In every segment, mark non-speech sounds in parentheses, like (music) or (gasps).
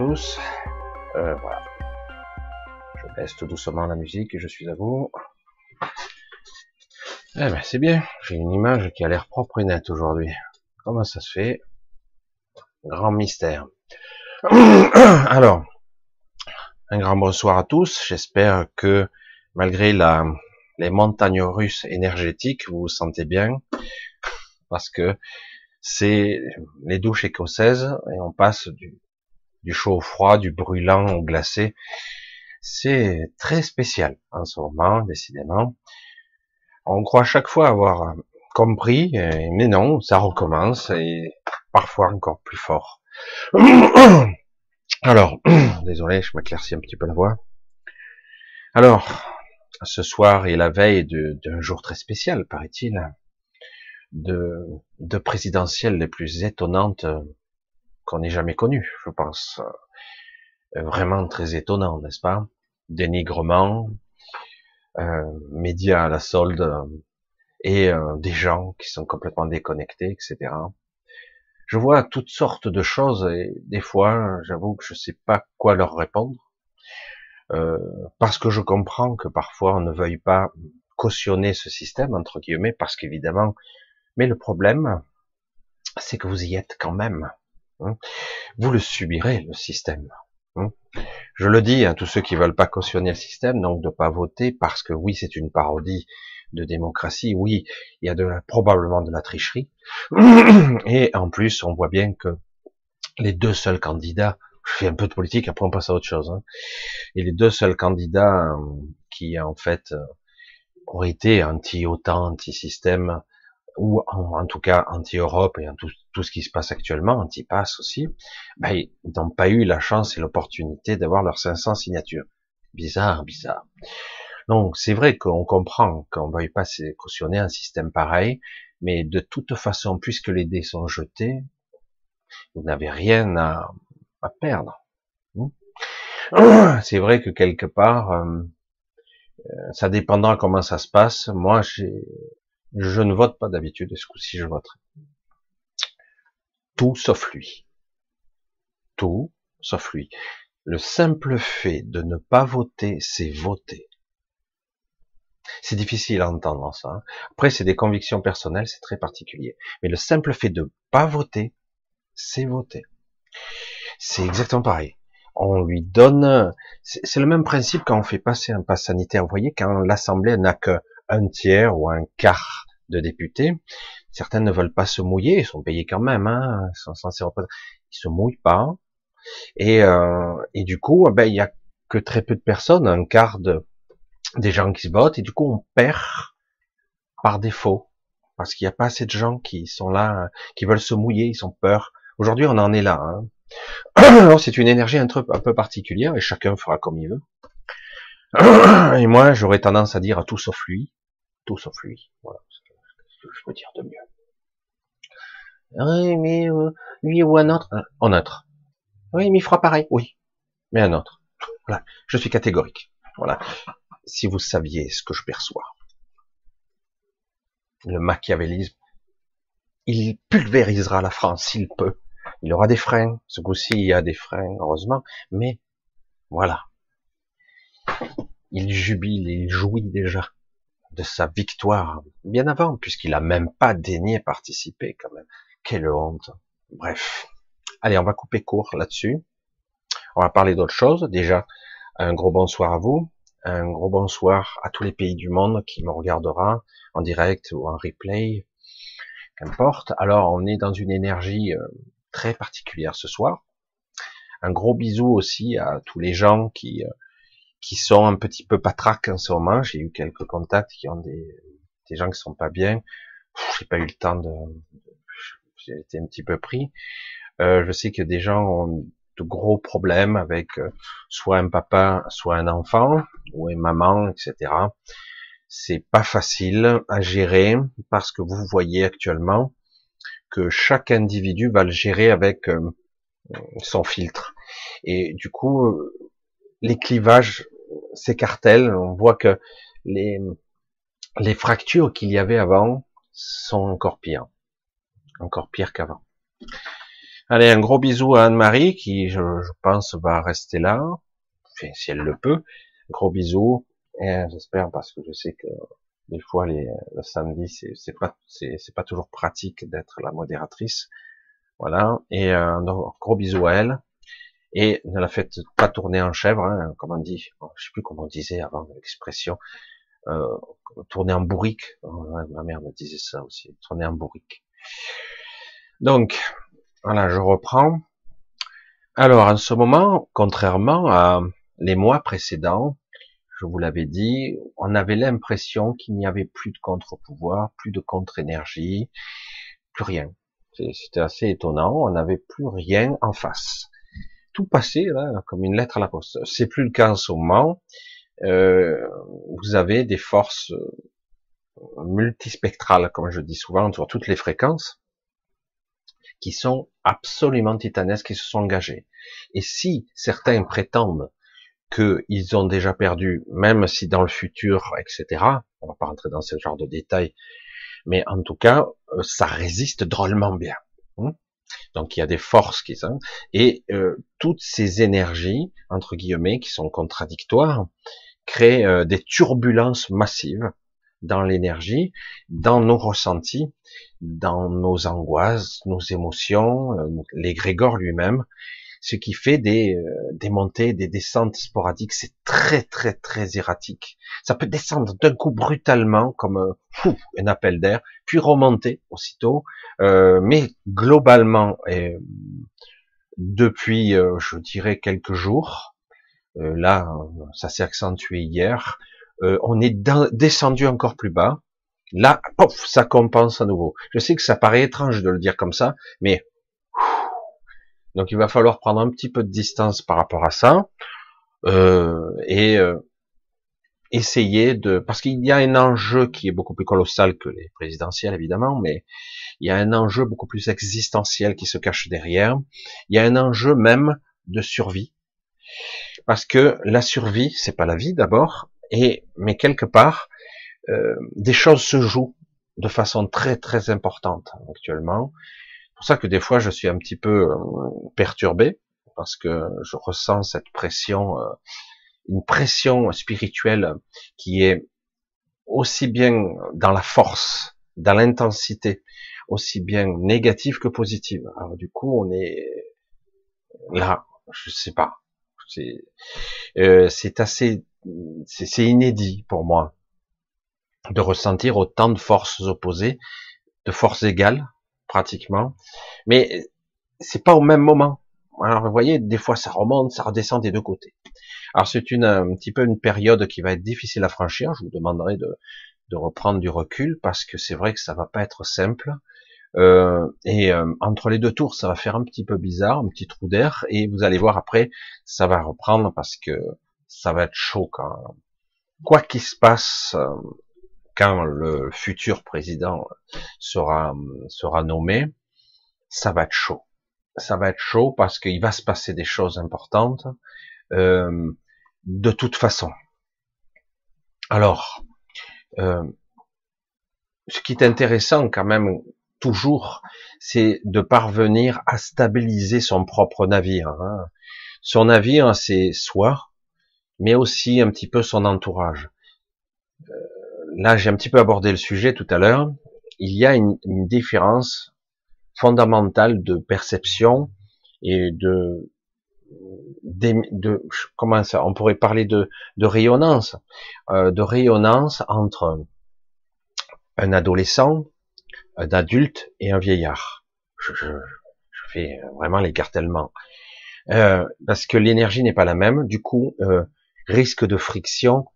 tous. Euh, voilà. Je baisse tout doucement la musique et je suis à vous. Eh ben, c'est bien. J'ai une image qui a l'air propre et nette aujourd'hui. Comment ça se fait? Grand mystère. (coughs) Alors, un grand bonsoir à tous. J'espère que malgré la, les montagnes russes énergétiques, vous vous sentez bien. Parce que c'est les douches écossaises et on passe du, du chaud au froid, du brûlant au glacé. C'est très spécial en ce moment, décidément. On croit chaque fois avoir compris, mais non, ça recommence et parfois encore plus fort. (coughs) Alors, (coughs) désolé, je m'éclaircis un petit peu la voix. Alors, ce soir et la veille d'un jour très spécial, paraît-il, de, de présidentielles les plus étonnantes qu'on ait jamais connues, je pense. Vraiment très étonnant, n'est-ce pas? Dénigrement, euh, médias à la solde et euh, des gens qui sont complètement déconnectés, etc. Je vois toutes sortes de choses et des fois, j'avoue que je sais pas quoi leur répondre. Euh, parce que je comprends que parfois on ne veuille pas cautionner ce système entre guillemets parce qu'évidemment mais le problème, c'est que vous y êtes quand même. Hein. Vous le subirez, le système. Hein. Je le dis à tous ceux qui veulent pas cautionner le système, donc de pas voter, parce que oui, c'est une parodie de démocratie, oui, il y a de probablement de la tricherie. (clears throat) Et en plus, on voit bien que les deux seuls candidats, je fais un peu de politique, après on passe à autre chose, hein, et les deux seuls candidats euh, qui en fait euh, auraient été anti-OTAN, anti-système, ou en, tout cas anti-Europe et en tout, tout, ce qui se passe actuellement, anti-pass aussi, ben, ils n'ont pas eu la chance et l'opportunité d'avoir leurs 500 signatures. Bizarre, bizarre. Donc c'est vrai qu'on comprend qu'on ne veuille pas cautionner un système pareil, mais de toute façon, puisque les dés sont jetés, vous n'avez rien à, à perdre. C'est vrai que quelque part, euh, euh, ça dépendra comment ça se passe. Moi, j'ai je ne vote pas d'habitude, et ce coup-ci je voterai. Tout sauf lui. Tout sauf lui. Le simple fait de ne pas voter, c'est voter. C'est difficile à entendre ça. Hein. Après, c'est des convictions personnelles, c'est très particulier. Mais le simple fait de ne pas voter, c'est voter. C'est exactement pareil. On lui donne, c'est le même principe quand on fait passer un pass sanitaire. Vous voyez, quand l'Assemblée n'a que un tiers ou un quart de députés. Certains ne veulent pas se mouiller, ils sont payés quand même, hein, ils sont censés représenter. Ils se mouillent pas. Et, euh, et du coup, ben, il y a que très peu de personnes, un quart de, des gens qui se votent, et du coup, on perd par défaut. Parce qu'il n'y a pas assez de gens qui sont là, qui veulent se mouiller, ils ont peur. Aujourd'hui, on en est là. Hein. (coughs) c'est une énergie un peu particulière, et chacun fera comme il veut. (coughs) Et moi, j'aurais tendance à dire à tout sauf lui, sauf lui. Voilà, ce que je peux dire de mieux. Oui, mais euh, lui ou un autre, un autre. Oui, mais il fera pareil. Oui, mais un autre. Voilà, je suis catégorique. Voilà. Si vous saviez ce que je perçois, le machiavélisme, il pulvérisera la France s'il peut. Il aura des freins. Ce coup-ci, il y a des freins, heureusement. Mais voilà. Il jubile, il jouit déjà de sa victoire bien avant, puisqu'il a même pas daigné participer quand même. Quelle honte. Bref. Allez, on va couper court là-dessus. On va parler d'autre chose. Déjà, un gros bonsoir à vous. Un gros bonsoir à tous les pays du monde qui me regardera en direct ou en replay. Qu'importe. Alors, on est dans une énergie euh, très particulière ce soir. Un gros bisou aussi à tous les gens qui euh, qui sont un petit peu patraques en ce moment. J'ai eu quelques contacts qui ont des, des gens qui sont pas bien. J'ai pas eu le temps de, j'ai été un petit peu pris. Euh, je sais que des gens ont de gros problèmes avec euh, soit un papa, soit un enfant, ou une maman, etc. C'est pas facile à gérer parce que vous voyez actuellement que chaque individu va le gérer avec euh, son filtre. Et du coup, les clivages s'écartèlent. On voit que les, fractures qu'il y avait avant sont encore pires. Encore pires qu'avant. Allez, un gros bisou à Anne-Marie qui, je, pense, va rester là, si elle le peut. Gros bisou. J'espère parce que je sais que des fois les, le samedi c'est pas pas toujours pratique d'être la modératrice. Voilà. Et euh, un gros bisou à elle. Et ne la faites pas tourner en chèvre, hein, comme on dit. Je sais plus comment on disait avant l'expression. Euh, tourner en bourrique. Oh, ma mère me disait ça aussi. Tourner en bourrique. Donc, voilà, je reprends. Alors, en ce moment, contrairement à les mois précédents, je vous l'avais dit, on avait l'impression qu'il n'y avait plus de contre-pouvoir, plus de contre-énergie, plus rien. C'était assez étonnant, on n'avait plus rien en face. Tout passait là, comme une lettre à la poste. C'est plus le cas en ce moment. Euh, vous avez des forces multispectrales, comme je dis souvent, sur toutes les fréquences, qui sont absolument titanesques, qui se sont engagés. Et si certains prétendent qu'ils ont déjà perdu, même si dans le futur, etc., on va pas rentrer dans ce genre de détails, mais en tout cas, euh, ça résiste drôlement bien. Donc il y a des forces qui sont et euh, toutes ces énergies entre guillemets qui sont contradictoires créent euh, des turbulences massives dans l'énergie, dans nos ressentis, dans nos angoisses, nos émotions, euh, l'égrégore lui-même, ce qui fait des, euh, des montées, des descentes sporadiques, c'est très très très erratique. Ça peut descendre d'un coup brutalement comme euh, un appel d'air, puis remonter aussitôt, euh, mais globalement, et depuis, je dirais quelques jours, là, ça s'est accentué hier, on est descendu encore plus bas, Là, pof, ça compense à nouveau. Je sais que ça paraît étrange de le dire comme ça, mais donc il va falloir prendre un petit peu de distance par rapport à ça euh, et euh, essayer de parce qu'il y a un enjeu qui est beaucoup plus colossal que les présidentielles évidemment, mais il y a un enjeu beaucoup plus existentiel qui se cache derrière. Il y a un enjeu même de survie parce que la survie c'est pas la vie d'abord et mais quelque part euh, des choses se jouent de façon très très importante actuellement. C'est pour ça que des fois je suis un petit peu euh, perturbé parce que je ressens cette pression, euh, une pression spirituelle qui est aussi bien dans la force, dans l'intensité, aussi bien négative que positive. Alors du coup, on est là, je sais pas. C'est euh, assez, c'est inédit pour moi de ressentir autant de forces opposées, de forces égales, pratiquement. Mais c'est pas au même moment. Alors, vous voyez, des fois, ça remonte, ça redescend des deux côtés. Alors, c'est une, un petit peu une période qui va être difficile à franchir. Je vous demanderai de, de reprendre du recul parce que c'est vrai que ça va pas être simple. Euh, et euh, entre les deux tours, ça va faire un petit peu bizarre, un petit trou d'air, et vous allez voir après, ça va reprendre parce que ça va être chaud quand. Quoi qu'il se passe, euh, quand le futur président sera, sera nommé, ça va être chaud. Ça va être chaud parce qu'il va se passer des choses importantes euh, de toute façon. Alors, euh, ce qui est intéressant quand même toujours, c'est de parvenir à stabiliser son propre navire. Hein. Son navire, c'est soi, mais aussi un petit peu son entourage. Euh, là j'ai un petit peu abordé le sujet tout à l'heure, il y a une, différence fondamentale de perception et de, de, comment ça, on pourrait parler de, de rayonnance, euh, de rayonnance entre un adolescent, un adulte et un vieillard. Je, je, je fais vraiment l'écartèlement. Euh, parce que l'énergie n'est pas la même, du coup, euh, risque de friction,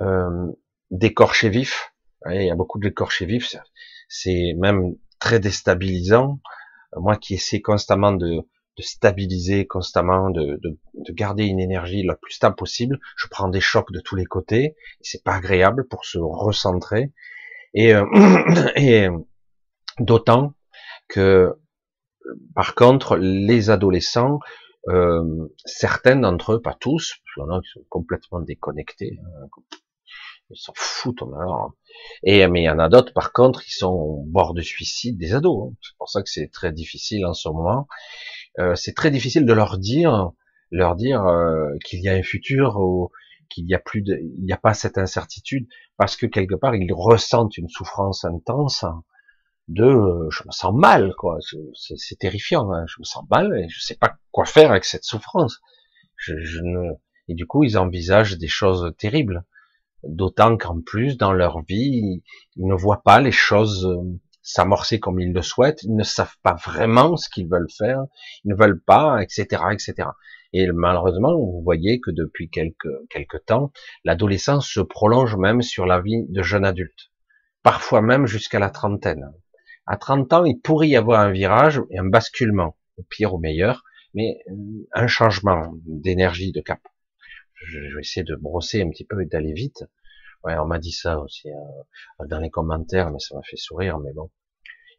euh, d'écorcher vif. Il y a beaucoup d'écorcher vif. C'est même très déstabilisant. Moi qui essaie constamment de, stabiliser, constamment de, garder une énergie la plus stable possible, je prends des chocs de tous les côtés. C'est pas agréable pour se recentrer. Et, euh, (clears throat) et d'autant que, par contre, les adolescents, euh, certains d'entre eux, pas tous, il sont complètement déconnectés, hein, Ils s'en foutent. Alors. Et mais il y en a d'autres, par contre, qui sont au bord du suicide, des ados. Hein. C'est pour ça que c'est très difficile en ce moment. Euh, c'est très difficile de leur dire, leur dire euh, qu'il y a un futur ou qu'il n'y a plus de, il n'y a pas cette incertitude, parce que quelque part ils ressentent une souffrance intense de, euh, je me sens mal, quoi. C'est terrifiant. Hein. Je me sens mal et je sais pas quoi faire avec cette souffrance. Je, je ne... Et du coup, ils envisagent des choses terribles. D'autant qu'en plus, dans leur vie, ils ne voient pas les choses euh, s'amorcer comme ils le souhaitent, ils ne savent pas vraiment ce qu'ils veulent faire, ils ne veulent pas, etc., etc. Et malheureusement, vous voyez que depuis quelques, quelques temps, l'adolescence se prolonge même sur la vie de jeune adulte. Parfois même jusqu'à la trentaine. À 30 ans, il pourrait y avoir un virage et un basculement, au pire, au meilleur, mais euh, un changement d'énergie, de cap je vais essayer de brosser un petit peu et d'aller vite. Ouais, on m'a dit ça aussi euh, dans les commentaires, mais ça m'a fait sourire, mais bon.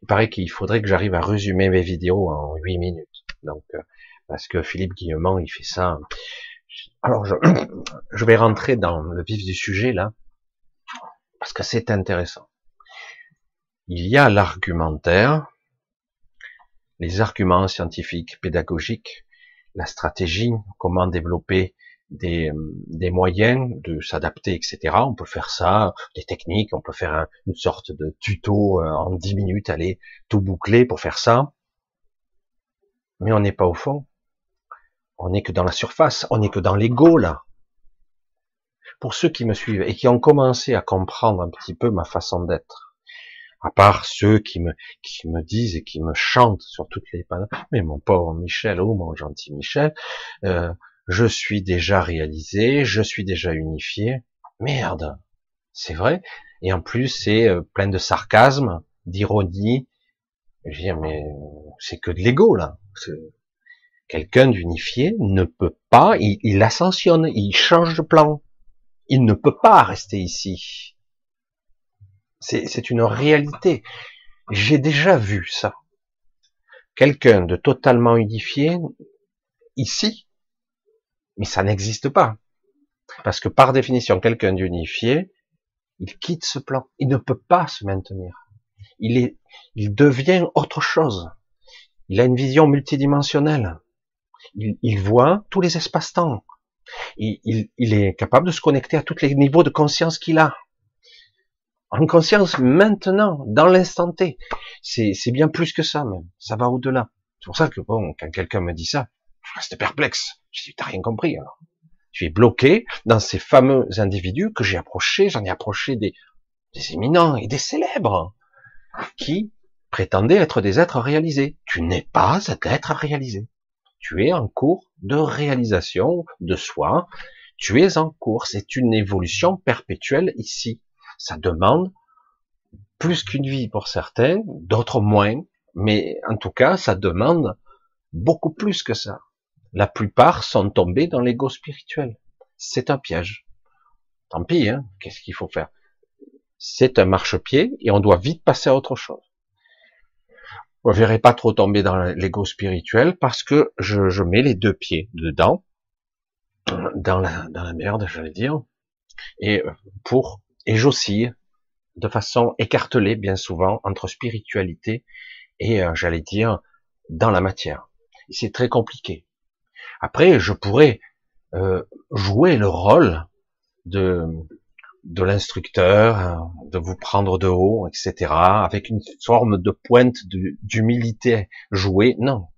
Il paraît qu'il faudrait que j'arrive à résumer mes vidéos en 8 minutes. Donc, euh, parce que Philippe Guillemont, il fait ça. Alors, je, (coughs) je vais rentrer dans le vif du sujet, là, parce que c'est intéressant. Il y a l'argumentaire, les arguments scientifiques, pédagogiques, la stratégie, comment développer des, des moyens de s'adapter, etc. On peut faire ça, des techniques, on peut faire une sorte de tuto euh, en 10 minutes, aller tout boucler pour faire ça. Mais on n'est pas au fond. On n'est que dans la surface, on n'est que dans l'ego là. Pour ceux qui me suivent et qui ont commencé à comprendre un petit peu ma façon d'être, à part ceux qui me, qui me disent et qui me chantent sur toutes les panneaux, mais mon pauvre Michel, oh mon gentil Michel, euh, je suis déjà réalisé, je suis déjà unifié. Merde, c'est vrai. Et en plus, c'est euh, plein de sarcasme, d'ironie. Je veux dire, mais c'est que de l'ego là. Quelqu'un d'unifié ne peut pas, il, il ascensionne, il change de plan. Il ne peut pas rester ici. C'est une réalité. J'ai déjà vu ça. Quelqu'un de totalement unifié, ici, mais ça n'existe pas. Parce que par définition, quelqu'un d'unifié, il quitte ce plan. Il ne peut pas se maintenir. Il est, il devient autre chose. Il a une vision multidimensionnelle. Il, voit tous les espaces-temps. Il, il, est capable de se connecter à tous les niveaux de conscience qu'il a. En conscience maintenant, dans l'instant T. C'est, c'est bien plus que ça même. Ça va au-delà. C'est pour ça que bon, quand quelqu'un me dit ça, je reste perplexe. Je dis, t'as rien compris alors. Tu es bloqué dans ces fameux individus que j'ai approchés, j'en ai approché des, des éminents et des célèbres, qui prétendaient être des êtres réalisés. Tu n'es pas un être réalisé. Tu es en cours de réalisation de soi. Tu es en cours. C'est une évolution perpétuelle ici. Ça demande plus qu'une vie pour certains, d'autres moins, mais en tout cas, ça demande beaucoup plus que ça. La plupart sont tombés dans l'ego spirituel. C'est un piège. Tant pis, hein, qu'est-ce qu'il faut faire? C'est un marchepied et on doit vite passer à autre chose. On ne verrait pas trop tomber dans l'ego spirituel parce que je, mets les deux pieds dedans, dans la, merde, j'allais dire, et pour et j'oscille de façon écartelée bien souvent entre spiritualité et euh, j'allais dire dans la matière. C'est très compliqué. Après, je pourrais euh, jouer le rôle de, l'instructeur, hein, de vous prendre de haut, etc., avec une forme de pointe d'humilité jouée. Non,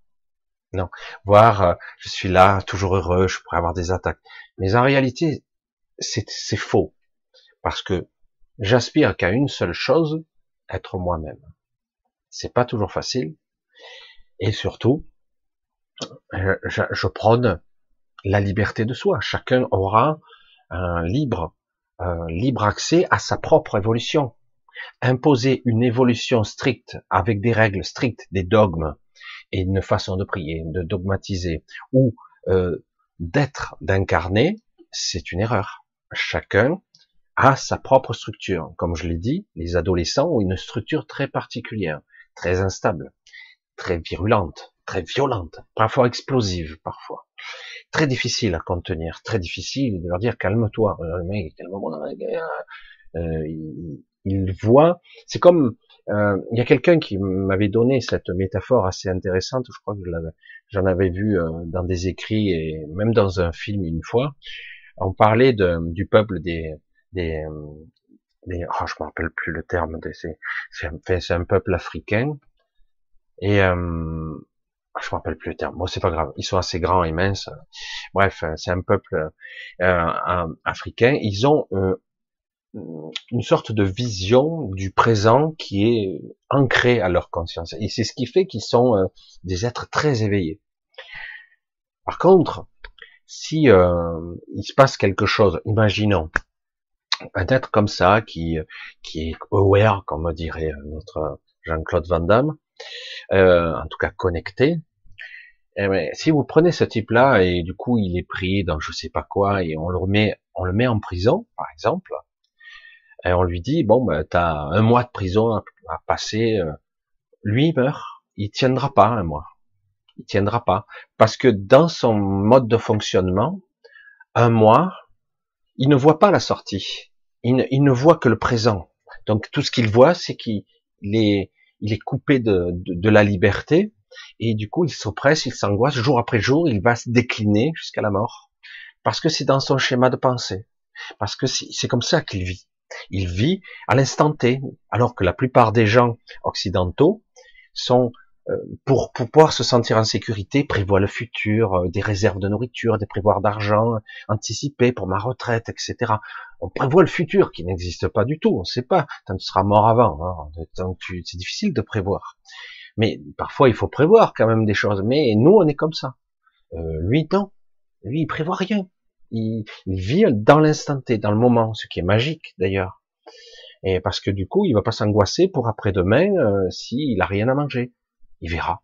non. Voir, euh, je suis là, toujours heureux, je pourrais avoir des attaques. Mais en réalité, c'est faux. Parce que j'aspire qu'à une seule chose, être moi-même. C'est pas toujours facile. Et surtout, je, prône la liberté de soi. Chacun aura un libre, libre accès à sa propre évolution. Imposer une évolution stricte avec des règles strictes, des dogmes et une façon de prier, de dogmatiser ou euh, d'être, d'incarner, c'est une erreur. Chacun a sa propre structure. Comme je l'ai dit, les adolescents ont une structure très particulière, très instable, très virulente très violente, parfois explosive, parfois. Très difficile à contenir, très difficile de leur dire calme-toi, le mec, euh, il, il voit, c'est comme euh, il y a quelqu'un qui m'avait donné cette métaphore assez intéressante, je crois que j'en avais vu euh, dans des écrits et même dans un film une fois. On parlait de, du peuple des, des, des oh, je me rappelle plus le terme, c'est c'est un peuple africain. Et euh, je me rappelle plus le terme. Bon, c'est pas grave. Ils sont assez grands, immenses. Bref, c'est un peuple euh, africain. Ils ont euh, une sorte de vision du présent qui est ancrée à leur conscience. Et c'est ce qui fait qu'ils sont euh, des êtres très éveillés. Par contre, si euh, il se passe quelque chose, imaginons un être comme ça qui qui est aware, comme dirait notre Jean-Claude Van Damme, euh, en tout cas connecté. Eh si vous prenez ce type-là et du coup il est pris dans je sais pas quoi et on le remet, on le met en prison, par exemple, et on lui dit bon, ben, t'as un mois de prison à, passer. Euh, lui il meurt, il tiendra pas un mois, il tiendra pas parce que dans son mode de fonctionnement, un mois, il ne voit pas la sortie, il ne, il ne voit que le présent. Donc tout ce qu'il voit, c'est qu'il est, il est coupé de, la liberté et du coup il s'oppresse, il s'angoisse. Jour après jour, il va se décliner jusqu'à la mort. Parce que c'est dans son schéma de pensée, parce que c'est comme ça qu'il vit. Il vit à l'instant T, alors que la plupart des gens occidentaux sont pour, pouvoir se sentir en sécurité, prévoient le futur, euh, des réserves de nourriture, des prévoirs d'argent anticipés pour ma retraite, etc. On prévoit le futur qui n'existe pas du tout. On ne sait pas. Tu seras mort avant. Hein. C'est difficile de prévoir. Mais parfois, il faut prévoir quand même des choses. Mais nous, on est comme ça. Euh, lui, non. Lui, il prévoit rien il, vit dans l'instant T, dans le moment, ce qui est magique d'ailleurs. Et parce que du coup, il va pas s'angoisser pour après-demain euh, s'il a rien à manger. Il verra.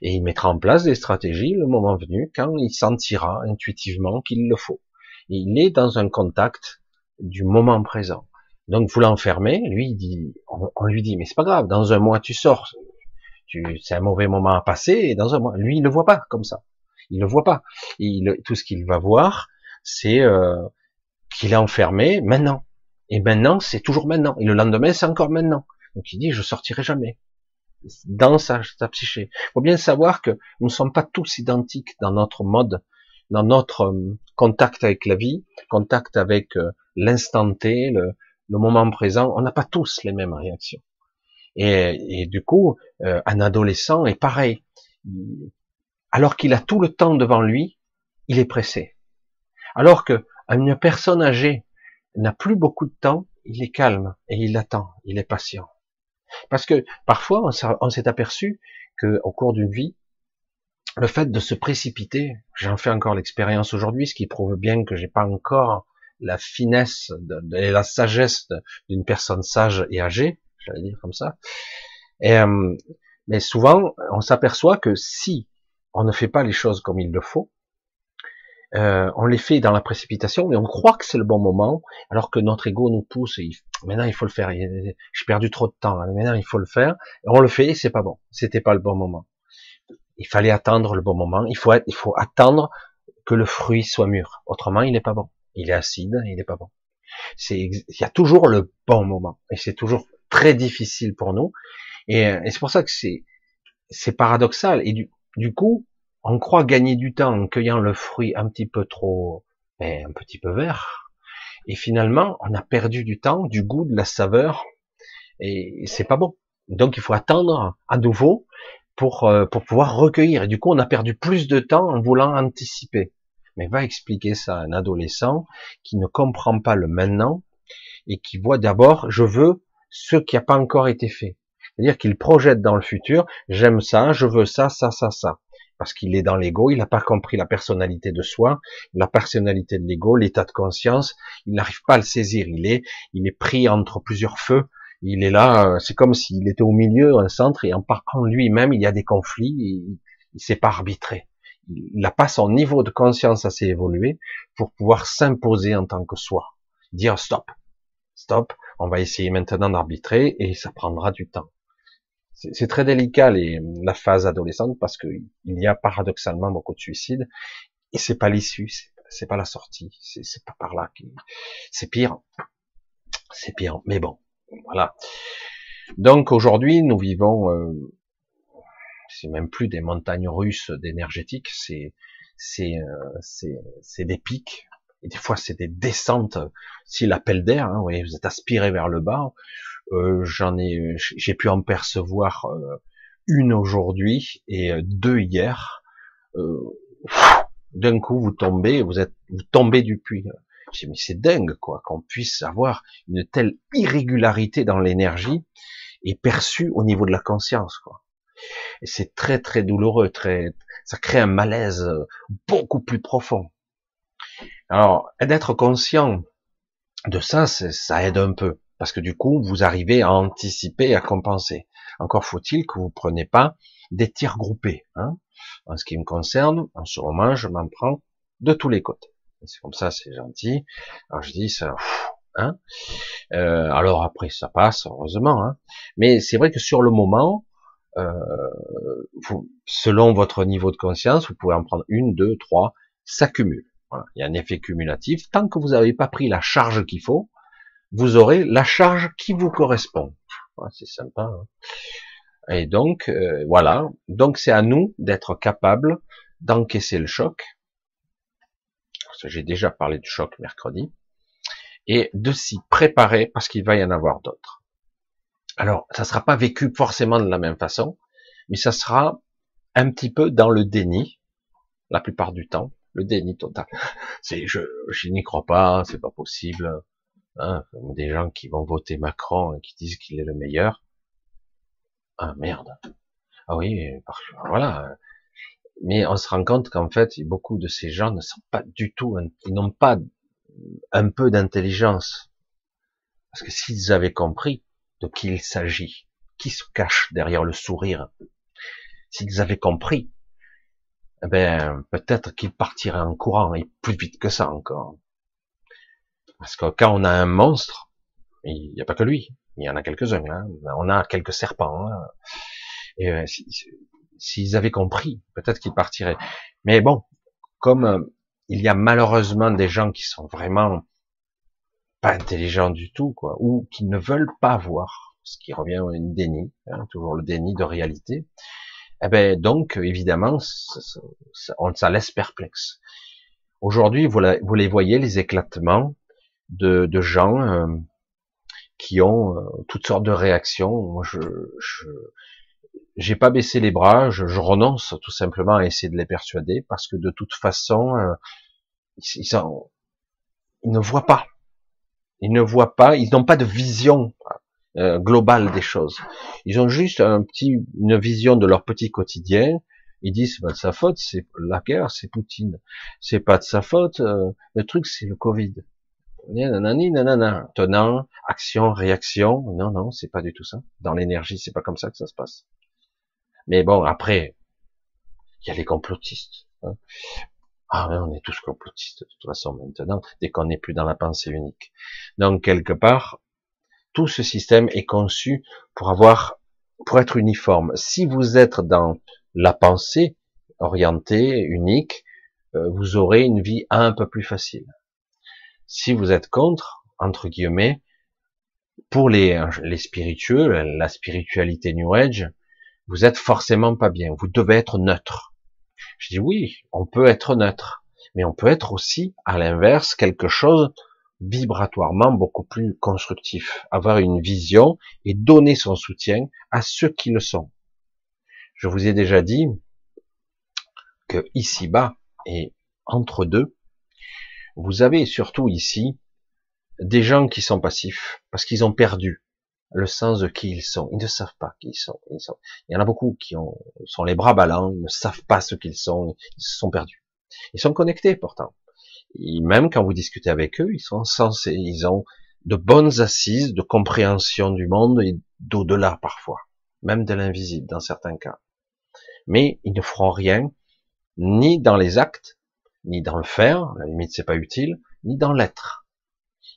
Et il mettra en place des stratégies le moment venu, quand il sentira intuitivement qu'il le faut. il est dans un contact du moment présent. Donc vous l'enfermez, lui il dit, on, lui dit, mais c'est pas grave, dans un mois tu sors, tu, c'est un mauvais moment à passer, et dans un mois, lui il le voit pas comme ça, il le voit pas. Il, tout ce qu'il va voir, c'est euh, qu'il est enfermé maintenant. Et maintenant, c'est toujours maintenant. Et le lendemain, c'est encore maintenant. Donc il dit, je sortirai jamais. Dans sa, sa psyché. Il faut bien savoir que nous ne sommes pas tous identiques dans notre mode, dans notre euh, contact avec la vie, contact avec euh, l'instant T, le, le, moment présent. On n'a pas tous les mêmes réactions. Et, et du coup, un adolescent est pareil. Alors qu'il a tout le temps devant lui, il est pressé. Alors que une personne âgée n'a plus beaucoup de temps, il est calme et il attend, il est patient. Parce que parfois on s'est aperçu que au cours d'une vie, le fait de se précipiter, j'en fais encore l'expérience aujourd'hui, ce qui prouve bien que j'ai pas encore la finesse et la sagesse d'une personne sage et âgée, j'allais dire comme ça. Euh, mais souvent, on s'aperçoit que si on ne fait pas les choses comme il le faut, euh, on les fait dans la précipitation, mais on croit que c'est le bon moment, alors que notre ego nous pousse. Et maintenant, il faut le faire. J'ai perdu trop de temps. Maintenant, il faut le faire. On le fait, et c'est pas bon. C'était pas le bon moment. Il fallait attendre le bon moment. Il faut, attendre que le fruit soit mûr. Autrement, il n'est pas bon. Il est acide, il n'est pas bon. C'est, il y a toujours le bon moment, et c'est toujours très difficile pour nous. Et, c'est pour ça que c'est, c'est paradoxal. Et du coup, on croit gagner du temps en cueillant le fruit un petit peu trop, ben, un petit peu vert, et finalement, on a perdu du temps, du goût, de la saveur, et c'est pas bon. Donc, il faut attendre à nouveau pour euh, pour pouvoir recueillir. Et du coup, on a perdu plus de temps en voulant anticiper. Mais va expliquer ça à un adolescent qui ne comprend pas le maintenant et qui voit d'abord, je veux ce qui n'a pas encore été fait. C'est-à-dire qu'il projette dans le futur, j'aime ça, je veux ça, ça, ça, ça parce qu'il est dans l'ego, il n'a pas compris la personnalité de soi, la personnalité de l'ego, l'état de conscience, il n'arrive pas à le saisir, il est, il est pris entre plusieurs feux, il est là, euh, c'est comme s'il était au milieu, un centre, et en partant lui-même, il y a des conflits, il, il sait pas arbitrer. Il n'a pas son niveau de conscience assez évolué pour pouvoir s'imposer en tant que soi. Dire stop, stop, on va essayer maintenant d'arbitrer et ça prendra du temps c'est très délicat les, la phase adolescente parce qu'il y a paradoxalement beaucoup de suicides et c'est pas l'issue, c'est pas la sortie, c'est pas par là. C'est pire, c'est pire. Mais bon, voilà. Donc aujourd'hui, nous vivons, euh, c'est même plus des montagnes russes d'énergétique, c'est c'est euh, des pics. Et des fois, c'est des descentes. Si l'appel d'air, hein, vous, vous êtes aspiré vers le bas. Euh, J'en ai, j'ai pu en percevoir euh, une aujourd'hui et euh, deux hier. D'un coup, vous tombez, vous êtes, vous tombez du puits. J'ai mais c'est dingue, quoi, qu'on puisse avoir une telle irrégularité dans l'énergie et perçue au niveau de la conscience, quoi. Et c'est très, très douloureux, très, ça crée un malaise beaucoup plus profond. Alors, d'être conscient de ça, ça aide un peu, parce que du coup, vous arrivez à anticiper, à compenser. Encore faut-il que vous preniez pas des tirs groupés. Hein. En ce qui me concerne, en ce moment, je m'en prends de tous les côtés. C'est comme ça, c'est gentil. Alors je dis ça. Hein euh, alors après, ça passe, heureusement. Hein. Mais c'est vrai que sur le moment, euh, selon votre niveau de conscience, vous pouvez en prendre une, deux, trois, ça cumule. Il y a un effet cumulatif. Tant que vous n'avez pas pris la charge qu'il faut, vous aurez la charge qui vous correspond. c'est sympa. Hein. Et donc, euh, voilà. Donc, c'est à nous d'être capables d'encaisser le choc. J'ai déjà parlé du choc mercredi. Et de s'y préparer parce qu'il va y en avoir d'autres. Alors, ça sera pas vécu forcément de la même façon, mais ça sera un petit peu dans le déni, la plupart du temps, le déni total. (laughs) C'est, je, je n'y crois pas, c'est pas possible. Hein, des gens qui vont voter Macron et qui disent qu'il est le meilleur. Ah merde. Ah oui, voilà. Mais on se rend compte qu'en fait, beaucoup de ces gens ne sont pas du tout, ils n'ont pas un peu d'intelligence. Parce que s'ils avaient compris de qui il s'agit, qui se cache derrière le sourire, s'ils avaient compris, eh ben, peut-être qu'ils partiraient en courant et plus vite que ça encore. Parce que quand on a un monstre, il n'y a pas que lui, il y en a quelques-uns. Hein. On a quelques serpents. Hein. Et euh, s'ils avaient compris, peut-être qu'ils partiraient. Mais bon, comme euh, il y a malheureusement des gens qui sont vraiment pas intelligents du tout, quoi, ou qui ne veulent pas voir, ce qui revient à une déni, hein, toujours le déni de réalité. Eh ben donc évidemment, ça, laisse perplexe. Aujourd'hui, vous, les voyez les éclatements de, de gens euh, qui ont euh, toutes sortes de réactions. Moi, je, je j'ai pas baissé les bras, je, je, renonce tout simplement à essayer de les persuader parce que de toute façon, euh, ils, ils, ils, ne voient pas. Ils ne voient pas, ils n'ont pas de vision euh, globale des choses. Ils ont juste un petit, une vision de leur petit quotidien. Ils disent, pas de sa faute, c'est la guerre, c'est Poutine. C'est pas de sa faute, euh, le truc c'est le Covid. Nanani, nanana. Tenant, action, réaction. Non, non, c'est pas du tout ça. Dans l'énergie, c'est pas comme ça que ça se passe. Mais bon, après, il y a les complotistes. Hein. Ah, on est tous complotistes de toute façon maintenant, dès qu'on n'est plus dans la pensée unique. Donc quelque part, tout ce système est conçu pour avoir, pour être uniforme. Si vous êtes dans la pensée orientée, unique, euh, vous aurez une vie un peu plus facile. Si vous êtes contre, entre guillemets, pour les, les spiritueux, la spiritualité New Age, vous êtes forcément pas bien. Vous devez être neutre. Je dis oui, on peut être neutre, mais on peut être aussi, à l'inverse, quelque chose vibratoirement beaucoup plus constructif, avoir une vision et donner son soutien à ceux qui le sont. Je vous ai déjà dit que ici-bas et entre deux, vous avez surtout ici des gens qui sont passifs parce qu'ils ont perdu le sens de qui ils sont. Ils ne savent pas qui ils sont. Il y en a beaucoup qui ont, sont les bras ballants, ils ne savent pas ce qu'ils sont, ils se sont perdus. Ils sont connectés pourtant. Et même quand vous discutez avec eux, ils sont sensés, ils ont de bonnes assises de compréhension du monde et d'au-delà parfois, même de l'invisible dans certains cas. Mais ils ne feront rien, ni dans les actes, ni dans le faire, la limite c'est pas utile, ni dans l'être.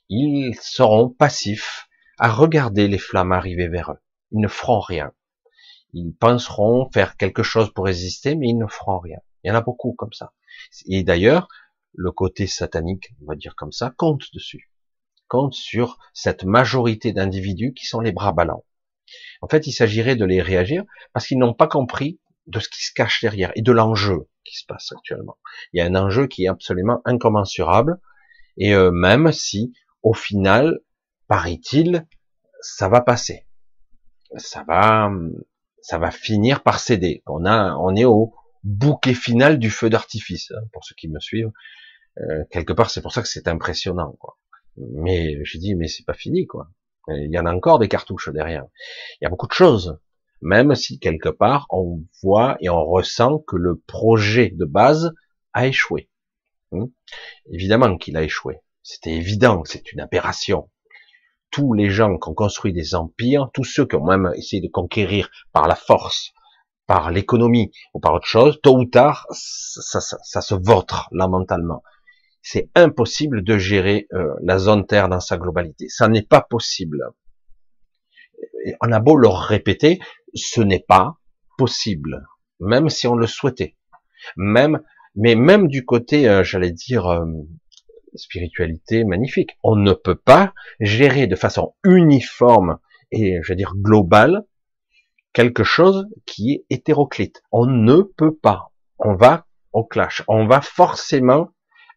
Ils seront passifs à regarder les flammes arriver vers eux. Ils ne feront rien. Ils penseront faire quelque chose pour résister, mais ils ne feront rien. Il y en a beaucoup comme ça. Et d'ailleurs, le côté satanique, on va dire comme ça, compte dessus. Compte sur cette majorité d'individus qui sont les bras ballants. En fait, il s'agirait de les réagir parce qu'ils n'ont pas compris de ce qui se cache derrière et de l'enjeu qui se passe actuellement. Il y a un enjeu qui est absolument incommensurable et euh, même si, au final, paraît-il, ça va passer, ça va, ça va finir par céder. On a, on est au bouquet final du feu d'artifice, hein, pour ceux qui me suivent. Euh, quelque part, c'est pour ça que c'est impressionnant. Quoi. Mais j'ai dit, mais c'est pas fini, quoi. Il y en a encore des cartouches derrière. Il y a beaucoup de choses. Même si quelque part on voit et on ressent que le projet de base a échoué. Hmm? Évidemment qu'il a échoué. C'était évident, c'est une aberration. Tous les gens qui ont construit des empires, tous ceux qui ont même essayé de conquérir par la force, par l'économie ou par autre chose, tôt ou tard, ça, ça, se vautre là mentalement. C'est impossible de gérer euh, la zone Terre dans sa globalité. Ça n'est pas possible. on a beau le répéter, ce n'est pas possible, même si on le souhaitait. Même, mais même du côté, euh, j'allais dire, euh, spiritualité magnifique. On ne peut pas gérer de façon uniforme et, je dire, globale, quelque chose qui est hétéroclite. On ne peut pas. On va au clash. On va forcément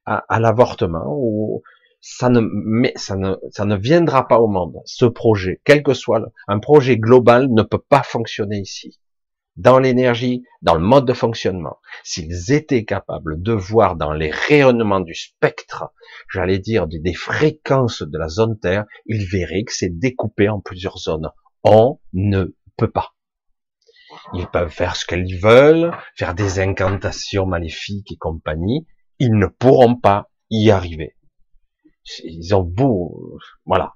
à, l'avortement ou ça ne, mais ça ne, ça ne viendra pas au monde. Ce projet, quel que soit un projet global, ne peut pas fonctionner ici dans l'énergie, dans le mode de fonctionnement, s'ils étaient capables de voir dans les rayonnements du spectre, j'allais dire des, fréquences de la zone Terre, ils verraient que c'est découpé en plusieurs zones. On ne peut pas. Ils peuvent faire ce qu'ils veulent, faire des incantations maléfiques et compagnie, ils ne pourront pas y arriver. Ils ont beau, voilà.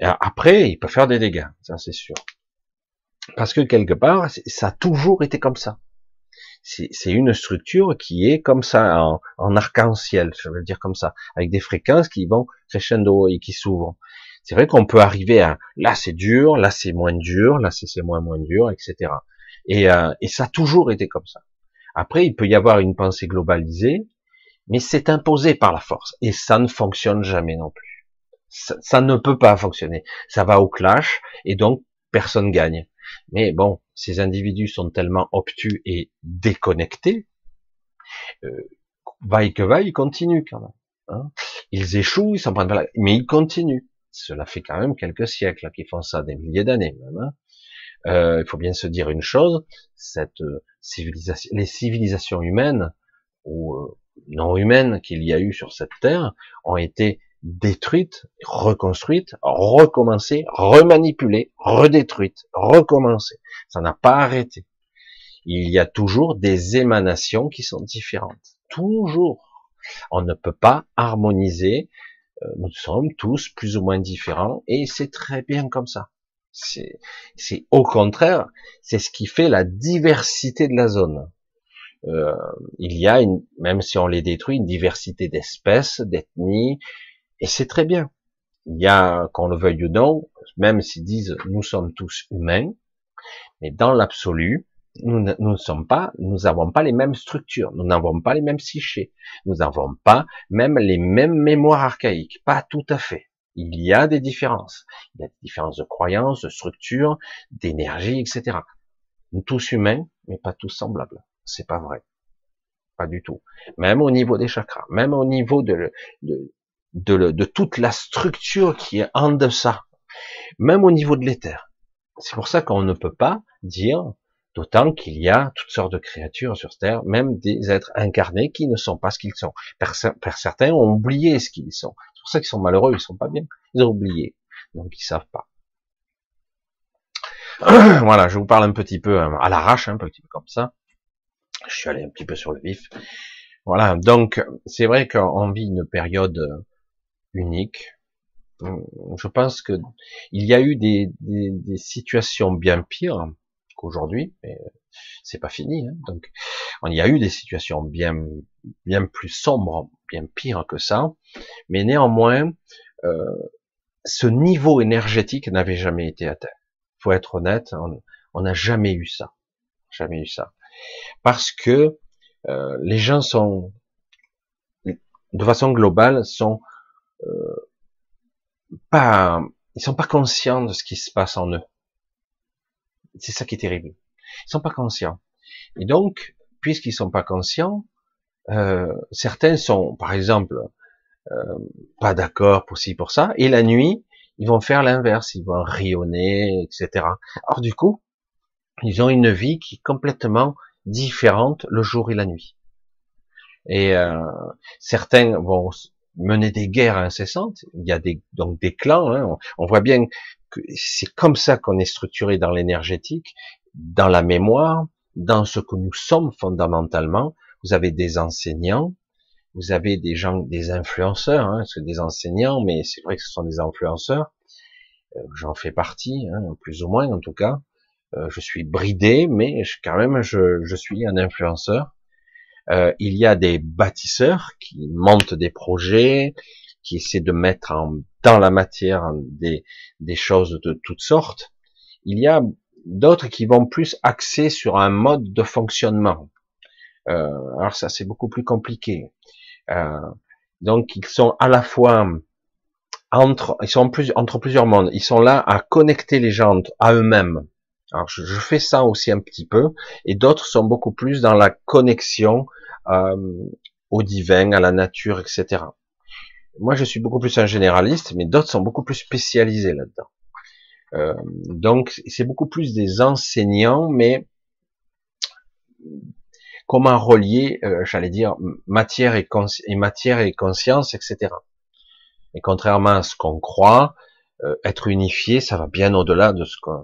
après, ils peuvent faire des dégâts, ça c'est sûr. Parce que quelque part, ça a toujours été comme ça. C'est une structure qui est comme ça, en, arc-en-ciel, je veux dire comme ça, avec des fréquences qui vont crescendo et qui s'ouvrent. C'est vrai qu'on peut arriver à là c'est dur, là c'est moins dur, là c'est moins moins dur, etc. Et, euh, et ça a toujours été comme ça. Après, il peut y avoir une pensée globalisée, mais c'est imposé par la force et ça ne fonctionne jamais non plus. Ça, ne peut pas fonctionner. Ça va au clash et donc personne gagne. Mais bon, ces individus sont tellement obtus et déconnectés, euh, vaille que vaille, ils continuent quand même. Hein. Ils échouent, ils s'en prennent pas mais ils continuent. Cela fait quand même quelques siècles qu'ils font ça, des milliers d'années même. Hein. Euh, il faut bien se dire une chose, euh, les civilisations humaines ou euh, non humaines qu'il y a eu sur cette terre ont été détruite, reconstruite, recommencée, remanipulée, redétruite, recommencée. Ça n'a pas arrêté. Il y a toujours des émanations qui sont différentes. Toujours. On ne peut pas harmoniser. Euh, nous sommes tous plus ou moins différents et c'est très bien comme ça. C'est au contraire, c'est ce qui fait la diversité de la zone. Euh, il y a, une, même si on les détruit, une diversité d'espèces, d'ethnies, et c'est très bien. Il y a, qu'on le veuille ou non, même s'ils disent nous sommes tous humains, mais dans l'absolu, nous ne sommes pas, nous n'avons pas les mêmes structures, nous n'avons pas les mêmes psychés, nous n'avons pas même les mêmes mémoires archaïques, pas tout à fait. Il y a des différences. Il y a des différences de croyances, de structures, d'énergie, etc. Nous tous humains, mais pas tous semblables. C'est pas vrai. Pas du tout. Même au niveau des chakras, même au niveau de, de, de, toute la structure qui est en deçà, même au niveau de l'éther. C'est pour ça qu'on ne peut pas dire, d'autant qu'il y a toutes sortes de créatures sur Terre, même des êtres incarnés qui ne sont pas ce qu'ils sont. certains ont oublié ce qu'ils sont. C'est pour ça qu'ils sont malheureux, ils sont pas bien. Ils ont oublié, donc ils savent pas. (clears throat) voilà, je vous parle un petit peu euh, à l'arrache, un petit peu comme ça. Je suis allé un petit peu sur le vif. Voilà, donc c'est vrai qu'on vit une période unique. Je pense que il y a eu des, situations bien pires qu'aujourd'hui, mais c'est pas fini. Hein. Donc, il y a eu des situations bien bien plus sombres, bien pires que ça, mais néanmoins, euh, ce niveau énergétique n'avait jamais été atteint. Faut être honnête, on n'a jamais eu ça, jamais eu ça, parce que Euh, les gens sont, de façon globale, sont euh, pas, ils sont pas conscients de ce qui se passe en eux. C'est ça qui est terrible. Ils sont pas conscients. Et donc, puisqu'ils sont pas conscients, euh, certains sont, par exemple, euh, pas d'accord pour ci pour ça, et la nuit, ils vont faire l'inverse, ils vont rayonner, etc. Alors du coup, ils ont une vie qui est complètement différente le jour et la nuit. Et euh, certains vont mener des guerres incessantes. Il y a des, donc des clans. Hein. On, voit bien que c'est comme ça qu'on est structuré dans l'énergétique, dans la mémoire, dans ce que nous sommes fondamentalement. Vous avez des enseignants, vous avez des gens, des influenceurs, hein, c'est des enseignants, mais c'est vrai que ce sont des influenceurs. Euh, j'en fais partie, hein, plus ou moins en tout cas. Euh, je suis bridé, mais quand même je, je suis un influenceur. Euh, il y a des bâtisseurs qui montent des projets, qui essaient de mettre en, dans la matière des, des choses de toutes sortes. Il y a d'autres qui vont plus axer sur un mode de fonctionnement. Euh, alors ça c'est beaucoup plus compliqué. Euh, donc ils sont à la fois entre, ils sont plus, entre plusieurs mondes. Ils sont là à connecter les gens à eux-mêmes. Alors je, je, fais ça aussi un petit peu, et d'autres sont beaucoup plus dans la connexion euh, au divin, à la nature, etc. Moi, je suis beaucoup plus un généraliste, mais d'autres sont beaucoup plus spécialisés là-dedans. Euh, donc, c'est beaucoup plus des enseignants, mais comment relier, euh, j'allais dire, matière et, et, matière et conscience, etc. Et contrairement à ce qu'on croit, euh, être unifié, ça va bien au-delà de ce euh,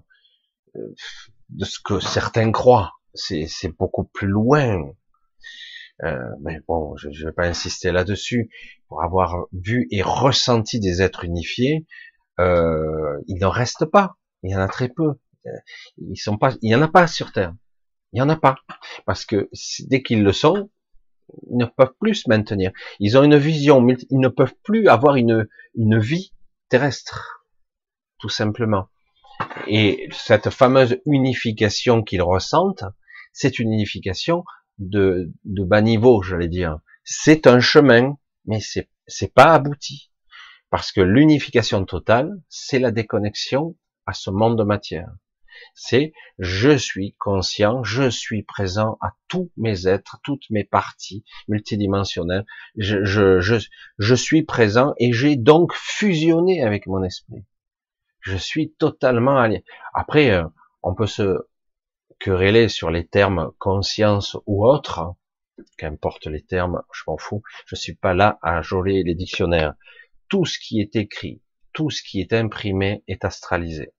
de ce que certains croient. C'est beaucoup plus loin. Euh, mais bon, je ne vais pas insister là-dessus. Pour avoir vu et ressenti des êtres unifiés, euh, il n'en reste pas. Il y en a très peu. Ils sont pas, il y en a pas sur Terre. Il y en a pas. Parce que dès qu'ils le sont, ils ne peuvent plus se maintenir. Ils ont une vision, ils ne peuvent plus avoir une, une vie terrestre. Tout simplement. Et cette fameuse unification qu'ils ressentent, c'est une unification de, bas niveau, j'allais dire. C'est un chemin, mais c'est, c'est pas abouti. Parce que l'unification totale, c'est la déconnexion à ce monde de matière c'est je suis conscient, je suis présent à tous mes êtres, toutes mes parties multidimensionnelles. Je, je, je, je suis présent et j'ai donc fusionné avec mon esprit. Je suis totalement allié. Après, euh, on peut se quereller sur les termes conscience ou autre, qu'importe les termes, je m'en fous. Je suis pas là à joler les dictionnaires. Tout ce qui est écrit, tout ce qui est imprimé est astralisé.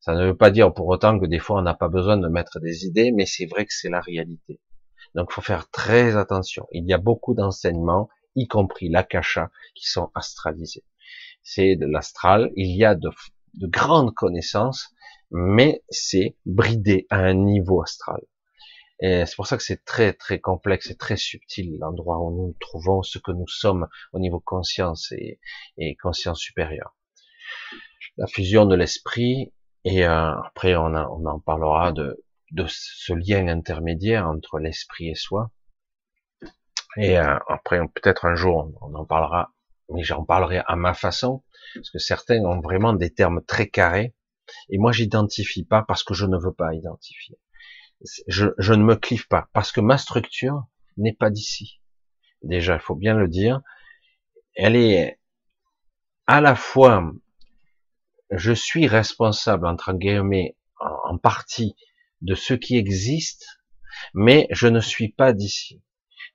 Ça ne veut pas dire pour autant que des fois on n'a pas besoin de mettre des idées, mais c'est vrai que c'est la réalité. Donc il faut faire très attention. Il y a beaucoup d'enseignements, y compris l'akasha, qui sont astralisés. C'est de l'astral, il y a de, de grandes connaissances, mais c'est bridé à un niveau astral. Et c'est pour ça que c'est très très complexe et très subtil l'endroit où nous trouvons, ce que nous sommes au niveau conscience et, conscience supérieure. La fusion de l'esprit et euh, après, on, en parlera de, de, ce lien intermédiaire entre l'esprit et soi. Et euh, après, peut-être un jour, on en parlera, mais j'en parlerai à ma façon, parce que certains ont vraiment des termes très carrés, et moi, j'identifie pas parce que je ne veux pas identifier. Je, je ne me clive pas, parce que ma structure n'est pas d'ici. Déjà, il faut bien le dire. Elle est à la fois je suis responsable, entre guillemets, en partie de ce qui existe, mais je ne suis pas d'ici.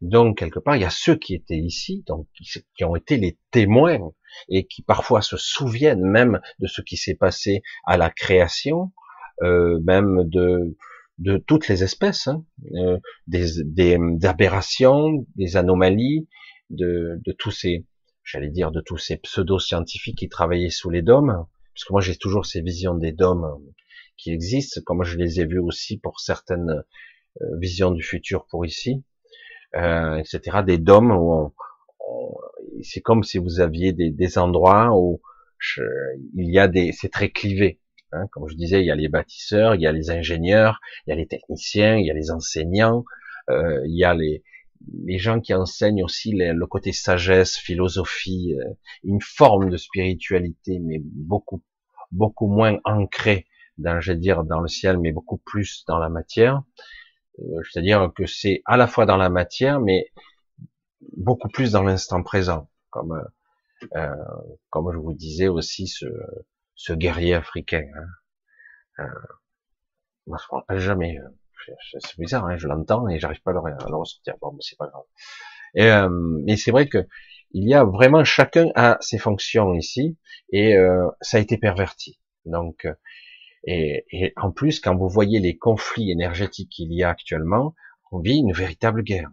Donc, quelque part, il y a ceux qui étaient ici, donc qui ont été les témoins et qui parfois se souviennent même de ce qui s'est passé à la création, euh, même de de toutes les espèces, hein, euh, des, des, aberrations, des anomalies, de, de tous ces, j'allais dire, de tous ces pseudo-scientifiques qui travaillaient sous les dômes, parce que moi j'ai toujours ces visions des dômes qui existent, comme je les ai vues aussi pour certaines euh, visions du futur pour ici, euh, etc. Des dômes où c'est comme si vous aviez des, des endroits où il y a des, c'est très clivé. Hein, comme je disais, il y a les bâtisseurs, il y a les ingénieurs, il y a les techniciens, il y a les enseignants, euh, il y a les, les gens qui enseignent aussi le côté sagesse, philosophie, euh, une forme de spiritualité, mais beaucoup, beaucoup moins ancrée dans, je vais dire, dans le ciel, mais beaucoup plus dans la matière. Euh, c'est-à-dire que c'est à la fois dans la matière, mais beaucoup plus dans l'instant présent, comme, euh, comme je vous disais aussi ce, ce guerrier africain. Hein. Euh, moi, je ne rappelle jamais. C'est bizarre, hein, je l'entends et j'arrive pas à le, ressortir. Bon, mais c'est pas grave. Euh, mais c'est vrai que il y a vraiment chacun a ses fonctions ici et euh, ça a été perverti. Donc, et, et, en plus, quand vous voyez les conflits énergétiques qu'il y a actuellement, on vit une véritable guerre,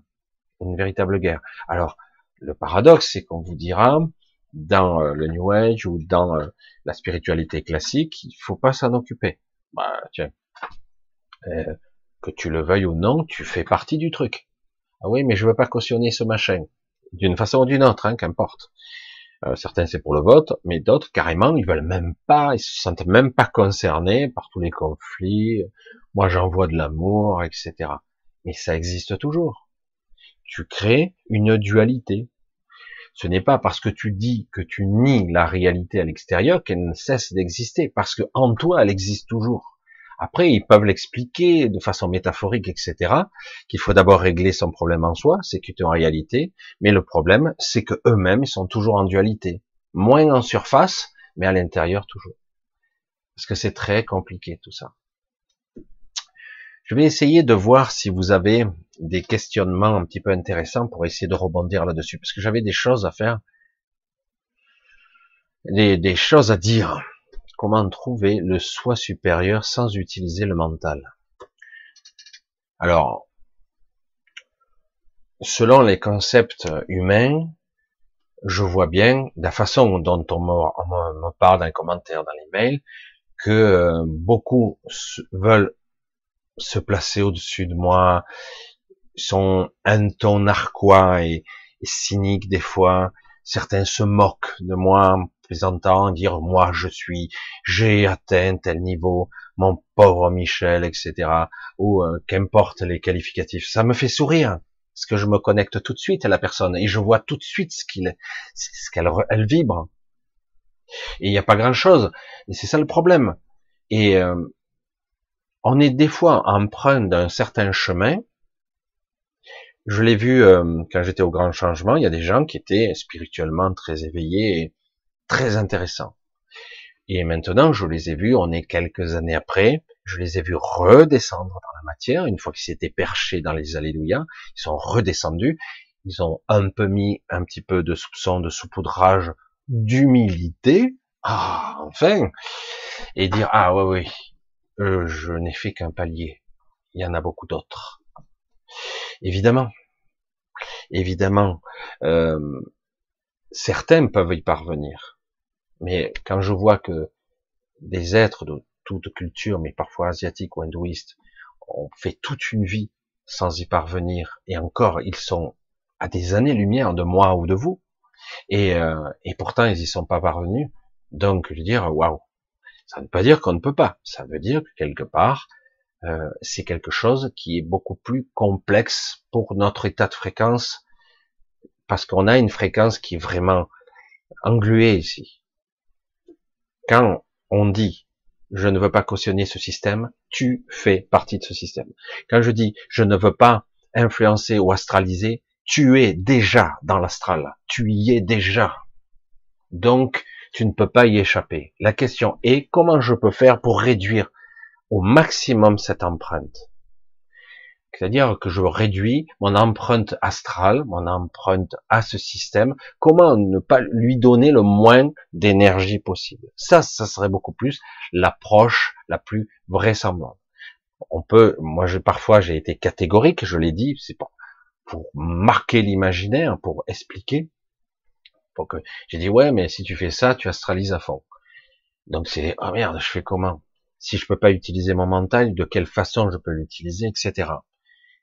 une véritable guerre. Alors, le paradoxe, c'est qu'on vous dira dans euh, le New Age ou dans euh, la spiritualité classique, il faut pas s'en occuper. Bah, tiens, euh, que tu le veuilles ou non, tu fais partie du truc. Ah oui, mais je veux pas cautionner ce machin. D'une façon ou d'une autre, hein, qu'importe. Euh, certains c'est pour le vote, mais d'autres carrément ils veulent même pas, ils se sentent même pas concernés par tous les conflits. Moi j'envoie de l'amour, etc. Mais ça existe toujours. Tu crées une dualité. Ce n'est pas parce que tu dis que tu nies la réalité à l'extérieur qu'elle ne cesse d'exister, parce que en toi elle existe toujours. Après, ils peuvent l'expliquer de façon métaphorique, etc. Qu'il faut d'abord régler son problème en soi, c'est qu'il est en réalité. Mais le problème, c'est que eux-mêmes, sont toujours en dualité. Moins en surface, mais à l'intérieur toujours. Parce que c'est très compliqué tout ça. Je vais essayer de voir si vous avez des questionnements un petit peu intéressants pour essayer de rebondir là-dessus. Parce que j'avais des choses à faire. Des, des choses à dire. Comment trouver le soi supérieur sans utiliser le mental? Alors, selon les concepts humains, je vois bien, la façon dont on me, parle dans les commentaires, dans les mails, que euh, beaucoup veulent se placer au-dessus de moi, sont un ton narquois et, et cyniques des fois, certains se moquent de moi plaisantant, dire moi je suis, j'ai atteint tel niveau, mon pauvre Michel, etc. Ou euh, qu'importe les qualificatifs. Ça me fait sourire parce que je me connecte tout de suite à la personne et je vois tout de suite ce qu'il, ce qu'elle elle vibre. Et il n'y a pas grand chose. Et c'est ça le problème. Et euh, on est des fois emprunt d'un certain chemin. Je l'ai vu euh, quand j'étais au grand changement, il y a des gens qui étaient spirituellement très éveillés très intéressant. Et maintenant, je les ai vus, on est quelques années après, je les ai vus redescendre dans la matière, une fois qu'ils s'étaient perchés dans les Alléluia, ils sont redescendus, ils ont un peu mis un petit peu de soupçon, de saupoudrage, d'humilité, ah, enfin, et dire, ah ouais, oui, euh, je n'ai fait qu'un palier, il y en a beaucoup d'autres. Évidemment, évidemment, euh, certains peuvent y parvenir. Mais quand je vois que des êtres de toute culture, mais parfois asiatiques ou hindouistes, ont fait toute une vie sans y parvenir, et encore, ils sont à des années-lumière de moi ou de vous, et, euh, et pourtant ils y sont pas parvenus. Donc, je veux dire, waouh, ça ne veut pas dire qu'on ne peut pas. Ça veut dire que quelque part, euh, c'est quelque chose qui est beaucoup plus complexe pour notre état de fréquence, parce qu'on a une fréquence qui est vraiment engluée ici. Quand on dit je ne veux pas cautionner ce système, tu fais partie de ce système. Quand je dis je ne veux pas influencer ou astraliser, tu es déjà dans l'astral, tu y es déjà. Donc, tu ne peux pas y échapper. La question est comment je peux faire pour réduire au maximum cette empreinte? C'est-à-dire que je réduis mon empreinte astrale, mon empreinte à ce système. Comment ne pas lui donner le moins d'énergie possible? Ça, ça serait beaucoup plus l'approche la plus vraisemblable. On peut, moi, parfois, j'ai été catégorique, je l'ai dit, c'est pour, pour marquer l'imaginaire, pour expliquer. Pour j'ai dit, ouais, mais si tu fais ça, tu astralises à fond. Donc c'est, oh merde, je fais comment? Si je peux pas utiliser mon mental, de quelle façon je peux l'utiliser, etc.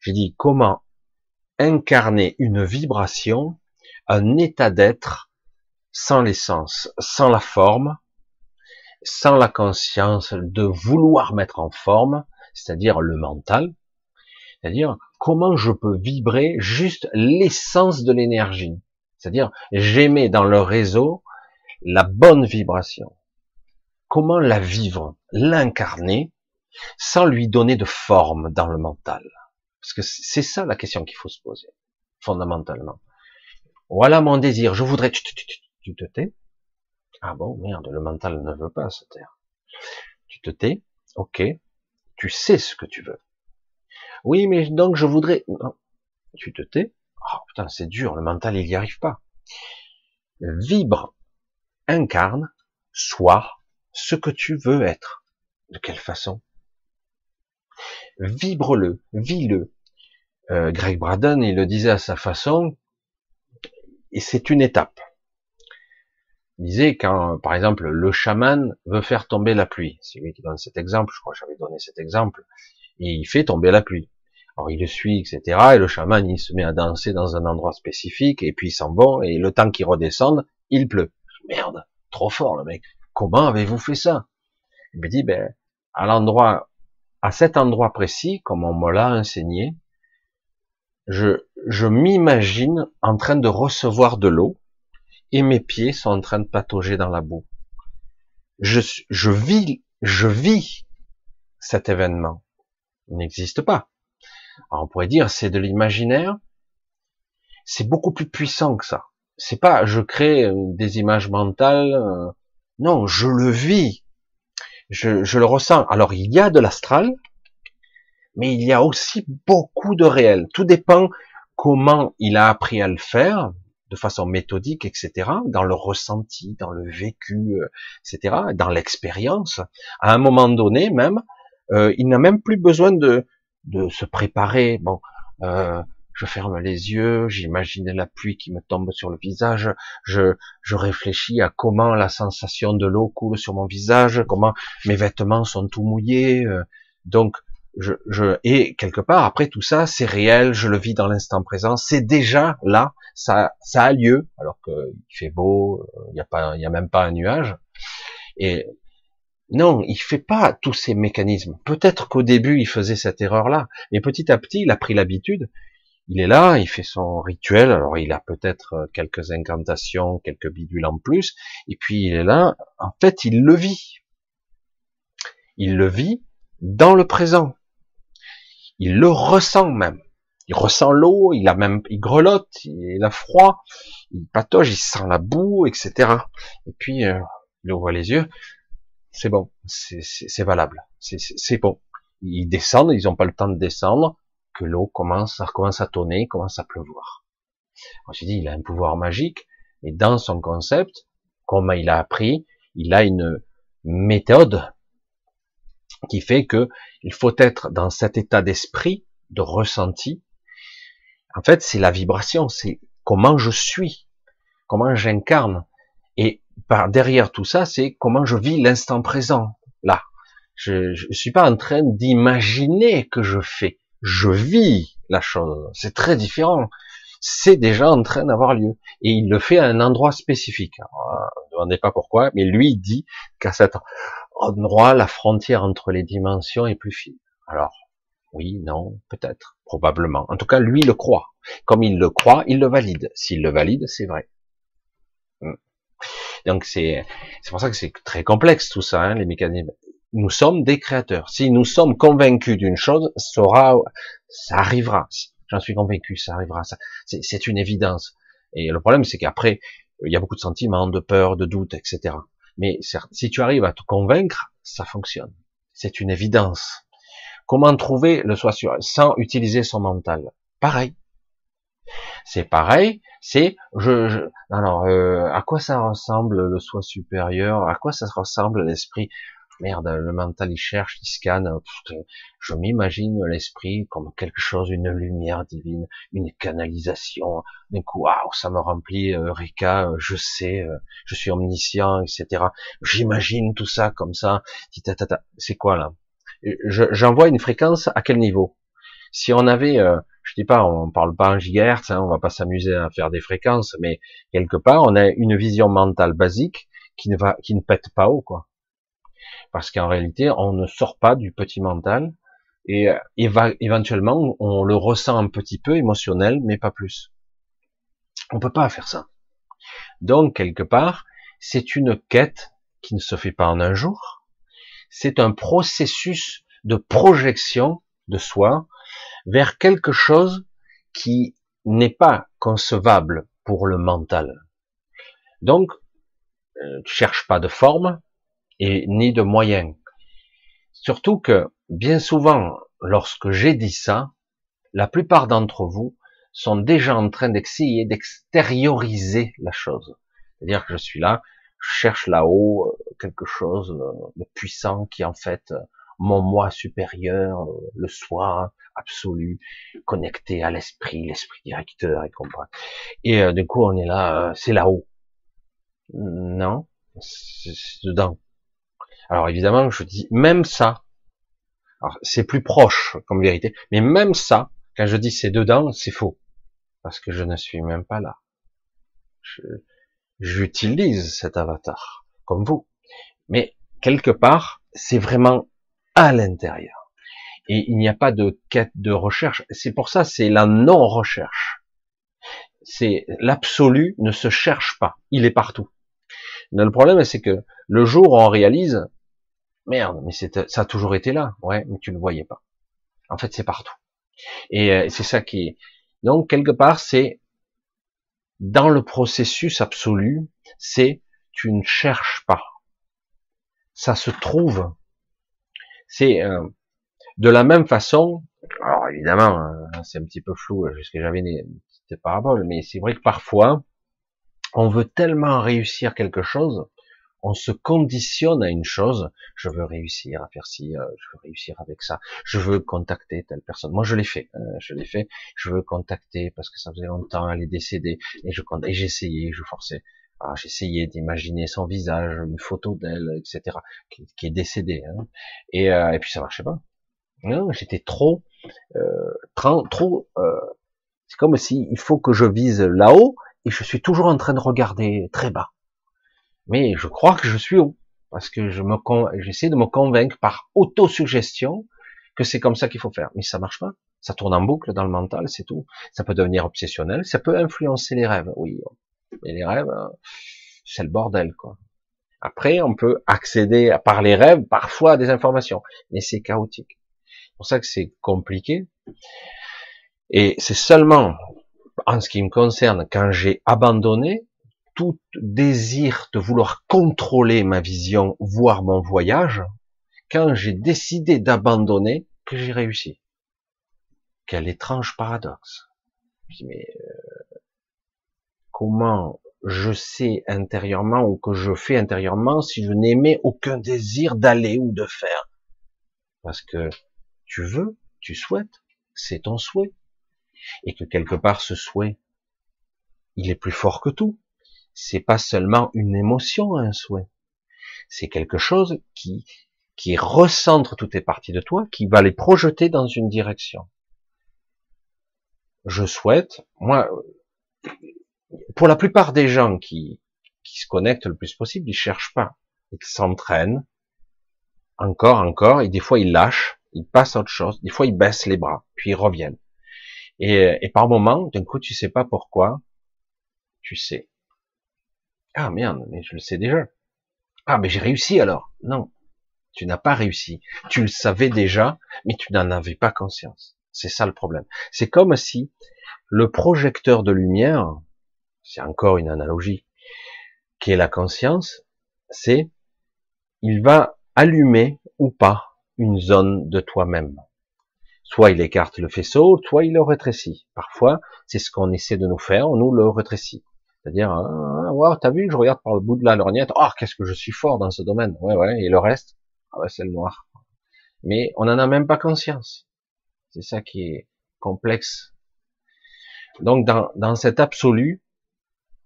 J'ai dit comment incarner une vibration, un état d'être sans l'essence, sans la forme, sans la conscience de vouloir mettre en forme, c'est-à-dire le mental, C'est-à-dire, comment je peux vibrer juste l'essence de l'énergie. C'est-à-dire, j'émets dans le réseau la bonne vibration. Comment la vivre, l'incarner, sans lui donner de forme dans le mental Parce que c'est ça la question qu'il faut se poser, fondamentalement. Voilà mon désir, je voudrais... Tu te tais Ah bon, merde, le mental ne veut pas se taire. Tu te tais, ok, tu sais ce que tu veux. Oui, mais donc je voudrais... Tu te tais Oh putain, c'est dur, le mental, il n'y arrive pas. Vibre, incarne, sois ce que tu veux être. De quelle façon? Vibre-le, vis-le. Euh, Greg Braden, il le disait à sa façon, et c'est une étape. Il disait quand, par exemple, le chaman veut faire tomber la pluie, c'est lui qui donne cet exemple, je crois que j'avais donné cet exemple, il fait tomber la pluie. Alors il le suit, etc. Et le chaman, il se met à danser dans un endroit spécifique, et puis il s'en va, et le temps qu'il redescende, il pleut. Merde, trop fort le mec. Comment avez-vous fait ça? Il me dit, ben, à l'endroit, à cet endroit précis, comme on me l'a enseigné, je, m'imagine en train de recevoir de l'eau, et mes pieds sont en train de patauger dans la boue. Je, vis, je vis cet événement. Il n'existe pas. On pourrait dire c'est de l'imaginaire. C'est beaucoup plus puissant que ça. C'est pas je crée des images mentales. Euh, non, je le vis. Je, le ressens. Alors il y a de l'astral, mais il y a aussi beaucoup de réel. Tout dépend comment il a appris à le faire, de façon méthodique, etc., dans le ressenti, dans le vécu, etc., dans l'expérience. À un moment donné, même, euh, il n'a même plus besoin de, de se préparer. Bon, euh, je ferme les yeux, j'imagine la pluie qui me tombe sur le visage, je, je réfléchis à comment la sensation de l'eau coule sur mon visage, comment mes vêtements sont tout mouillés. Euh, donc, je, je, et quelque part, après tout ça, c'est réel, je le vis dans l'instant présent, c'est déjà là, ça, ça a lieu, alors qu'il fait beau, il n'y a pas, il a même pas un nuage. Et non, il fait pas tous ces mécanismes. Peut-être qu'au début, il faisait cette erreur-là, mais petit à petit, il a pris l'habitude. Il est là, il fait son rituel. Alors, il a peut-être quelques incantations, quelques bidules en plus, et puis il est là. En fait, il le vit. Il le vit dans le présent. Il le ressent même. Il ressent l'eau, il a même, il grelotte, il a froid, il patauge, il sent la boue, etc. Et puis, euh, il ouvre les yeux. C'est bon, c'est valable, c'est bon. Ils descendent, ils n'ont pas le temps de descendre, que l'eau commence, ça commence à tonner, commence à pleuvoir. On s'est dit, il a un pouvoir magique, et dans son concept, comme il a appris, il a une méthode qui fait que il faut être dans cet état d'esprit, de ressenti. En fait, c'est la vibration, c'est comment je suis, comment j'incarne. Et par derrière tout ça, c'est comment je vis l'instant présent, là. Je ne suis pas en train d'imaginer que je fais. Je vis la chose. C'est très différent. C'est déjà en train d'avoir lieu. Et il le fait à un endroit spécifique. ne demandez pas pourquoi, mais lui dit qu'à cet endroit, la frontière entre les dimensions est plus fine. Alors, oui, non, peut-être, probablement. En tout cas, lui le croit. Comme il le croit, il le valide. S'il le valide, c'est vrai. Hmm. Donc c'est c'est pour ça que c'est très complexe tout ça, hein, les mécanismes. Nous sommes des créateurs. Si nous sommes convaincus d'une chose, ça, aura, ça arrivera. J'en suis convaincu, ça arrivera. C'est une évidence. Et le problème, c'est qu'après, il y a beaucoup de sentiments, de peur, de doute, etc. Mais si tu arrives à te convaincre, ça fonctionne. C'est une évidence. Comment trouver le soi sûr sans utiliser son mental? Pareil. C'est pareil, c'est je, je alors euh, à quoi ça ressemble le soi supérieur? À quoi ça ressemble l'esprit? Merde, le mental il cherche, il scanne. je m'imagine l'esprit comme quelque chose, une lumière divine, une canalisation. D'un coup, waouh, ça me remplit. Euh, Rika, euh, je sais, euh, je suis omniscient, etc. J'imagine tout ça comme ça. C'est quoi là? J'envoie une fréquence à quel niveau? Si on avait je dis pas, on parle pas en gigahertz, hein, on va pas s'amuser à faire des fréquences, mais quelque part, on a une vision mentale basique qui ne va, qui ne pète pas haut, quoi. Parce qu'en réalité, on ne sort pas du petit mental, et éventuellement on le ressent un petit peu émotionnel, mais pas plus. On peut pas faire ça. Donc quelque part, c'est une quête qui ne se fait pas en un jour. C'est un processus de projection de soi vers quelque chose qui n'est pas concevable pour le mental. Donc, euh, tu cherches pas de forme et ni de moyens. Surtout que bien souvent, lorsque j'ai dit ça, la plupart d'entre vous sont déjà en train d'essayer d'extérioriser la chose. C'est-à-dire que je suis là, je cherche là-haut euh, quelque chose de puissant qui en fait mon moi supérieur, euh, le soi absolu, connecté à l'esprit, l'esprit directeur et compagnie. Et euh, du coup, on est là, euh, c'est là-haut. Non, c'est dedans. Alors évidemment, je dis même ça. c'est plus proche comme vérité, mais même ça, quand je dis c'est dedans, c'est faux, parce que je ne suis même pas là. J'utilise cet avatar comme vous, mais quelque part, c'est vraiment à l'intérieur. Et il n'y a pas de quête de recherche. C'est pour ça, c'est la non-recherche. C'est l'absolu ne se cherche pas. Il est partout. le problème, c'est que le jour on réalise, merde, mais ça a toujours été là. Ouais, mais tu ne le voyais pas. En fait, c'est partout. Et euh, c'est ça qui. Donc, quelque part, c'est dans le processus absolu, c'est tu ne cherches pas. Ça se trouve c'est euh, de la même façon. Alors évidemment, hein, c'est un petit peu flou euh, jusqu'à j'avais une petite parabole, mais c'est vrai que parfois, on veut tellement réussir quelque chose, on se conditionne à une chose. Je veux réussir à faire ci, euh, je veux réussir avec ça. Je veux contacter telle personne. Moi, je l'ai fait. Hein, je l'ai fait. Je veux contacter parce que ça faisait longtemps, elle est décédée et je et essayé, je forçais. Ah, j'essayais d'imaginer son visage, une photo d'elle, etc., qui, est décédée. Hein. Et, euh, et, puis ça marchait pas. J'étais trop, euh, trop. Euh, c'est comme si il faut que je vise là-haut et je suis toujours en train de regarder très bas. Mais je crois que je suis haut parce que je me, j'essaie de me convaincre par autosuggestion que c'est comme ça qu'il faut faire. Mais ça marche pas. Ça tourne en boucle dans le mental, c'est tout. Ça peut devenir obsessionnel, ça peut influencer les rêves. Oui, et les rêves, hein, c'est le bordel, quoi. Après, on peut accéder par les rêves parfois à des informations, mais c'est chaotique. C'est pour ça que c'est compliqué. Et c'est seulement, en ce qui me concerne, quand j'ai abandonné tout désir de vouloir contrôler ma vision, voire mon voyage, quand j'ai décidé d'abandonner, que j'ai réussi. Quel étrange paradoxe. mais euh, comment je sais intérieurement ou que je fais intérieurement si je n'aimais aucun désir d'aller ou de faire? Parce que tu veux, tu souhaites, c'est ton souhait. Et que quelque part ce souhait, il est plus fort que tout. C'est pas seulement une émotion, un souhait. C'est quelque chose qui, qui recentre toutes les parties de toi, qui va les projeter dans une direction. Je souhaite, moi, pour la plupart des gens qui, qui se connectent le plus possible, ils cherchent pas. Ils s'entraînent encore, encore, et des fois ils lâchent, ils passent à autre chose, des fois ils baissent les bras, puis ils reviennent. Et, et par moment, d'un coup, tu sais pas pourquoi, tu sais. Ah merde, mais je le sais déjà. Ah mais j'ai réussi alors. Non, tu n'as pas réussi. Tu le savais déjà, mais tu n'en avais pas conscience. C'est ça le problème. C'est comme si le projecteur de lumière, c'est encore une analogie, qui est la conscience, c'est il va allumer ou pas une zone de toi-même. Soit il écarte le faisceau, soit il le rétrécit. Parfois, c'est ce qu'on essaie de nous faire, on nous le rétrécit. C'est-à-dire, ah, wow, t'as vu, je regarde par le bout de la lorgnette, oh, qu'est-ce que je suis fort dans ce domaine. Ouais, ouais, et le reste, ah ouais, c'est le noir. Mais on n'en a même pas conscience. C'est ça qui est complexe. Donc, dans, dans cet absolu,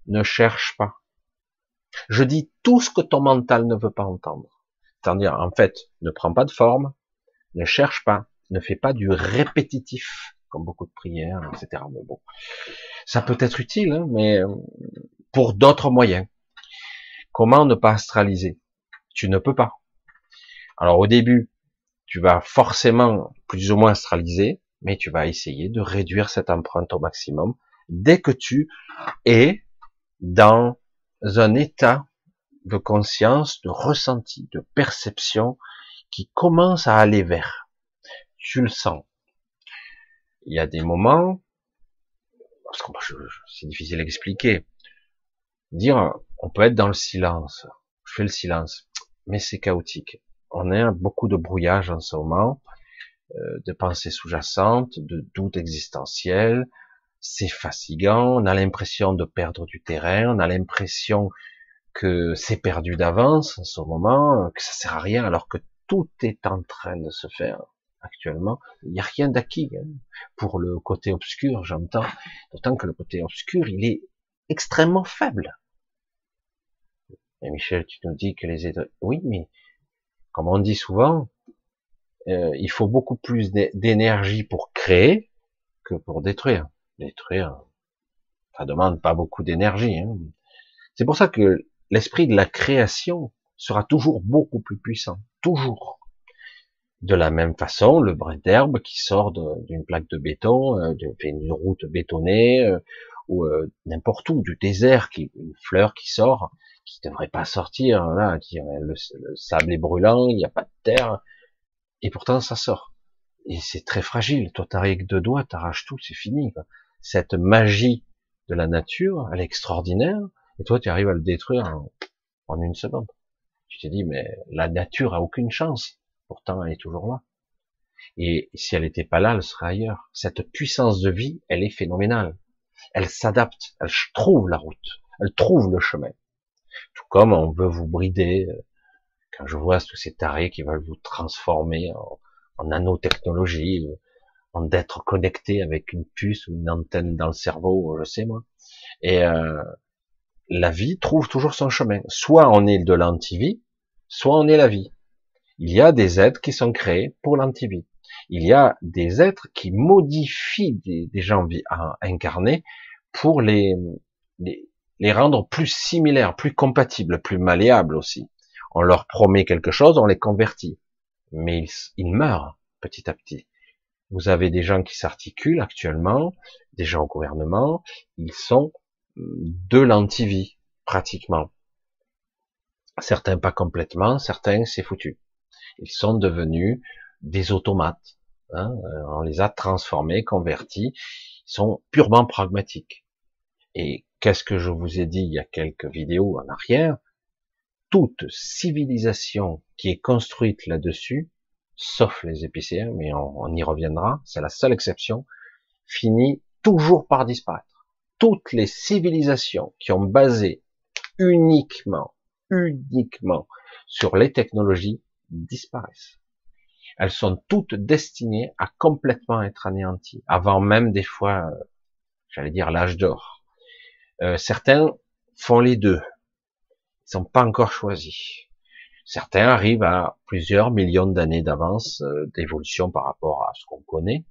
ne cherche pas. Je dis tout ce que ton mental ne veut pas entendre. C'est-à-dire, en fait, ne prends pas de forme, ne cherche pas, ne fais pas du répétitif, comme beaucoup de prières, etc. Mais bon, ça peut être utile, hein, mais euh, pour d'autres moyens. Comment ne pas astraliser? Tu ne peux pas. Alors au début, tu vas forcément plus ou moins astralisé, mais tu vas essayer de réduire cette empreinte au maximum dès que tu es dans un état de conscience, de ressenti, de perception qui commence à aller vers. Tu le sens. Il y a des moments, parce que c'est difficile à expliquer, dire, on peut être dans le silence. Je fais le silence, mais c'est chaotique. On a beaucoup de brouillage en ce moment, euh, de pensées sous-jacentes, de doutes existentiels. C'est fatigant. On a l'impression de perdre du terrain. On a l'impression que c'est perdu d'avance en ce moment, que ça sert à rien, alors que tout est en train de se faire actuellement. Il n'y a rien d'acquis hein. pour le côté obscur, j'entends. D'autant que le côté obscur, il est extrêmement faible. Et Michel, tu nous dis que les étoiles... Oui, mais comme on dit souvent, euh, il faut beaucoup plus d'énergie pour créer que pour détruire. Détruire, ça demande pas beaucoup d'énergie. Hein. C'est pour ça que l'esprit de la création sera toujours beaucoup plus puissant, toujours. De la même façon, le brin d'herbe qui sort d'une plaque de béton, euh, d'une route bétonnée, euh, ou euh, n'importe où, du désert, qui, une fleur qui sort, qui devrait pas sortir, là, qui, le, sable est brûlant, il n'y a pas de terre, et pourtant ça sort. Et c'est très fragile. Toi, t'arrives avec deux doigts, t'arraches tout, c'est fini. Cette magie de la nature, elle est extraordinaire. Et toi, tu arrives à le détruire en, une seconde. Tu te dis, mais la nature a aucune chance. Pourtant, elle est toujours là. Et si elle n'était pas là, elle serait ailleurs. Cette puissance de vie, elle est phénoménale. Elle s'adapte, elle trouve la route, elle trouve le chemin. Tout comme on veut vous brider. Euh, quand je vois tous ces tarés qui veulent vous transformer en, en nanotechnologie, euh, en d'être connecté avec une puce ou une antenne dans le cerveau, je sais moi. Et euh, la vie trouve toujours son chemin. Soit on est de l'antivie, soit on est la vie. Il y a des êtres qui sont créés pour l'antivie. Il y a des êtres qui modifient des, gens incarnés pour les, rendre plus similaires, plus compatibles, plus malléables aussi. On leur promet quelque chose, on les convertit. Mais ils, ils meurent petit à petit. Vous avez des gens qui s'articulent actuellement, des gens au gouvernement, ils sont de l'antivie, pratiquement. Certains pas complètement, certains c'est foutu. Ils sont devenus des automates. Hein, on les a transformés, convertis. Ils sont purement pragmatiques. Et qu'est-ce que je vous ai dit il y a quelques vidéos en arrière? Toute civilisation qui est construite là-dessus, sauf les épicéens, mais on, on y reviendra, c'est la seule exception, finit toujours par disparaître toutes les civilisations qui ont basé uniquement, uniquement sur les technologies disparaissent. Elles sont toutes destinées à complètement être anéanties, avant même des fois, euh, j'allais dire l'âge d'or. Euh, certains font les deux. Ils sont pas encore choisis. Certains arrivent à plusieurs millions d'années d'avance euh, d'évolution par rapport à ce qu'on connaît.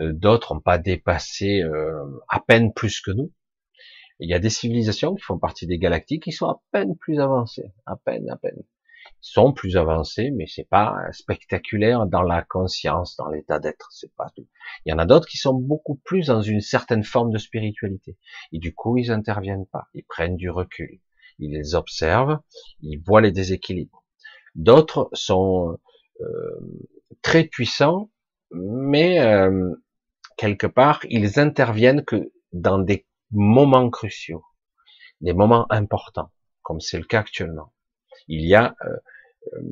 Euh, d'autres n'ont pas dépassé euh, à peine plus que nous. Il y a des civilisations qui font partie des galactiques qui sont à peine plus avancées, à peine, à peine. Sont plus avancés, mais c'est pas spectaculaire dans la conscience, dans l'état d'être, c'est pas tout. Il y en a d'autres qui sont beaucoup plus dans une certaine forme de spiritualité. Et du coup, ils interviennent pas, ils prennent du recul, ils les observent, ils voient les déséquilibres. D'autres sont euh, très puissants, mais euh, quelque part, ils interviennent que dans des moments cruciaux, des moments importants, comme c'est le cas actuellement. Il y a, euh, euh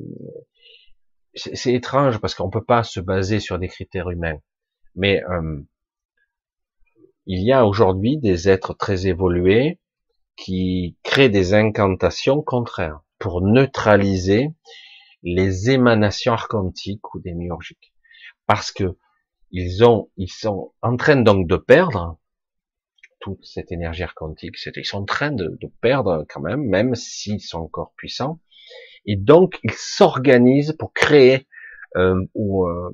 c'est étrange parce qu'on peut pas se baser sur des critères humains, mais euh, il y a aujourd'hui des êtres très évolués qui créent des incantations contraires pour neutraliser les émanations archontiques ou démiurgiques. Parce que ils ont, ils sont en train donc de perdre toute cette énergie archontique. Ils sont en train de, perdre quand même, même s'ils sont encore puissants. Et donc, ils s'organisent pour créer euh, ou euh,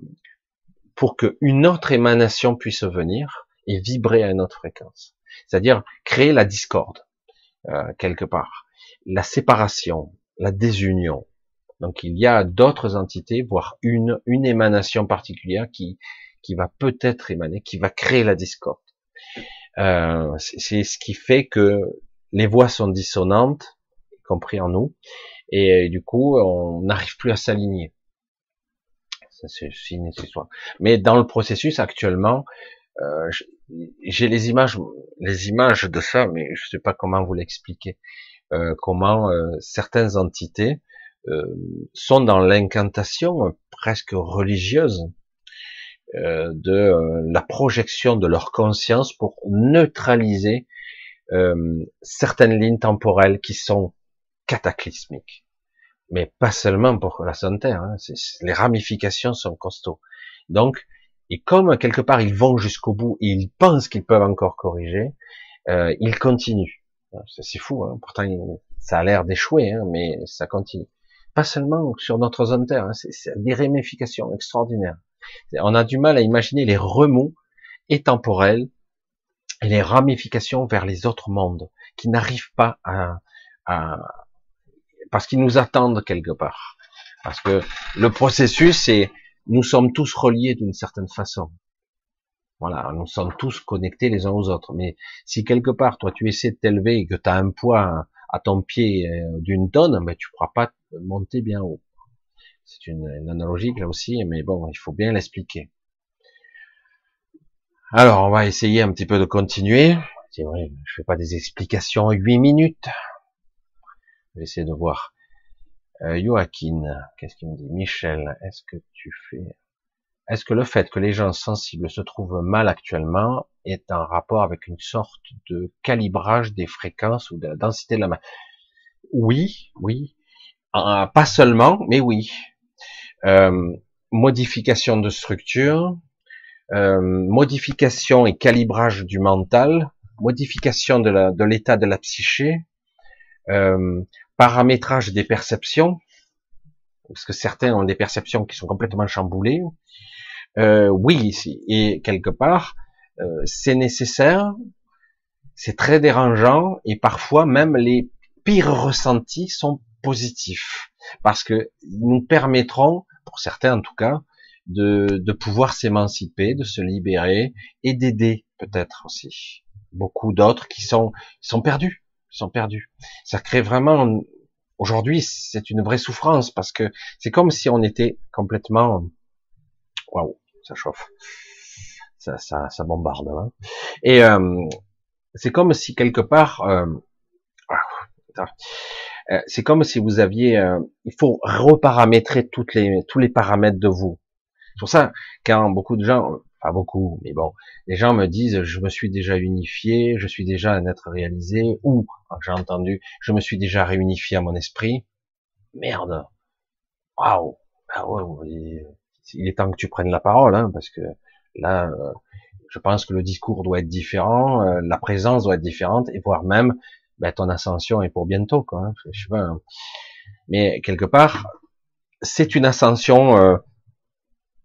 pour qu'une autre émanation puisse venir et vibrer à une autre fréquence. C'est-à-dire créer la discorde euh, quelque part, la séparation, la désunion, Donc il y a d'autres entités, voire une, une émanation particulière qui, qui va peut-être émaner, qui va créer la discorde. Euh, c'est ce qui fait que les voix sont dissonantes, y compris en nous, et du coup on n'arrive plus à s'aligner. c'est une histoire. Mais dans le processus actuellement, euh, j'ai les images, les images de ça, mais je sais pas comment vous l'expliquer. Euh, comment euh, certaines entités euh, sont dans l'incantation presque religieuse de la projection de leur conscience pour neutraliser certaines lignes temporelles qui sont cataclysmiques. Mais pas seulement pour la santé, hein, les ramifications sont costauds. Donc, et comme quelque part ils vont jusqu'au bout et ils pensent qu'ils peuvent encore corriger, euh, ils continuent. C'est fou, hein. pourtant ça a l'air d'échouer, hein, mais ça continue. Pas seulement sur notre zone Terre, hein, c'est des ramifications extraordinaires. On a du mal à imaginer les remous et temporels et les ramifications vers les autres mondes qui n'arrivent pas à, parce qu'ils nous attendent quelque part. Parce que le processus, c'est nous sommes tous reliés d'une certaine façon. Voilà, nous sommes tous connectés les uns aux autres. Mais si quelque part, toi, tu essaies de t'élever et que tu as un poids à ton pied euh, d'une tonne, ben, tu ne pourras pas monter bien haut. C'est une, analogie là aussi, mais bon, il faut bien l'expliquer. Alors, on va essayer un petit peu de continuer. C'est vrai, je fais pas des explications en huit minutes. Je vais essayer de voir. Euh, Joaquin, qu'est-ce qu'il me dit? Michel, est-ce que tu fais? Est-ce que le fait que les gens sensibles se trouvent mal actuellement est en rapport avec une sorte de calibrage des fréquences ou de la densité de la main Oui, oui. Euh, pas seulement, mais oui. Euh, modification de structure, euh, modification et calibrage du mental, modification de l'état de, de, la psyché, euh, paramétrage des perceptions, parce que certains ont des perceptions qui sont complètement chamboulées, euh, oui, et quelque part, euh, c'est nécessaire, c'est très dérangeant, et parfois même les pires ressentis sont positifs, parce que nous permettront, pour certains en tout cas, de, de pouvoir s'émanciper, de se libérer, et d'aider peut-être aussi beaucoup d'autres qui sont, sont perdus, sont perdus. Ça crée vraiment, aujourd'hui, c'est une vraie souffrance, parce que c'est comme si on était complètement, waouh, ça chauffe, ça, ça, ça bombarde. Hein. Et euh, c'est comme si quelque part, euh, euh, c'est comme si vous aviez, il faut reparamétrer toutes les, tous les paramètres de vous. C'est pour ça, quand beaucoup de gens, pas beaucoup, mais bon, les gens me disent, je me suis déjà unifié, je suis déjà un être réalisé, ou, j'ai entendu, je me suis déjà réunifié à mon esprit. Merde. Waouh. Ah ouais, il est temps que tu prennes la parole, hein, parce que là, euh, je pense que le discours doit être différent, euh, la présence doit être différente, et voire même, ben, ton ascension est pour bientôt, quoi. Hein, je sais pas, hein. Mais quelque part, c'est une ascension, euh,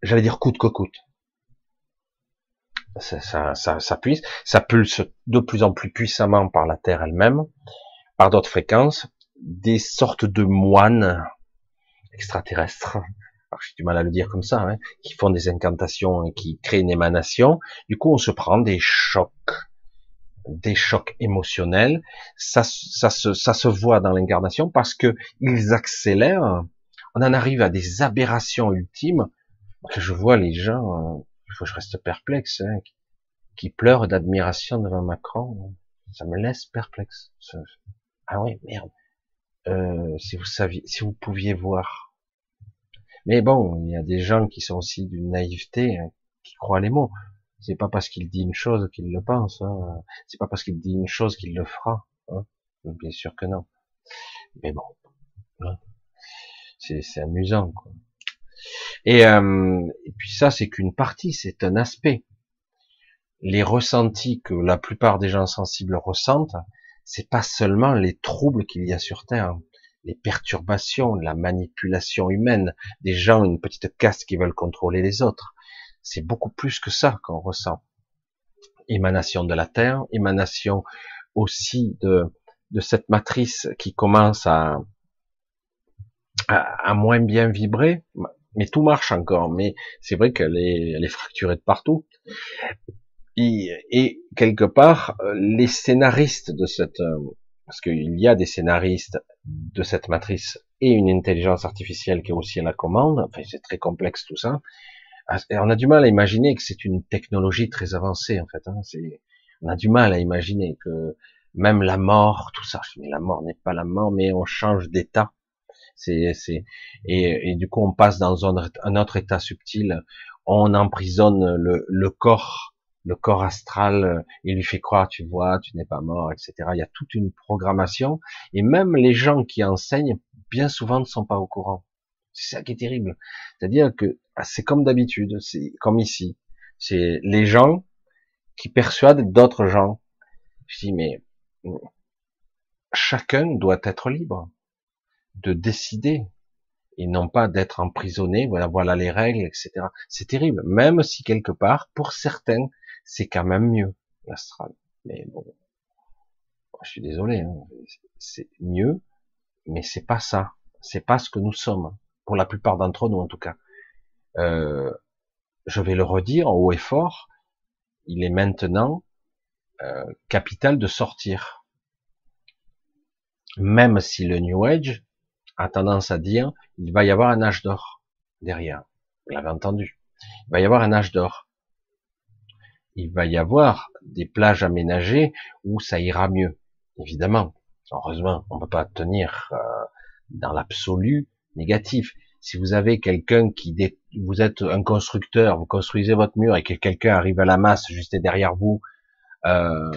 j'allais dire coûte que coûte. Ça, ça, ça, ça, puise, ça pulse de plus en plus puissamment par la Terre elle-même, par d'autres fréquences, des sortes de moines extraterrestres (laughs) j'ai du mal à le dire comme ça, hein, qui font des incantations et qui créent une émanation. Du coup, on se prend des chocs, des chocs émotionnels. Ça, ça, se, ça se voit dans l'incarnation parce que ils accélèrent. On en arrive à des aberrations ultimes. Je vois les gens, euh, je reste perplexe, hein, qui pleurent d'admiration devant Macron. Ça me laisse perplexe. Ah oui, merde. Euh, si vous saviez, si vous pouviez voir mais bon, il y a des gens qui sont aussi d'une naïveté, hein, qui croient les mots. C'est pas parce qu'il dit une chose qu'il le pense. Hein. C'est pas parce qu'il dit une chose qu'il le fera. Hein. Bien sûr que non. Mais bon, hein. c'est amusant. Quoi. Et, euh, et puis ça, c'est qu'une partie, c'est un aspect. Les ressentis que la plupart des gens sensibles ressentent, c'est pas seulement les troubles qu'il y a sur Terre les perturbations, la manipulation humaine, des gens, une petite caste qui veulent contrôler les autres. C'est beaucoup plus que ça qu'on ressent. Émanation de la Terre, émanation aussi de, de cette matrice qui commence à, a, moins bien vibré, mais tout marche encore. Mais c'est vrai qu'elle est, elle est fracturée de partout. Et, et, quelque part, les scénaristes de cette, parce qu'il y a des scénaristes de cette matrice et une intelligence artificielle qui est aussi à la commande. Enfin, c'est très complexe tout ça. On a du mal à imaginer que c'est une technologie très avancée en fait. Hein. on a du mal à imaginer que même la mort, tout ça. Mais la mort n'est pas la mort, mais on change d'état. C'est, c'est, et, du coup, on passe dans un, autre état subtil. On emprisonne le, le corps, le corps astral. Il lui fait croire, tu vois, tu n'es pas mort, etc. Il y a toute une programmation. Et même les gens qui enseignent, bien souvent, ne sont pas au courant. C'est ça qui est terrible. C'est-à-dire que ah, c'est comme d'habitude, c'est comme ici. C'est les gens qui persuadent d'autres gens. Je dis, mais chacun doit être libre de décider et non pas d'être emprisonné. Voilà, voilà les règles, etc. C'est terrible. Même si quelque part, pour certains, c'est quand même mieux l'astral. Mais bon, je suis désolé, hein. c'est mieux, mais c'est pas ça. C'est pas ce que nous sommes. Pour la plupart d'entre nous, en tout cas. Euh, je vais le redire haut et fort. Il est maintenant euh, capital de sortir. Même si le New Age a tendance à dire il va y avoir un âge d'or derrière. Vous l'avez entendu. Il va y avoir un âge d'or. Il va y avoir des plages aménagées où ça ira mieux. Évidemment. Heureusement, on ne peut pas tenir euh, dans l'absolu négatif. Si vous avez quelqu'un qui, vous êtes un constructeur, vous construisez votre mur et que quelqu'un arrive à la masse juste derrière vous euh,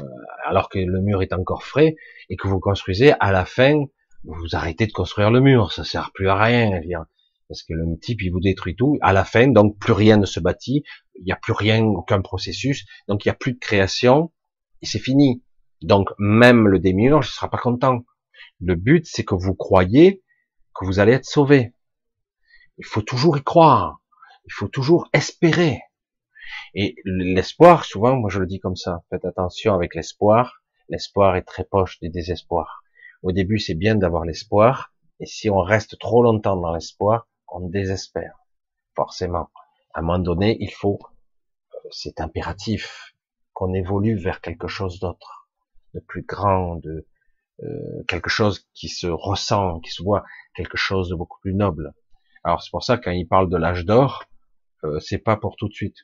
alors que le mur est encore frais, et que vous construisez, à la fin, vous arrêtez de construire le mur, ça sert plus à rien, parce que le type il vous détruit tout. À la fin, donc plus rien ne se bâtit, il n'y a plus rien, aucun processus, donc il n'y a plus de création, et c'est fini. Donc même le démiurge ne sera pas content. Le but, c'est que vous croyez que vous allez être sauvé. Il faut toujours y croire. Il faut toujours espérer. Et l'espoir, souvent, moi je le dis comme ça, faites attention avec l'espoir. L'espoir est très proche du désespoir. Au début, c'est bien d'avoir l'espoir, et si on reste trop longtemps dans l'espoir, on désespère. Forcément. À un moment donné, il faut, euh, c'est impératif, qu'on évolue vers quelque chose d'autre, de plus grand, de euh, quelque chose qui se ressent, qui se voit, quelque chose de beaucoup plus noble. Alors c'est pour ça quand il parle de l'âge d'or, euh, c'est pas pour tout de suite.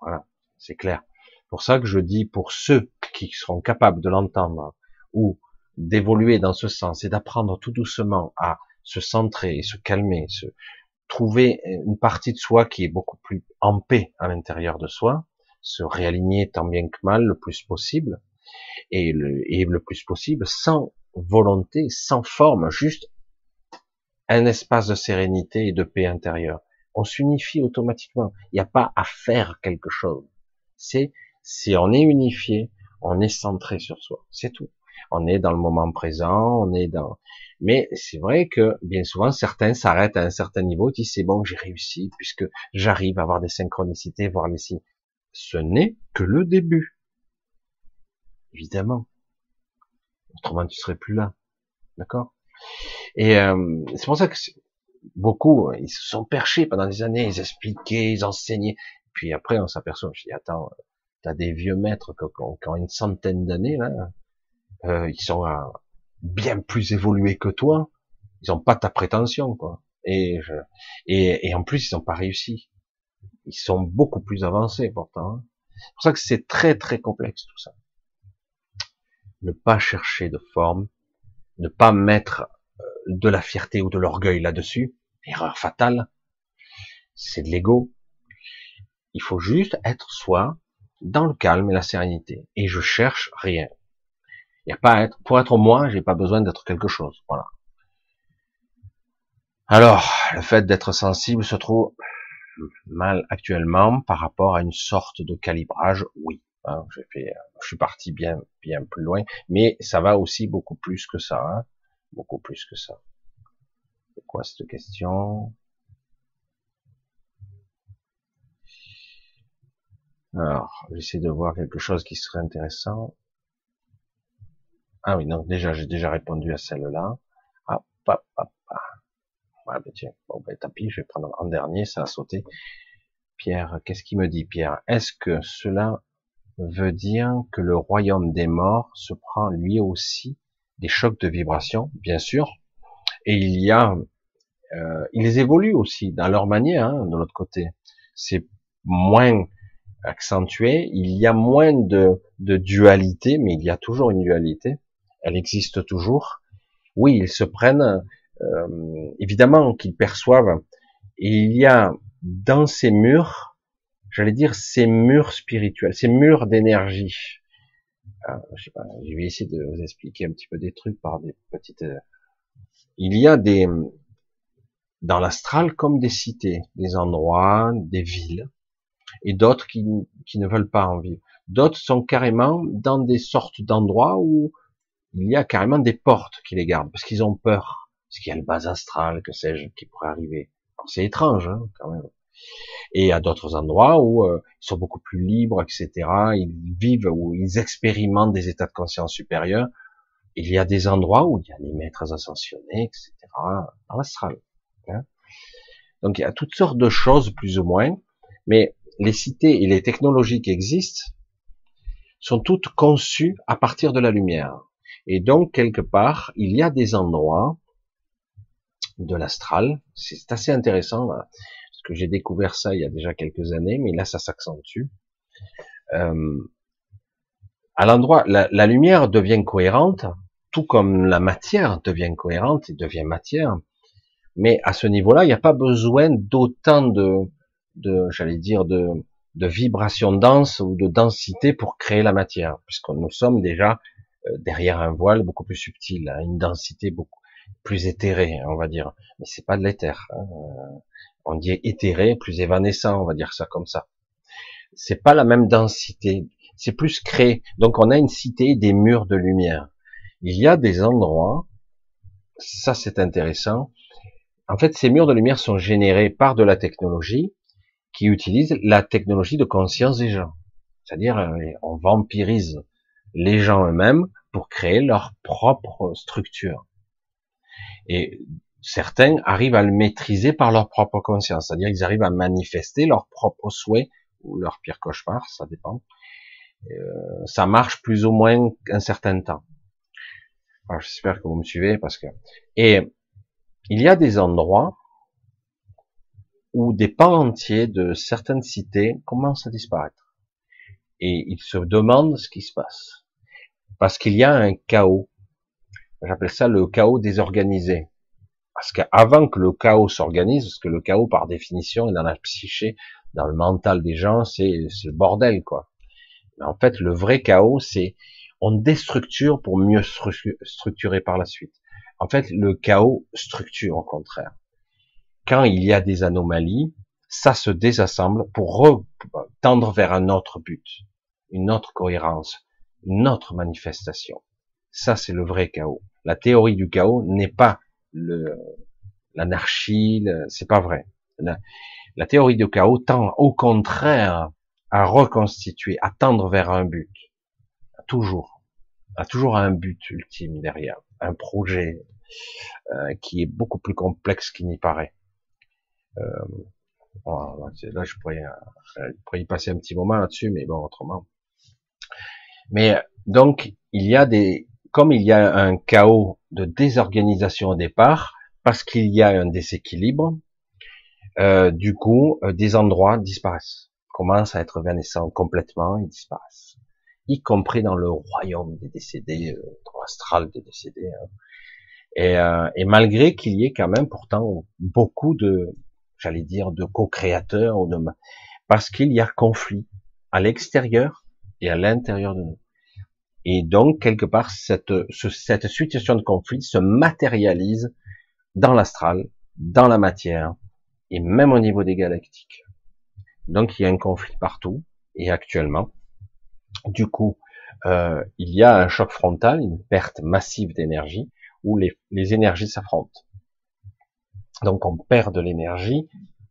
Voilà, c'est clair. Pour ça que je dis pour ceux qui seront capables de l'entendre ou d'évoluer dans ce sens et d'apprendre tout doucement à se centrer se calmer, se trouver une partie de soi qui est beaucoup plus en paix à l'intérieur de soi, se réaligner tant bien que mal le plus possible et le, et le plus possible sans volonté, sans forme, juste un espace de sérénité et de paix intérieure on s'unifie automatiquement. Il n'y a pas à faire quelque chose. C'est si on est unifié, on est centré sur soi. C'est tout. On est dans le moment présent, on est dans. Mais c'est vrai que bien souvent certains s'arrêtent à un certain niveau, disent c'est bon, j'ai réussi puisque j'arrive à avoir des synchronicités, voir les signes. Ce n'est que le début. Évidemment. Autrement, tu serais plus là. D'accord? Et euh, c'est pour ça que beaucoup, ils se sont perchés pendant des années, ils expliquaient, ils enseignaient. Puis après, on s'aperçoit, je dis, attends, t'as des vieux maîtres qui ont, une centaine d'années, là, euh, ils sont euh, bien plus évolués que toi, ils ont pas ta prétention, quoi. Et, et, et en plus, ils n'ont pas réussi. Ils sont beaucoup plus avancés, pourtant. Hein. C'est pour ça que c'est très, très complexe, tout ça. Ne pas chercher de forme, ne pas mettre de la fierté ou de l'orgueil là-dessus. Erreur fatale. C'est de l'ego. Il faut juste être soi, dans le calme et la sérénité. Et je cherche rien. Il a pas à être, pour être moi, j'ai pas besoin d'être quelque chose. Voilà. Alors, le fait d'être sensible se trouve mal actuellement par rapport à une sorte de calibrage, oui. Hein, fait, je suis parti bien, bien plus loin, mais ça va aussi beaucoup plus que ça. Hein beaucoup plus que ça. C'est quoi cette question? Alors, j'essaie de voir quelque chose qui serait intéressant. Ah oui, donc déjà, j'ai déjà répondu à celle-là. Ah, Ouais, ben tiens, bon ben pis, je vais prendre en dernier, ça a sauté. Pierre, qu'est-ce qu'il me dit Pierre? Est-ce que cela veut dire que le royaume des morts se prend lui aussi des chocs de vibration Bien sûr. Et il y a, euh, ils évoluent aussi dans leur manière, hein, de l'autre côté. C'est moins accentué, il y a moins de, de dualité, mais il y a toujours une dualité. Elle existe toujours. Oui, ils se prennent, euh, évidemment qu'ils perçoivent. Et il y a dans ces murs, j'allais dire ces murs spirituels, ces murs d'énergie. Euh, je sais pas, je vais essayer de vous expliquer un petit peu des trucs par des petites. Euh, il y a des dans l'astral comme des cités, des endroits, des villes, et d'autres qui, qui ne veulent pas en vivre. D'autres sont carrément dans des sortes d'endroits où il y a carrément des portes qui les gardent parce qu'ils ont peur, parce qu'il y a le bas astral, que sais-je, qui pourrait arriver. C'est étrange, hein, quand même. Et à d'autres endroits où euh, ils sont beaucoup plus libres, etc. Ils vivent, où ils expérimentent des états de conscience supérieurs. Il y a des endroits où il y a les maîtres ascensionnés, etc. dans l'astral. Hein. Donc il y a toutes sortes de choses, plus ou moins. Mais les cités et les technologies qui existent sont toutes conçues à partir de la lumière. Et donc, quelque part, il y a des endroits de l'astral. C'est assez intéressant, que j'ai découvert ça il y a déjà quelques années, mais là, ça s'accentue. Euh, à l'endroit, la, la, lumière devient cohérente, tout comme la matière devient cohérente et devient matière. Mais à ce niveau-là, il n'y a pas besoin d'autant de, de j'allais dire, de, de vibrations denses ou de densité pour créer la matière, puisque nous sommes déjà euh, derrière un voile beaucoup plus subtil, à une densité beaucoup plus éthérée, on va dire. Mais c'est pas de l'éther. Hein. On dit éthéré, plus évanescent, on va dire ça comme ça. C'est pas la même densité. C'est plus créé. Donc on a une cité des murs de lumière. Il y a des endroits, ça c'est intéressant. En fait, ces murs de lumière sont générés par de la technologie qui utilise la technologie de conscience des gens. C'est-à-dire, euh, on vampirise les gens eux-mêmes pour créer leur propre structure. Et certains arrivent à le maîtriser par leur propre conscience, c'est-à-dire qu'ils arrivent à manifester leurs propres souhaits ou leur pire cauchemar, ça dépend. Euh, ça marche plus ou moins un certain temps. J'espère que vous me suivez parce que et il y a des endroits où des pans entiers de certaines cités commencent à disparaître. Et ils se demandent ce qui se passe. Parce qu'il y a un chaos. J'appelle ça le chaos désorganisé. Parce qu'avant que le chaos s'organise, parce que le chaos par définition est dans la psyché, dans le mental des gens, c'est le bordel, quoi. Mais en fait, le vrai chaos, c'est on déstructure pour mieux structurer par la suite. En fait, le chaos structure au contraire quand il y a des anomalies, ça se désassemble pour tendre vers un autre but, une autre cohérence, une autre manifestation. Ça, c'est le vrai chaos. La théorie du chaos n'est pas le, l'anarchie, c'est pas vrai. La, la, théorie du chaos tend au contraire à reconstituer, à tendre vers un but. Toujours. À toujours un but ultime derrière. Un projet euh, qui est beaucoup plus complexe qu'il n'y paraît. Euh, là, je pourrais, euh, je pourrais y passer un petit moment là-dessus, mais bon, autrement. Mais donc, il y a des, comme il y a un chaos de désorganisation au départ, parce qu'il y a un déséquilibre, euh, du coup, euh, des endroits disparaissent, commencent à être évanescents complètement, ils disparaissent, y compris dans le royaume des décédés, euh, astral des décédés. Hein. Et, euh, et malgré qu'il y ait quand même pourtant beaucoup de, j'allais dire, de co-créateurs, parce qu'il y a conflit à l'extérieur et à l'intérieur de nous. Et donc, quelque part, cette, cette situation de conflit se matérialise dans l'astral, dans la matière, et même au niveau des galactiques. Donc, il y a un conflit partout, et actuellement. Du coup, euh, il y a un choc frontal, une perte massive d'énergie, où les, les énergies s'affrontent. Donc on perd de l'énergie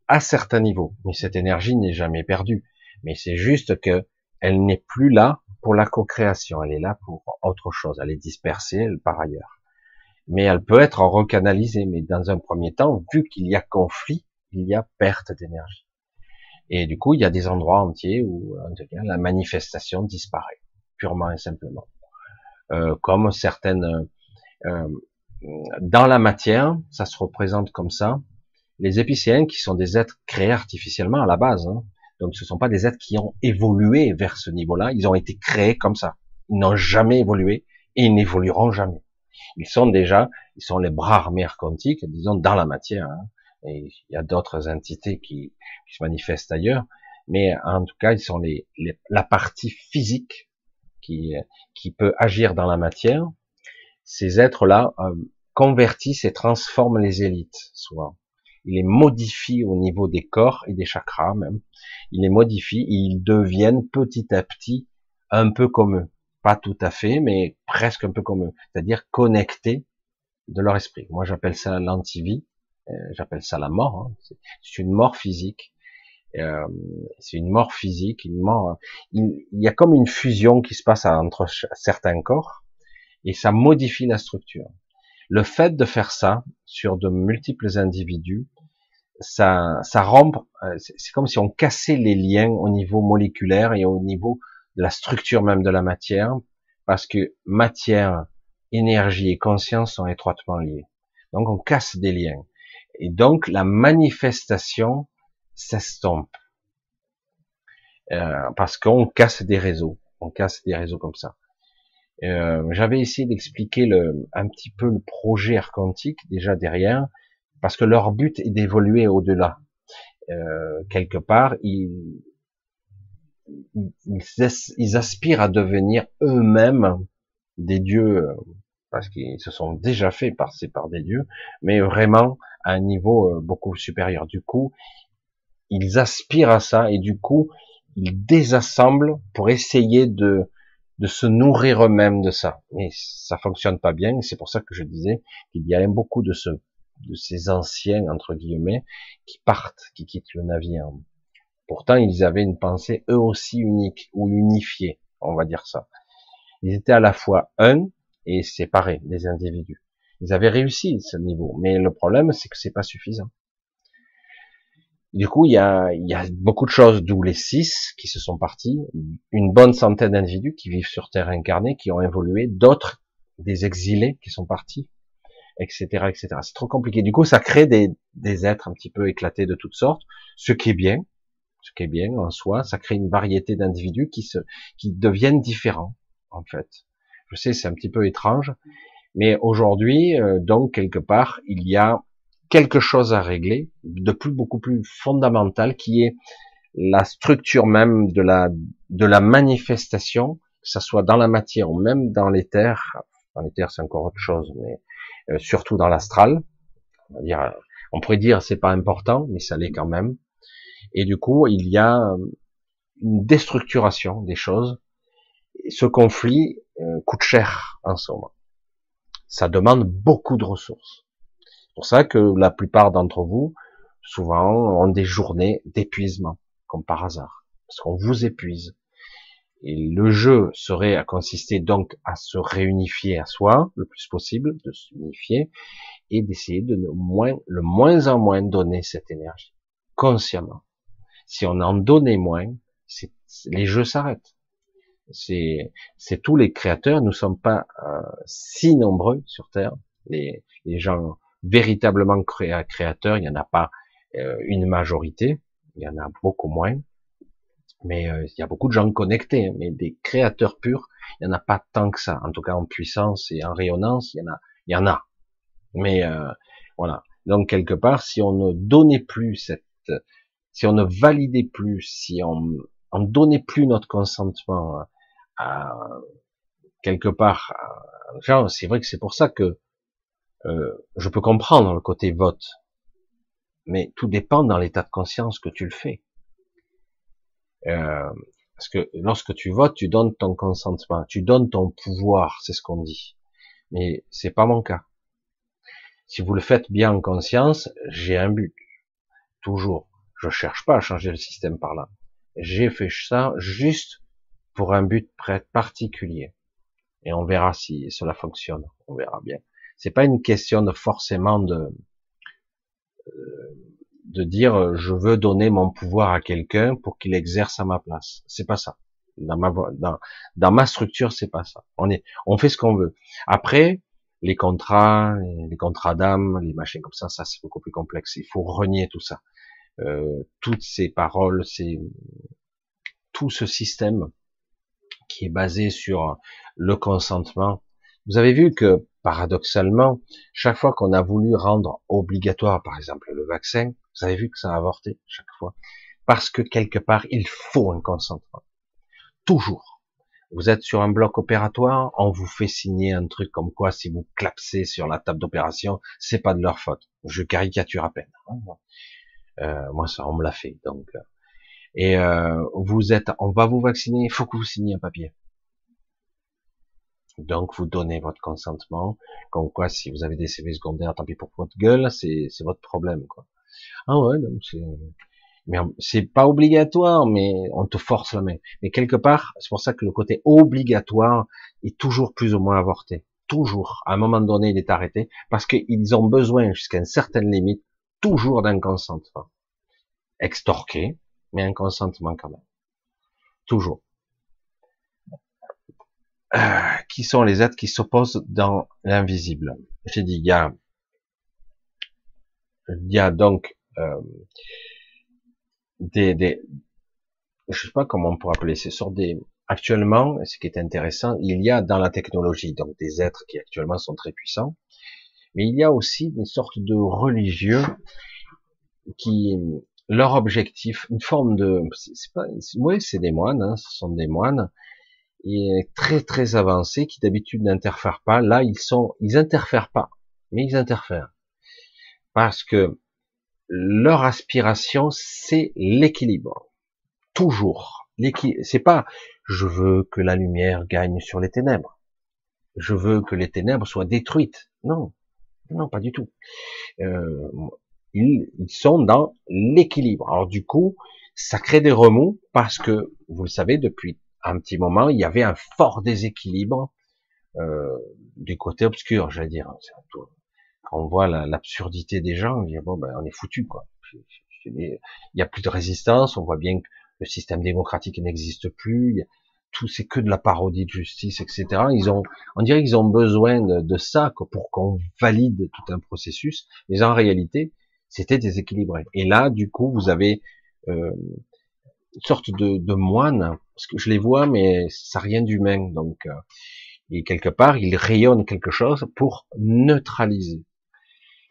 à certains niveaux, mais cette énergie n'est jamais perdue. Mais c'est juste que elle n'est plus là pour la co-création, elle est là pour autre chose, elle est dispersée elle, par ailleurs. mais elle peut être recanalisée. Mais dans un premier temps, vu qu'il y a conflit, il y a perte d'énergie. Et du coup, il y a des endroits entiers où la manifestation disparaît, purement et simplement. Euh, comme certaines... Euh, dans la matière, ça se représente comme ça. Les épicéens, qui sont des êtres créés artificiellement à la base, hein, donc ce ne sont pas des êtres qui ont évolué vers ce niveau-là, ils ont été créés comme ça. Ils n'ont jamais évolué et ils n'évolueront jamais. Ils sont déjà, ils sont les bras armés quantiques, disons, dans la matière. Hein. Et il y a d'autres entités qui, se manifestent ailleurs, mais en tout cas, ils sont les, la partie physique qui, qui peut agir dans la matière. Ces êtres-là euh, convertissent et transforment les élites, souvent. Ils les modifient au niveau des corps et des chakras même. Ils les modifient et ils deviennent petit à petit un peu comme eux. Pas tout à fait, mais presque un peu comme eux. C'est-à-dire connectés de leur esprit. Moi, j'appelle ça l'antivie. Euh, j'appelle ça la mort. Hein. C'est une mort physique. Euh, c'est une mort physique, mort. Il, y a comme une fusion qui se passe entre certains corps et ça modifie la structure. Le fait de faire ça sur de multiples individus, ça, ça. Euh, c'est comme si on cassait les liens au niveau moléculaire et au niveau de la structure même de la matière, parce que matière, énergie et conscience sont étroitement liés. Donc on casse des liens. Et donc la manifestation s'estompe. Euh, parce qu'on casse des réseaux. On casse des réseaux comme ça. Euh, J'avais essayé d'expliquer un petit peu le projet quantique déjà derrière, parce que leur but est d'évoluer au-delà. Euh, quelque part, ils, ils, aspirent à devenir eux-mêmes des dieux, parce qu'ils se sont déjà fait passer par des dieux, mais vraiment à un niveau euh, beaucoup supérieur. Du coup, ils aspirent à ça et du coup, ils désassemblent pour essayer de, de se nourrir eux-mêmes de ça. Mais ça fonctionne pas bien. C'est pour ça que je disais qu'il y a beaucoup de ce, de ces anciens, entre guillemets, qui partent, qui quittent le navire. Pourtant, ils avaient une pensée eux aussi unique ou unifiée, on va dire ça. Ils étaient à la fois un et séparés des individus. Ils avaient réussi ce niveau, mais le problème c'est que c'est pas suffisant. Du coup, il y a, y a beaucoup de choses, d'où les six qui se sont partis, une bonne centaine d'individus qui vivent sur Terre incarnée, qui ont évolué, d'autres des exilés qui sont partis, etc., etc. C'est trop compliqué. Du coup, ça crée des, des êtres un petit peu éclatés de toutes sortes, ce qui est bien, ce qui est bien en soi, ça crée une variété d'individus qui qui deviennent différents, en fait. Je sais, c'est un petit peu étrange, mais aujourd'hui, euh, donc quelque part, il y a quelque chose à régler, de plus beaucoup plus fondamental, qui est la structure même de la de la manifestation, que ça soit dans la matière ou même dans l'éther. Dans l'éther, c'est encore autre chose, mais euh, surtout dans l'astral. On, pourrait dire c'est pas important, mais ça l'est quand même. Et du coup, il y a euh, une déstructuration des choses. ce conflit euh, coûte cher en somme. Ça demande beaucoup de ressources. C'est pour ça que la plupart d'entre vous, souvent, ont des journées d'épuisement, comme par hasard. Parce qu'on vous épuise. Et le jeu serait à consister donc à se réunifier à soi le plus possible, de s'unifier et d'essayer de moins, le moins en moins donner cette énergie consciemment. Si on en donnait moins, les jeux s'arrêtent. C'est, c'est tous les créateurs. Nous sommes pas euh, si nombreux sur Terre. Les, les gens véritablement créateurs, il n'y en a pas euh, une majorité. Il y en a beaucoup moins. Mais euh, il y a beaucoup de gens connectés. Hein. Mais des créateurs purs, il n'y en a pas tant que ça. En tout cas, en puissance et en rayonnance, il y en a. Il y en a. Mais voilà. Donc quelque part, si on ne donnait plus cette si on ne validait plus, si on, on donnait plus notre consentement à, quelque part, genre, c'est vrai que c'est pour ça que euh, je peux comprendre le côté vote, mais tout dépend dans l'état de conscience que tu le fais. Euh, parce que lorsque tu votes, tu donnes ton consentement, tu donnes ton pouvoir, c'est ce qu'on dit. Mais c'est pas mon cas. Si vous le faites bien en conscience, j'ai un but. Toujours. Je cherche pas à changer le système par là. J'ai fait ça juste pour un but particulier. Et on verra si cela fonctionne. On verra bien. C'est pas une question de forcément de euh, de dire je veux donner mon pouvoir à quelqu'un pour qu'il exerce à ma place. C'est pas ça. Dans ma dans, dans ma structure, c'est pas ça. On est on fait ce qu'on veut. Après les contrats, les contrats d'âme, les machines comme ça, ça c'est beaucoup plus complexe. Il faut renier tout ça. Euh, toutes ces paroles, c'est tout ce système qui est basé sur le consentement. Vous avez vu que paradoxalement, chaque fois qu'on a voulu rendre obligatoire, par exemple, le vaccin, vous avez vu que ça a avorté chaque fois, parce que quelque part il faut un consentement. Toujours. Vous êtes sur un bloc opératoire, on vous fait signer un truc comme quoi si vous clapsez sur la table d'opération, c'est pas de leur faute. Je caricature à peine. Hein. Euh, moi, ça, on me l'a fait. Donc, euh, et euh, vous êtes, on va vous vacciner, il faut que vous signiez un papier. Donc, vous donnez votre consentement, comme quoi, si vous avez des CV secondaires, tant pis pour votre gueule, c'est votre problème, quoi. Ah ouais, donc c'est, mais c'est pas obligatoire, mais on te force la main. Mais quelque part, c'est pour ça que le côté obligatoire est toujours plus ou moins avorté. Toujours. À un moment donné, il est arrêté parce qu'ils ont besoin jusqu'à une certaine limite toujours d'un consentement. Extorqué, mais un consentement quand même. Toujours. Euh, qui sont les êtres qui s'opposent dans l'invisible. J'ai dit, il y a, y a donc euh, des, des, je sais pas comment on pourrait appeler ces sortes des, actuellement, ce qui est intéressant, il y a dans la technologie donc des êtres qui actuellement sont très puissants, mais il y a aussi une sorte de religieux qui, leur objectif, une forme de, c'est pas, oui, c'est des moines, hein, ce sont des moines, très très avancés qui d'habitude n'interfèrent pas. Là, ils sont, ils interfèrent pas, mais ils interfèrent parce que leur aspiration, c'est l'équilibre, toujours. C'est pas, je veux que la lumière gagne sur les ténèbres. Je veux que les ténèbres soient détruites. Non, non, pas du tout. Euh, ils, sont dans l'équilibre. Alors du coup, ça crée des remous parce que, vous le savez, depuis un petit moment, il y avait un fort déséquilibre euh, du côté obscur, j'allais dire. Quand on voit l'absurdité des gens, on dit bon, ben, on est foutu quoi. Il y a plus de résistance, on voit bien que le système démocratique n'existe plus, tout c'est que de la parodie de justice, etc. Ils ont, on dirait qu'ils ont besoin de, de ça pour qu'on valide tout un processus, mais en réalité, c'était déséquilibré. Et là, du coup, vous avez euh, une sorte de, de, moine, parce que je les vois, mais ça rien d'humain. Donc, euh, et quelque part, ils rayonnent quelque chose pour neutraliser.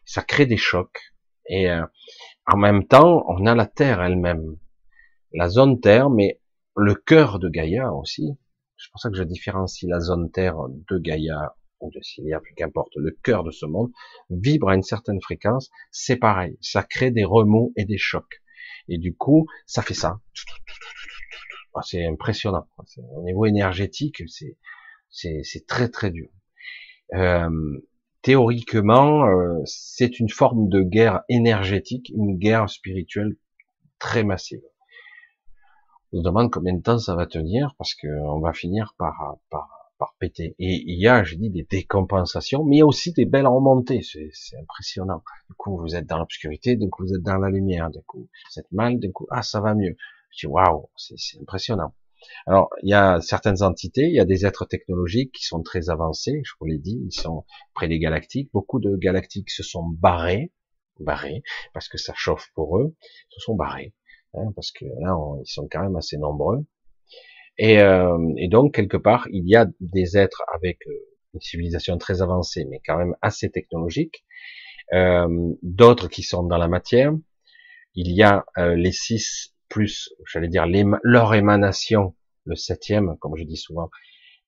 Ça crée des chocs. Et euh, en même temps, on a la Terre elle-même, la zone Terre, mais le cœur de Gaïa aussi. C'est pour ça que je différencie la zone Terre de Gaïa ou de Cilia, plus qu'importe, le cœur de ce monde, vibre à une certaine fréquence, c'est pareil, ça crée des remous et des chocs. Et du coup, ça fait ça. C'est impressionnant. Au niveau énergétique, c'est c'est très très dur. Euh, théoriquement, euh, c'est une forme de guerre énergétique, une guerre spirituelle très massive. On se demande combien de temps ça va tenir parce qu'on va finir par, par Et il y a, je dis, des décompensations, mais aussi des belles remontées. C'est impressionnant. Du coup, vous êtes dans l'obscurité, du coup, vous êtes dans la lumière, du coup, vous êtes mal, du coup, ah, ça va mieux. Je dis, waouh, c'est impressionnant. Alors, il y a certaines entités, il y a des êtres technologiques qui sont très avancés, je vous l'ai dit, ils sont près des galactiques. Beaucoup de galactiques se sont barrés, barrés, parce que ça chauffe pour eux, se sont barrés, hein, parce que là, ils sont quand même assez nombreux. Et, euh, et, donc, quelque part, il y a des êtres avec euh, une civilisation très avancée, mais quand même assez technologique, euh, d'autres qui sont dans la matière. Il y a euh, les six plus, j'allais dire, leur émanation, le septième, comme je dis souvent,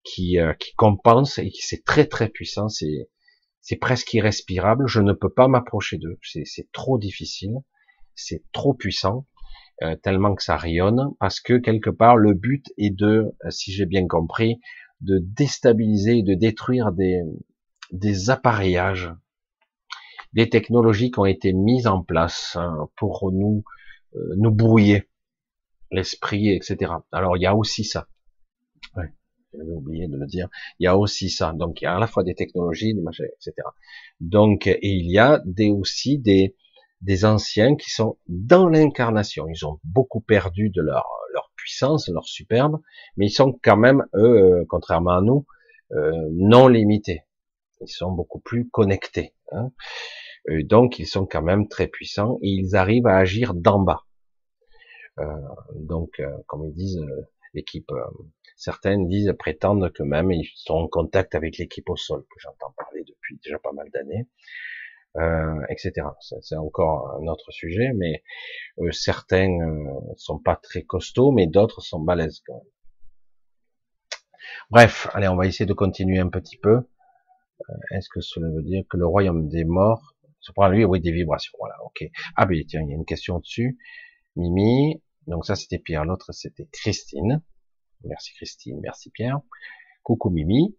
qui, euh, qui compense et qui c'est très très puissant, c'est c'est presque irrespirable. Je ne peux pas m'approcher d'eux, c'est trop difficile, c'est trop puissant. Euh, tellement que ça rayonne, parce que quelque part le but est de, euh, si j'ai bien compris, de déstabiliser et de détruire des, des appareillages, des technologies qui ont été mises en place hein, pour nous, nous brouiller l'esprit, etc. Alors il y a aussi ça. j'avais oublié de le dire, il y a aussi ça. Donc il y a à la fois des technologies, des machins, etc. Donc et il y a des aussi des des anciens qui sont dans l'incarnation. Ils ont beaucoup perdu de leur leur puissance, leur superbe, mais ils sont quand même eux, euh, contrairement à nous, euh, non limités. Ils sont beaucoup plus connectés. Hein. Donc ils sont quand même très puissants et ils arrivent à agir d'en bas. Euh, donc, comme ils disent, l'équipe, certaines disent, prétendent que même ils sont en contact avec l'équipe au sol, que j'entends parler depuis déjà pas mal d'années, etc. C'est encore un autre sujet, mais certains sont pas très costauds, mais d'autres sont balèzes quand même. Bref, allez, on va essayer de continuer un petit peu. Est-ce que cela veut dire que le royaume des morts se prend lui, oui, des vibrations. Voilà, ok. Ah ben tiens, il y a une question dessus. Mimi. Donc ça c'était Pierre, l'autre c'était Christine. Merci Christine, merci Pierre. Coucou Mimi.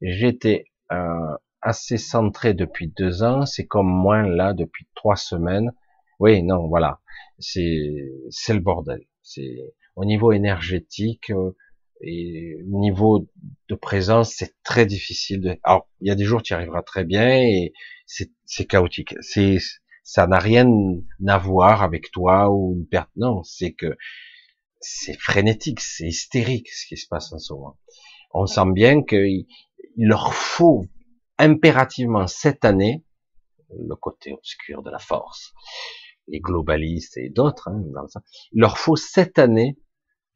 J'étais euh, assez centré depuis deux ans. C'est comme moi là depuis trois semaines. Oui, non, voilà. C'est c'est le bordel. C'est au niveau énergétique. Euh, et niveau de présence, c'est très difficile. De... Alors, il y a des jours, tu y arriveras très bien, et c'est chaotique. C'est ça n'a rien à voir avec toi ou une perte. Non, c'est que c'est frénétique, c'est hystérique ce qui se passe en ce moment. On sent bien qu'il leur faut impérativement cette année le côté obscur de la force, les globalistes et d'autres, hein, il leur faut cette année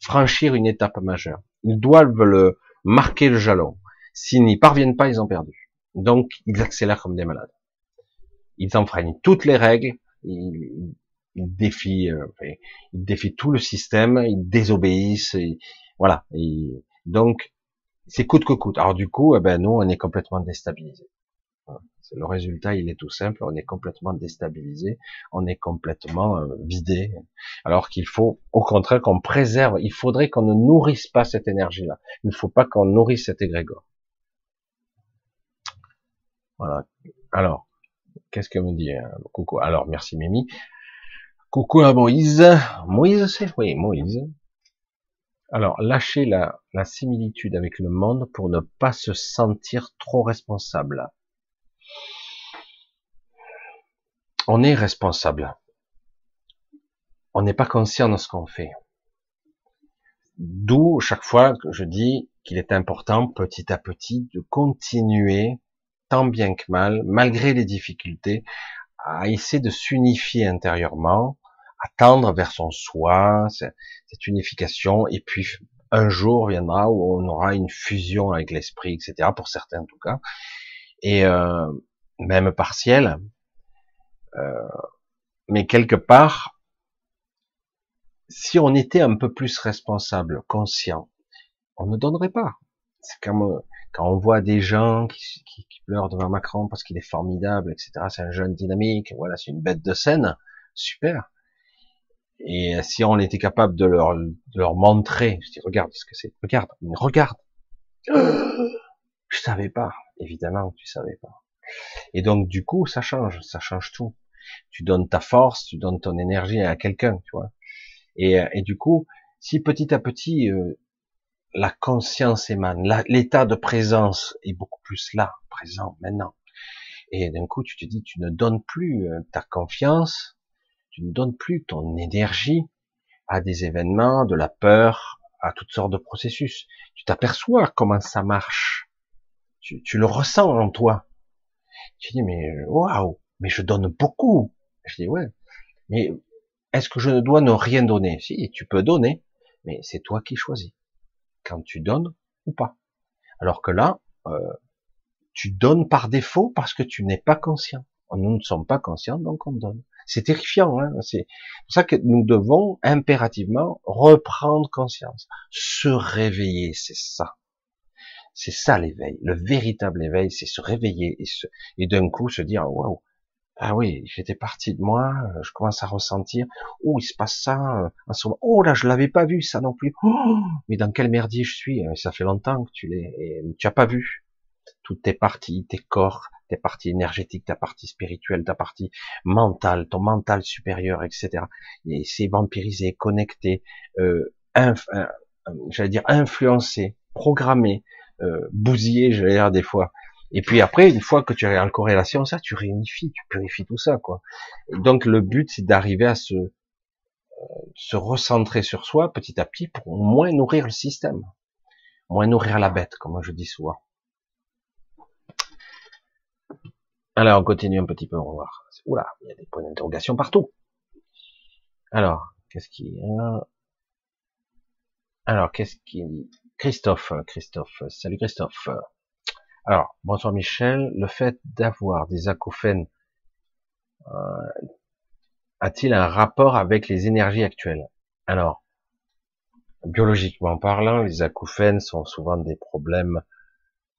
franchir une étape majeure. Ils doivent le marquer le jalon. S'ils n'y parviennent pas, ils ont perdu. Donc, ils accélèrent comme des malades. Ils enfreignent toutes les règles, ils, défient, euh, ils défient tout le système, ils désobéissent, voilà. donc, c'est coûte que coûte. Alors du coup, eh ben, nous, on est complètement déstabilisés. Le résultat, il est tout simple, on est complètement déstabilisé, on est complètement euh, vidé, alors qu'il faut, au contraire, qu'on préserve, il faudrait qu'on ne nourrisse pas cette énergie-là. Il ne faut pas qu'on nourrisse cet égrégore. Voilà. Alors, qu'est-ce que me dit euh, Coucou? Alors, merci Mimi. Coucou à Moïse. Moïse, c'est oui, Moïse. Alors, lâcher la, la similitude avec le monde pour ne pas se sentir trop responsable. On est responsable. On n'est pas conscient de ce qu'on fait. D'où chaque fois que je dis qu'il est important petit à petit de continuer tant bien que mal, malgré les difficultés, à essayer de s'unifier intérieurement, à tendre vers son soi, cette unification, et puis un jour viendra où on aura une fusion avec l'esprit, etc., pour certains en tout cas, et euh, même partielle, euh, mais quelque part, si on était un peu plus responsable, conscient, on ne donnerait pas. C'est comme euh, quand on voit des gens qui, qui, pleurent devant Macron parce qu'il est formidable, etc. C'est un jeune dynamique, voilà, c'est une bête de scène, super. Et si on était capable de leur, de leur montrer, je dis regarde ce que c'est, regarde, regarde. (gasps) Je savais pas, évidemment tu savais pas. Et donc du coup ça change, ça change tout tu donnes ta force, tu donnes ton énergie à quelqu'un, tu vois. Et, et, du coup, si petit à petit euh, la conscience émane, l'état de présence est beaucoup plus là, présent maintenant, et d'un coup tu te dis, tu ne donnes plus euh, ta confiance, tu ne donnes plus ton énergie à des événements, de la peur, à toutes sortes de processus. Tu t'aperçois comment ça marche. Tu, le ressens en toi. Tu dis mais waouh, mais je donne beaucoup. Je dis ouais, mais est-ce que je ne dois ne rien donner? Si, tu peux donner, mais c'est toi qui choisis quand tu donnes ou pas. Alors que là, euh, tu donnes par défaut parce que tu n'es pas conscient. Nous ne sommes pas conscients, donc on donne. C'est terrifiant. Hein c'est pour ça que nous devons impérativement reprendre conscience, se réveiller. C'est ça. C'est ça l'éveil. Le véritable éveil, c'est se réveiller et, et d'un coup se dire waouh, ah oui, j'étais parti de moi, euh, je commence à ressentir, oh, il se passe ça, euh, oh là, je l'avais pas vu, ça non plus, oh, mais dans quel merdier je suis, euh, ça fait longtemps que tu l'es, tu as pas vu. Toutes tes parties, tes corps, tes parties énergétiques, ta partie spirituelle, ta partie mentale, ton mental supérieur, etc. Et c'est vampirisé, connecté, euh, j'allais dire influencé programmé, euh, bousillé, je vais dire des fois. Et puis après, une fois que tu as en corrélation ça, tu réunifies, tu purifies tout ça, quoi. donc le but, c'est d'arriver à se se recentrer sur soi petit à petit pour moins nourrir le système, moins nourrir la bête, comme je dis souvent. Alors, on continue un petit peu, on va voir. Oula, il y a des points d'interrogation partout. Alors, qu'est-ce qu'il y a? Alors, qu'est-ce qu'il dit Christophe, Christophe, salut Christophe. Alors, bonsoir Michel, le fait d'avoir des acouphènes euh, a-t-il un rapport avec les énergies actuelles? Alors, biologiquement parlant, les acouphènes sont souvent des problèmes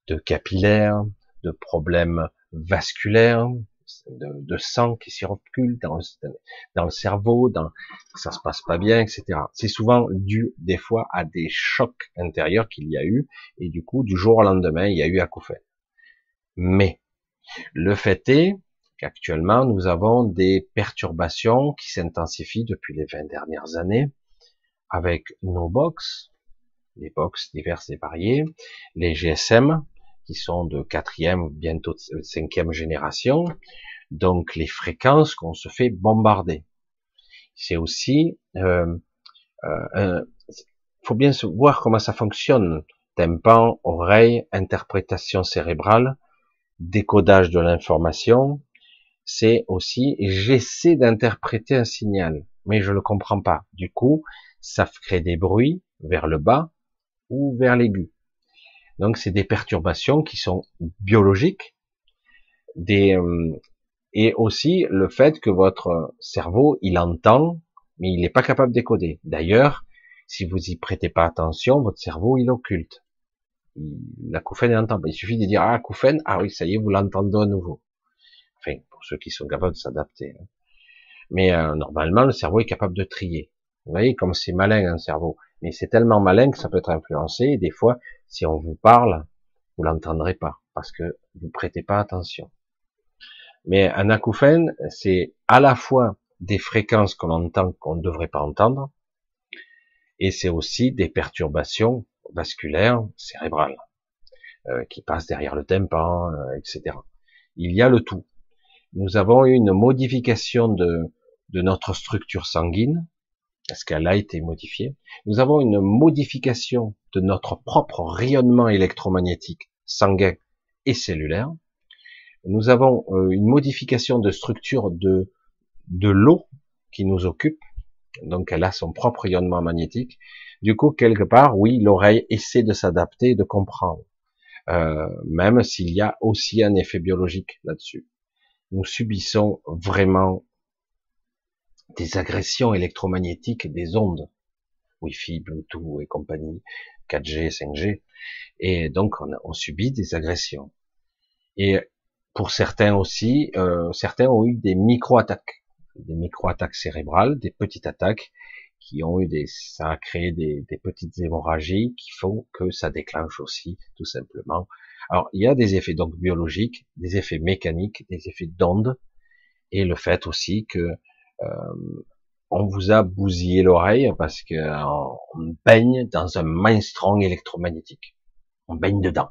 de capillaires, de problèmes vasculaires, de, sang qui circule dans dans le cerveau, dans, ça se passe pas bien, etc. C'est souvent dû des fois à des chocs intérieurs qu'il y a eu, et du coup, du jour au lendemain, il y a eu acouphènes. Mais le fait est qu'actuellement, nous avons des perturbations qui s'intensifient depuis les 20 dernières années avec nos box, les box diverses et variées, les GSM, qui sont de quatrième, bientôt de cinquième génération, donc les fréquences qu'on se fait bombarder. C'est aussi, euh, euh, faut bien se voir comment ça fonctionne. Tympan, oreille, interprétation cérébrale, décodage de l'information, c'est aussi j'essaie d'interpréter un signal, mais je le comprends pas. Du coup, ça crée des bruits vers le bas ou vers l'aigu. Donc c'est des perturbations qui sont biologiques, des euh, et aussi le fait que votre cerveau il entend, mais il n'est pas capable d'écoder. D'ailleurs, si vous y prêtez pas attention, votre cerveau il occulte. L'acouphène entend. Il suffit de dire ah acouphène, ah oui ça y est vous l'entendez à nouveau. Enfin pour ceux qui sont capables de s'adapter. Hein. Mais euh, normalement le cerveau est capable de trier. Vous voyez comme c'est malin un cerveau. Mais c'est tellement malin que ça peut être influencé. Et des fois, si on vous parle, vous l'entendrez pas parce que vous prêtez pas attention. Mais un acouphène, c'est à la fois des fréquences qu'on entend qu'on ne devrait pas entendre, et c'est aussi des perturbations vasculaires cérébrales euh, qui passent derrière le tympan, euh, etc. Il y a le tout. Nous avons eu une modification de, de notre structure sanguine, parce qu'elle a été modifiée. Nous avons une modification de notre propre rayonnement électromagnétique sanguin et cellulaire. Nous avons euh, une modification de structure de, de l'eau qui nous occupe. Donc elle a son propre rayonnement magnétique. Du coup, quelque part, oui, l'oreille essaie de s'adapter et de comprendre. Euh, même s'il y a aussi un effet biologique là-dessus. Nous subissons vraiment des agressions électromagnétiques des ondes, Wi-Fi, Bluetooth et compagnie, 4G, 5G, et donc on, subit des agressions. Et pour certains aussi, euh, certains ont eu des micro-attaques, des micro-attaques cérébrales, des petites attaques qui ont eu des, ça a créé des, des, petites hémorragies qui font que ça déclenche aussi, tout simplement. Alors, il y a des effets donc biologiques, des effets mécaniques, des effets d'ondes, et le fait aussi que on vous a bousillé l'oreille parce que on baigne dans un mainstream électromagnétique. On baigne dedans.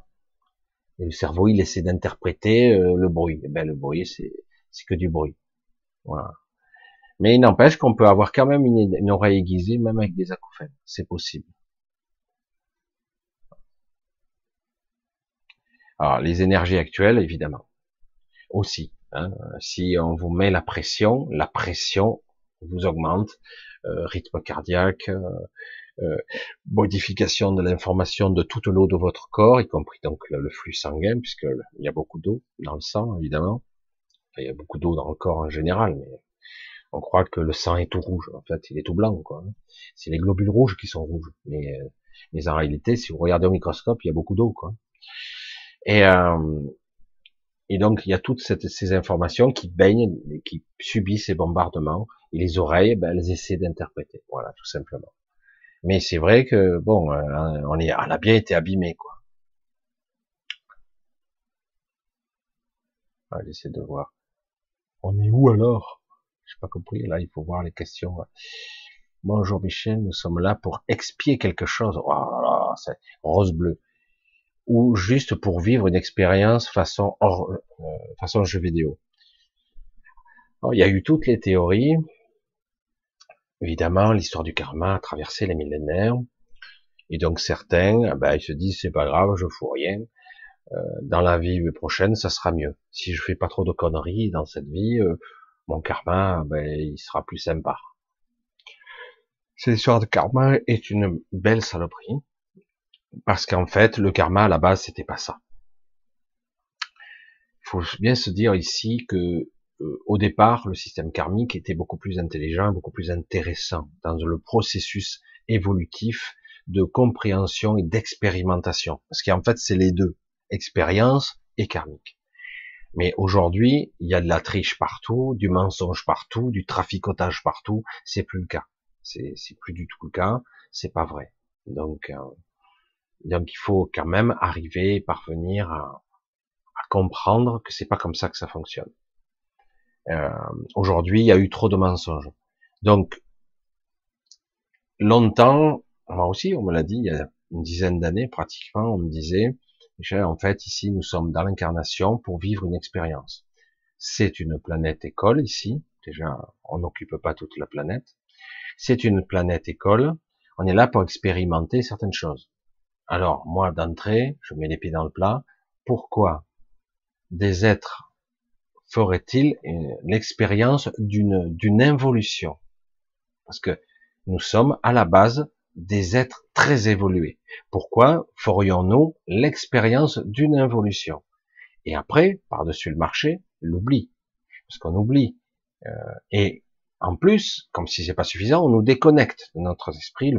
Et le cerveau, il essaie d'interpréter euh, le bruit. Et eh ben, le bruit, c'est, c'est que du bruit. Voilà. Mais il n'empêche qu'on peut avoir quand même une, une, oreille aiguisée, même avec des acouphènes. C'est possible. Alors, les énergies actuelles, évidemment. Aussi. Hein, si on vous met la pression, la pression vous augmente, euh, rythme cardiaque, euh, euh, modification de l'information de toute l'eau de votre corps, y compris donc le, flux sanguin, puisque il y a beaucoup d'eau dans le sang, évidemment. il y a beaucoup d'eau dans le corps en général, mais on croit que le sang est tout rouge. En fait, il est tout blanc, quoi. C'est les globules rouges qui sont rouges, mais mais en réalité, si vous regardez au microscope, il y a beaucoup d'eau, quoi. Et et donc, il y a toutes ces informations qui baignent, qui subissent ces bombardements, et les oreilles, ben, elles essaient d'interpréter. Voilà, tout simplement. Mais c'est vrai que, bon, euh, on, est, on a bien été abîmé, quoi. Allez, essayer de voir. On est où alors? J'ai pas compris. Là, il faut voir les questions. Bonjour Michel, nous sommes là pour expier quelque chose. Oh là là, ah, c'est rose-bleu, ou juste pour vivre une expérience façon hors, euh, façon jeu vidéo. il y a eu toutes les théories. Évidemment, l'histoire du karma a traversé les millénaires. Et donc certains, ben, ils se disent c'est pas grave, je fous rien. Euh, dans la vie prochaine, ça sera mieux. Si je fais pas trop de conneries dans cette vie, euh, mon karma, ben, il sera plus sympa. Cette histoire de karma est une belle saloperie, parce qu'en fait, le karma à la base, c'était pas ça. Il faut bien se dire ici que euh, au départ, le système karmique était beaucoup plus intelligent, beaucoup plus intéressant dans le processus évolutif de compréhension et d'expérimentation. Parce qu'en fait, c'est les deux, expérience et karmique. Mais aujourd'hui, il y a de la triche partout, du mensonge partout, du traficotage partout. C'est plus le cas. C'est, plus du tout le cas. C'est pas vrai. Donc, euh, donc il faut quand même arriver, parvenir à, comprendre que c'est pas comme ça que ça fonctionne. Euh, aujourd'hui, il y a eu trop de mensonges. Donc, longtemps, moi aussi, on me l'a dit, il y a une dizaine d'années pratiquement, on me disait, en fait, ici, nous sommes dans l'incarnation pour vivre une expérience. C'est une planète école ici. Déjà, on n'occupe pas toute la planète. C'est une planète école. On est là pour expérimenter certaines choses. Alors, moi, d'entrée, je mets les pieds dans le plat. Pourquoi des êtres feraient-ils l'expérience d'une, d'une involution? Parce que nous sommes à la base des êtres très évolués. Pourquoi ferions-nous l'expérience d'une involution? Et après, par-dessus le marché, l'oubli. Parce qu'on oublie. Euh, et en plus, comme si c'est pas suffisant, on nous déconnecte de notre esprit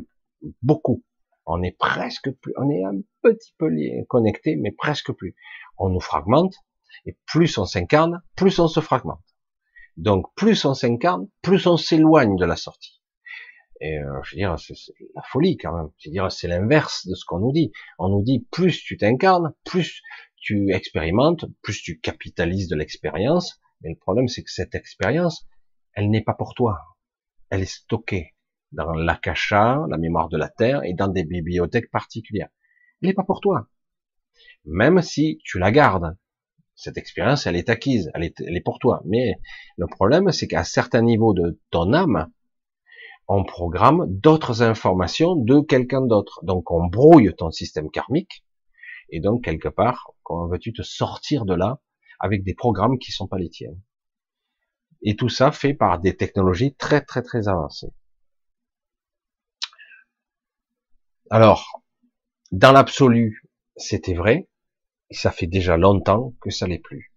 beaucoup. On est presque plus, on est un petit peu connecté, mais presque plus. On nous fragmente, et plus on s'incarne, plus on se fragmente. Donc plus on s'incarne, plus on s'éloigne de la sortie. Et euh, je veux dire, c'est la folie quand même. Je veux dire, c'est l'inverse de ce qu'on nous dit. On nous dit plus tu t'incarnes, plus tu expérimentes, plus tu capitalises de l'expérience. Mais le problème, c'est que cette expérience, elle n'est pas pour toi. Elle est stockée dans l'akasha, la mémoire de la terre, et dans des bibliothèques particulières. Elle n'est pas pour toi. Même si tu la gardes. Cette expérience, elle est acquise, elle est, pour toi. Mais le problème, c'est qu'à certains niveaux de ton âme, on programme d'autres informations de quelqu'un d'autre. Donc on brouille ton système karmique, et donc quelque part, comment veux-tu te sortir de là avec des programmes qui sont pas les tiens? Et tout ça fait par des technologies très très très avancées. Alors, dans l'absolu, c'était vrai, ça fait déjà longtemps que ça l'est plus.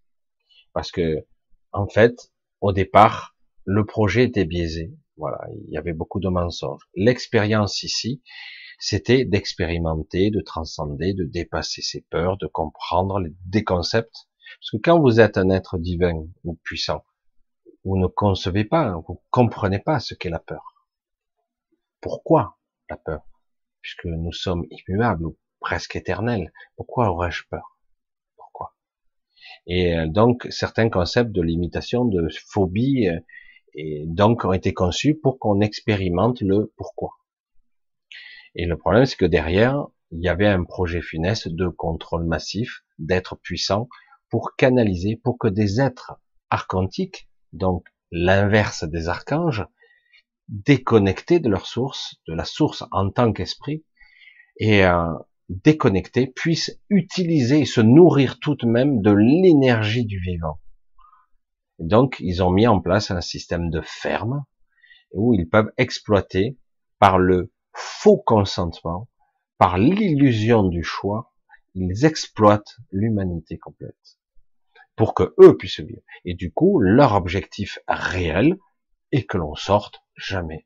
Parce que, en fait, au départ, le projet était biaisé. Voilà, il y avait beaucoup de mensonges. L'expérience ici, c'était d'expérimenter, de transcender, de dépasser ses peurs, de comprendre des concepts. Parce que quand vous êtes un être divin ou puissant, vous ne concevez pas, vous comprenez pas ce qu'est la peur. Pourquoi la peur? Puisque nous sommes immuables ou presque éternels. Pourquoi aurais-je peur? Pourquoi? Et euh, donc certains concepts de limitation, de phobie, euh, et donc ont été conçus pour qu'on expérimente le pourquoi. Et le problème, c'est que derrière, il y avait un projet funeste de contrôle massif, d'être puissant, pour canaliser, pour que des êtres archontiques, donc l'inverse des archanges, déconnectés de leur source, de la source en tant qu'esprit, et euh, déconnectés, puissent utiliser et se nourrir tout de même de l'énergie du vivant. Donc, ils ont mis en place un système de ferme où ils peuvent exploiter par le faux consentement, par l'illusion du choix, ils exploitent l'humanité complète pour que eux puissent vivre. Et du coup, leur objectif réel est que l'on sorte jamais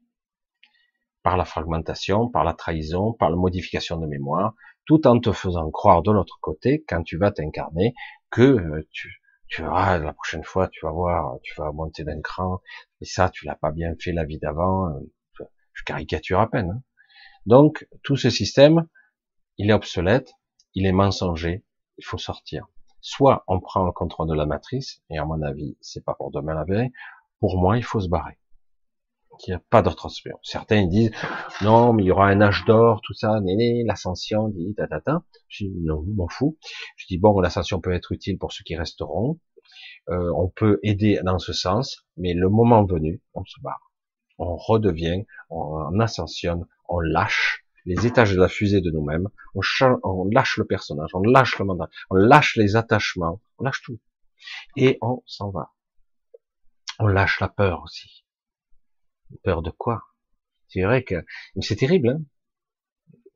par la fragmentation, par la trahison, par la modification de mémoire, tout en te faisant croire de l'autre côté, quand tu vas t'incarner, que euh, tu, tu verras la prochaine fois, tu vas voir, tu vas monter d'un cran, et ça, tu l'as pas bien fait la vie d'avant. Euh, je caricature à peine. Hein. Donc, tout ce système, il est obsolète, il est mensonger, il faut sortir. Soit on prend le contrôle de la matrice, et à mon avis, c'est pas pour demain la veille. Pour moi, il faut se barrer. qu'il n'y a pas d'autre transmission. Certains disent non, mais il y aura un âge d'or, tout ça, l'ascension, dit tatata. Je dis non, m'en fous. Je dis bon, l'ascension peut être utile pour ceux qui resteront. Euh, on peut aider dans ce sens, mais le moment venu, on se barre. On redevient, on ascensionne, on lâche les étages de la fusée de nous-mêmes, on lâche le personnage, on lâche le mandat, on lâche les attachements, on lâche tout. Et on s'en va. On lâche la peur aussi. Peur de quoi? C'est vrai que c'est terrible. Hein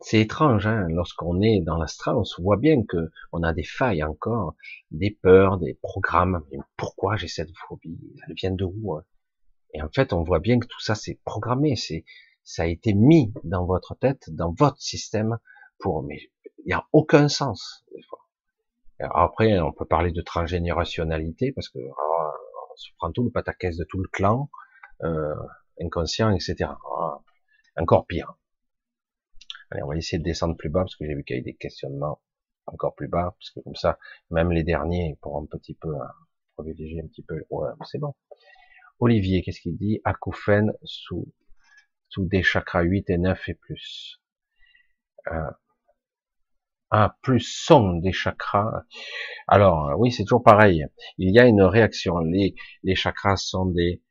c'est étrange. Hein Lorsqu'on est dans l'astral, on se voit bien que on a des failles encore, des peurs, des programmes. pourquoi j'ai cette phobie? Elle vient de où hein? Et en fait, on voit bien que tout ça c'est programmé. C'est ça a été mis dans votre tête, dans votre système pour. Mais il n'y a aucun sens des fois. après, on peut parler de transgénérationnalité parce que ah, se prend tout le pataquès de tout le clan. Euh, inconscient, etc. Ah, encore pire. Allez, on va essayer de descendre plus bas parce que j'ai vu qu'il y a des questionnements encore plus bas, parce que comme ça, même les derniers pourront un petit peu hein, privilégier un petit peu. Ouais, c'est bon. Olivier, qu'est-ce qu'il dit? Acouphène sous, sous des chakras 8 et 9 et plus. Euh, ah, plus son des chakras. Alors, oui, c'est toujours pareil. Il y a une réaction. Les, les chakras sont des,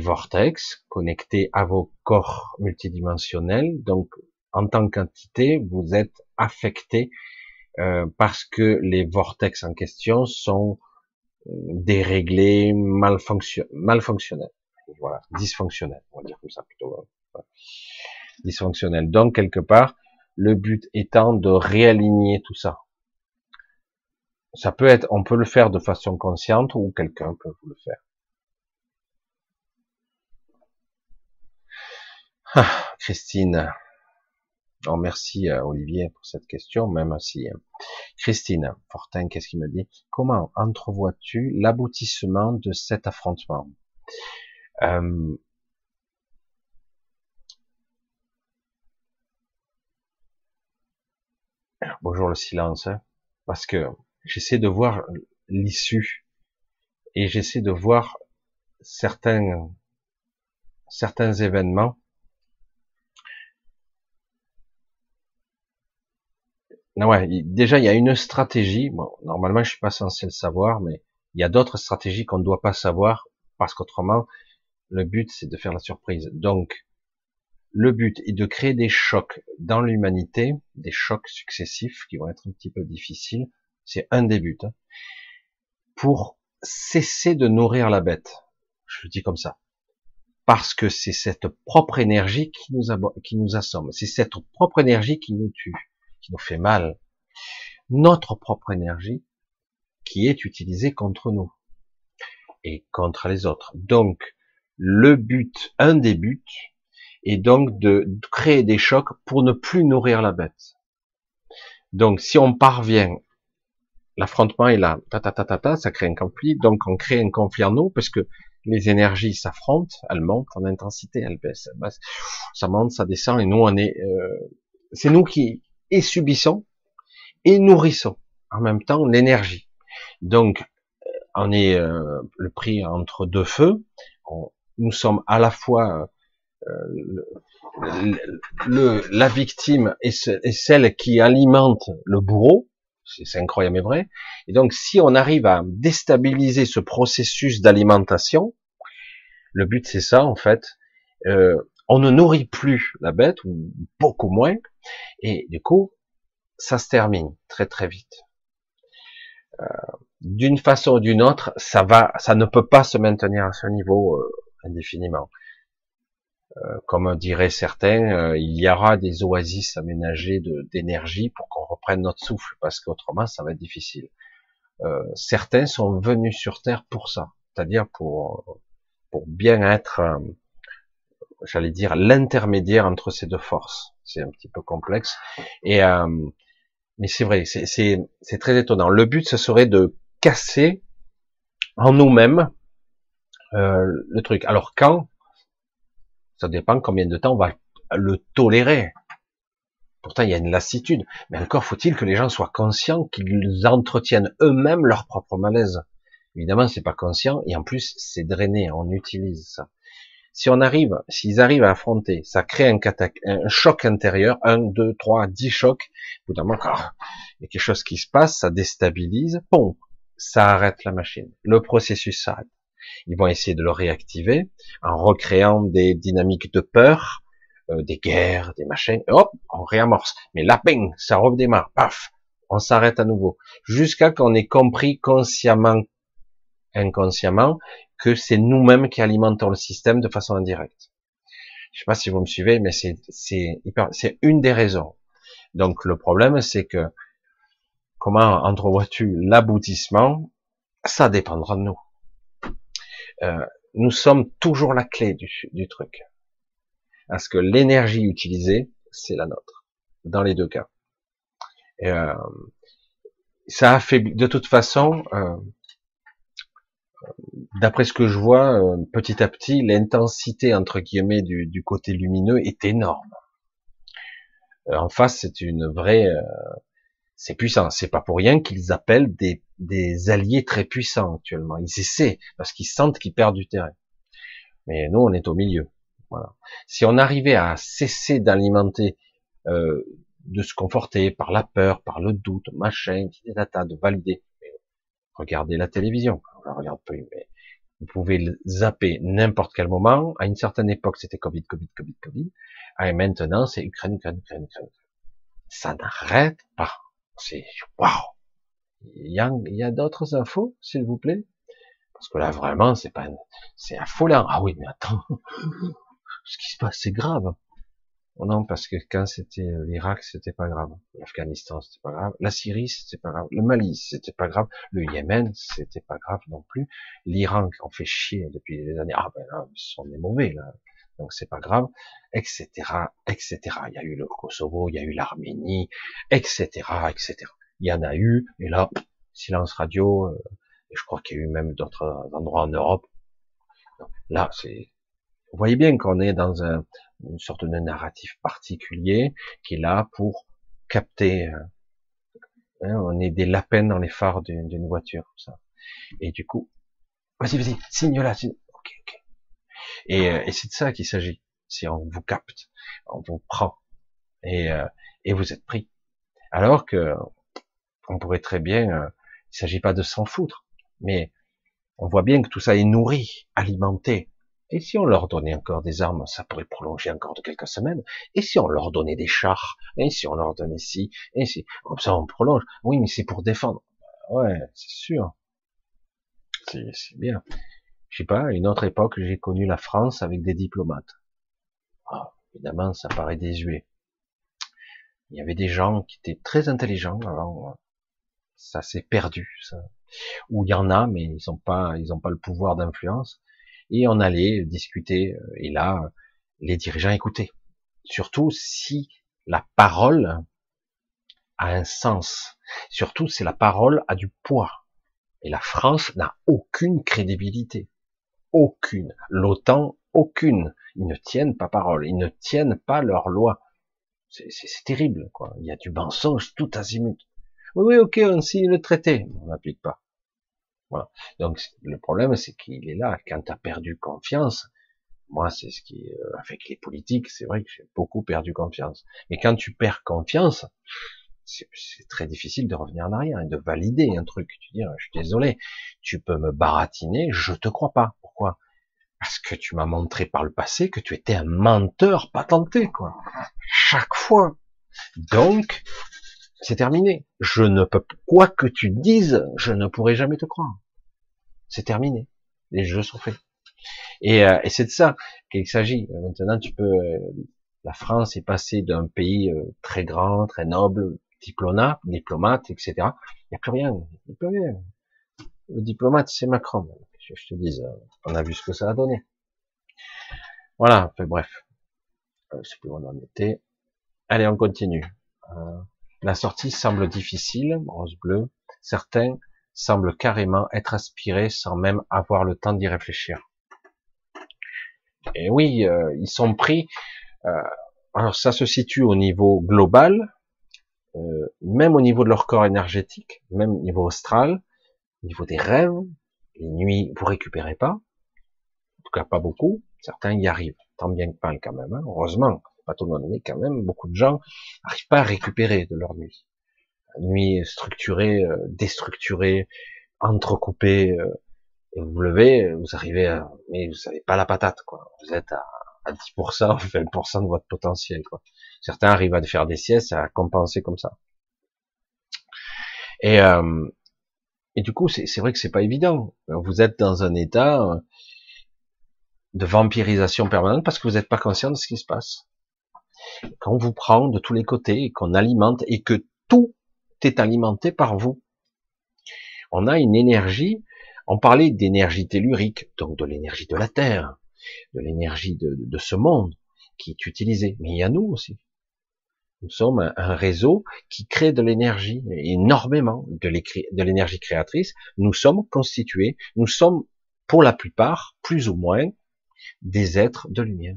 vortex connectés à vos corps multidimensionnels. Donc, en tant qu'entité, vous êtes affecté euh, parce que les vortex en question sont euh, déréglés, malfonctionnels. Voilà, dysfonctionnels, on va dire comme ça plutôt. Hein. Dysfonctionnels. Donc, quelque part, le but étant de réaligner tout ça. Ça peut être, on peut le faire de façon consciente ou quelqu'un peut vous le faire. Ah, Christine. Oh, merci euh, Olivier pour cette question, même si euh, Christine Fortin, qu'est-ce qu'il me dit? Comment entrevois-tu l'aboutissement de cet affrontement? Euh... Bonjour le silence, hein, parce que j'essaie de voir l'issue et j'essaie de voir certains certains événements ouais, déjà il y a une stratégie. Bon, normalement, je suis pas censé le savoir, mais il y a d'autres stratégies qu'on ne doit pas savoir parce qu'autrement, le but c'est de faire la surprise. Donc, le but est de créer des chocs dans l'humanité, des chocs successifs qui vont être un petit peu difficiles. C'est un des buts hein, pour cesser de nourrir la bête. Je le dis comme ça. Parce que c'est cette propre énergie qui nous, qui nous assomme. C'est cette propre énergie qui nous tue qui nous fait mal, notre propre énergie qui est utilisée contre nous et contre les autres. Donc, le but, un des buts, est donc de créer des chocs pour ne plus nourrir la bête. Donc, si on parvient, l'affrontement est là, ta, ta, ta, ta, ta, ça crée un conflit, donc on crée un conflit en nous, parce que les énergies s'affrontent, elles montent en intensité, elles baissent, ça monte, ça descend, et nous on est, euh, c'est nous qui, et subissons et nourrissons en même temps l'énergie. Donc, on est euh, le prix entre deux feux. nous sommes à la fois euh, le, la victime et, celle qui alimente le bourreau. C'est incroyable mais vrai. Et donc, si on arrive à déstabiliser ce processus d'alimentation, le but c'est ça en fait. on ne nourrit plus la bête ou beaucoup moins, et du coup, ça se termine très très vite. Euh, d'une façon ou d'une autre, ça va, ça ne peut pas se maintenir à ce niveau euh, indéfiniment. Euh, comme diraient certains, il y aura des oasis aménagées d'énergie pour qu'on reprenne notre souffle, parce qu'autrement ça va être difficile. certains sont venus sur Terre pour ça, c'est-à-dire pour pour bien être j'allais dire, l'intermédiaire entre ces deux forces. C'est un petit peu complexe. Et euh, mais c'est vrai, c'est très étonnant. Le but, ce serait de casser en nous-mêmes euh, le truc. Alors quand Ça dépend combien de temps on va le tolérer. Pourtant, il y a une lassitude. Mais encore faut-il que les gens soient conscients qu'ils entretiennent eux-mêmes leur propre malaise. Évidemment, c'est pas conscient et en plus, c'est drainé. On utilise ça. Si on arrive, s'ils arrivent à affronter, ça crée un, choc intérieur, un, deux, trois, dix chocs. Bout d'un il y a quelque chose qui se passe, ça déstabilise, bon, ça arrête la machine. Le processus s'arrête. Ils vont essayer de le réactiver en recréant des dynamiques de peur, euh, des guerres, des machins. Hop, on réamorce. Mais là, bing, ça redémarre. Paf, on s'arrête à nouveau. Jusqu'à qu'on ait compris consciemment, inconsciemment, que c'est nous-mêmes qui alimentons le système de façon indirecte. Je sais pas si vous me suivez, mais c'est c'est une des raisons. Donc le problème, c'est que comment entrevois-tu l'aboutissement? Ça dépendra de nous. Euh, nous sommes toujours la clé du, du truc. Parce que l'énergie utilisée, c'est la nôtre. Dans les deux cas. Euh, ça fait de toute façon, euh, d'après ce que je vois, euh, petit à petit, l'intensité entre guillemets du, du, côté lumineux est énorme. Euh, en face, c'est une vraie, c'est puissant. C'est pas pour rien qu'ils appellent des, des alliés très puissants actuellement. Ils essaient parce qu'ils sentent qu'ils perdent du terrain. Mais nous, on est au milieu. Voilà. Si on arrivait à cesser d'alimenter, euh, de se conforter par la peur, par le doute, machin, de valider. Regardez la télévision. On la regarde plus, mais vous pouvez zapper n'importe quel moment. À une certaine époque, c'était Covid, Covid, Covid, Covid. Et maintenant, c'est Ukraine, Ukraine, Ukraine, Ukraine. Ça n'arrête pas. C'est waouh. Il y a, d'autres infos, s'il vous plaît, parce que là vraiment, c'est pas, c'est affolant. Ah oui, mais attends, (laughs) ce qui se passe, c'est grave. Oh non, parce que quand c'était euh, l'Irak, c'était pas grave. L'Afghanistan, c'était pas grave. La Syrie, c'était pas grave. Le Mali, c'était pas grave. Le Yémen, c'était pas grave non plus. L'Iran, on fait chier depuis des années. Ah ben là, on est mauvais là. Donc c'est pas grave, etc., etc. Il y a eu le Kosovo, il y a eu l'Arménie, etc., etc. Il y en a eu, et là, silence radio. Euh, et je crois qu'il y a eu même d'autres endroits en Europe. Là, c'est vous voyez bien qu'on est dans un, une sorte de narratif particulier qui est là pour capter. Euh, hein, on est des lapins dans les phares d'une voiture, ça. Et du coup, vas-y, vas-y, signe là. Signe. Ok, ok. Et, euh, et c'est de ça qu'il s'agit. Si on vous capte, on vous prend, et, euh, et vous êtes pris. Alors que on pourrait très bien, il s'agit pas de s'en foutre, mais on voit bien que tout ça est nourri, alimenté, et si on leur donnait encore des armes, ça pourrait prolonger encore de quelques semaines. Et si on leur donnait des chars Et si on leur donnait ci Et si Comme ça, on prolonge. Oui, mais c'est pour défendre. Ouais, c'est sûr. C'est bien. Je sais pas, une autre époque, j'ai connu la France avec des diplomates. Ah, évidemment, ça paraît désuet. Il y avait des gens qui étaient très intelligents avant. Ça s'est perdu, ça. Ou il y en a, mais ils n'ont pas, ils ont pas le pouvoir d'influence et on allait discuter. Euh, et là, les dirigeants écoutaient. Surtout si la parole a un sens. Surtout si la parole a du poids. Et la France n'a aucune crédibilité. Aucune. L'OTAN, aucune. Ils ne tiennent pas parole. Ils ne tiennent pas leurs lois. C'est terrible, quoi. Il y a du mensonge tout azimut. Oui, oui, ok, on signe le traité. On n'applique pas. Voilà. Donc le problème, c'est qu'il est là. Quand tu as perdu confiance, moi, c'est ce qui, euh, avec les politiques, c'est vrai que j'ai beaucoup perdu confiance. Mais quand tu perds confiance, c'est très difficile de revenir en arrière et de valider un truc. Tu dis, je suis désolé, tu peux me baratiner, je te crois pas. Pourquoi? Parce que tu m'as montré par le passé que tu étais un menteur patenté, quoi. Chaque fois. Donc, c'est terminé. Je ne peux, quoi que tu dises, je ne pourrai jamais te croire. C'est terminé. Les jeux sont faits. Et, euh, et c'est de ça qu'il s'agit. Maintenant, tu peux, euh, la France est passée d'un pays euh, très grand, très noble, diplomate, diplomate, etc. Il n'y a plus rien. Il plus rien. Le diplomate, c'est Macron. Je, te dis, on a vu ce que ça a donné. Voilà. Enfin, bref. je sais plus où on en était. Allez, on continue. la sortie semble difficile, rose bleu. Certains semblent carrément être aspirés sans même avoir le temps d'y réfléchir. Et oui, euh, ils sont pris. Euh, alors ça se situe au niveau global, euh, même au niveau de leur corps énergétique, même au niveau astral, au niveau des rêves. Les nuits, vous récupérez pas, en tout cas pas beaucoup. Certains y arrivent, tant bien que mal quand même. Hein. Heureusement, pas tout le monde, mais quand même, beaucoup de gens n'arrivent pas à récupérer de leur nuit. nuit structurée, euh, déstructurée, entrecoupée. Euh, et vous vous levez, vous arrivez à, mais vous savez pas la patate, quoi. Vous êtes à, à 10%, 20% (laughs) de votre potentiel, quoi. Certains arrivent à faire des siestes, à compenser comme ça. Et, euh, et du coup, c'est vrai que c'est pas évident. Vous êtes dans un état euh, de vampirisation permanente parce que vous n'êtes pas conscient de ce qui se passe. Quand on vous prend de tous les côtés, qu'on alimente et que tout est alimenté par vous, on a une énergie. On parlait d'énergie tellurique, donc de l'énergie de la Terre, de l'énergie de, ce monde qui est utilisée. Mais il y a nous aussi. Nous sommes un réseau qui crée de l'énergie, énormément de l'énergie créatrice. Nous sommes constitués, nous sommes pour la plupart, plus ou moins, des êtres de lumière.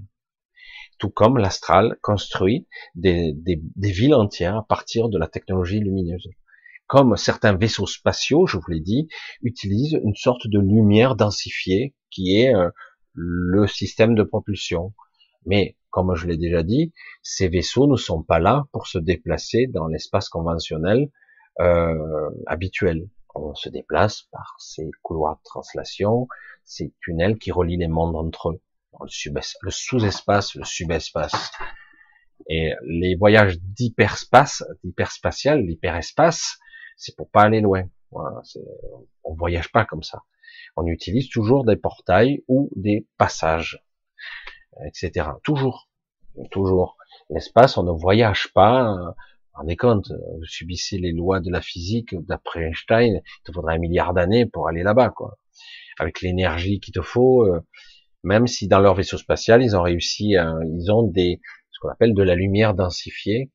Tout comme l'astral construit des, villes entières à partir de la technologie lumineuse. Comme certains vaisseaux spatiaux, je vous l'ai dit, utilisent une sorte de lumière densifiée qui est euh, le système de propulsion. Mais comme je l'ai déjà dit, ces vaisseaux ne sont pas là pour se déplacer dans l'espace conventionnel euh, habituel. On se déplace par ces couloirs de translation, ces tunnels qui relient les mondes entre eux, le sous-espace, le subespace. Et les voyages d'hyperspace, d'hyperspatial, d'hyperespace, c'est pour pas aller loin. Voilà, on voyage pas comme ça. On utilise toujours des portails ou des passages etc. Toujours, toujours. L'espace, on ne voyage pas. Rendez compte, vous subissez les lois de la physique d'après Einstein, il te faudra un milliard d'années pour aller là-bas, quoi. Avec l'énergie qu'il te faut, euh, même si dans leur vaisseau spatial, ils ont réussi, ils ont des, ce qu'on appelle de la lumière densifiée.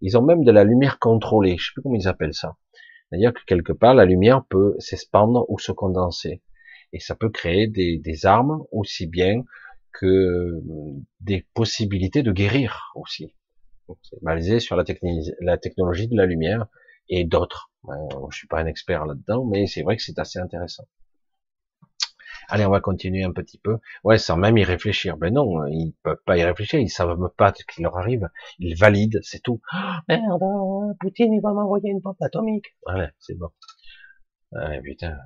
Ils ont même de la lumière contrôlée. Je sais plus comment ils appellent ça. C'est-à-dire que quelque part, la lumière peut s'expandre ou se condenser. Et ça peut créer des, des armes aussi bien que des possibilités de guérir aussi. C'est basé sur la, technologie de la lumière et d'autres. je suis pas un expert là-dedans, mais c'est vrai que c'est assez intéressant. Allez, on va continuer un petit peu. Ouais, sans même y réfléchir. Ben non, ils peuvent pas y réfléchir, ils savent pas ce qui leur arrive. Ils valident, c'est tout. Oh, merde, Poutine, il va m'envoyer une bombe atomique. Voilà, c'est bon. Ouais, putain.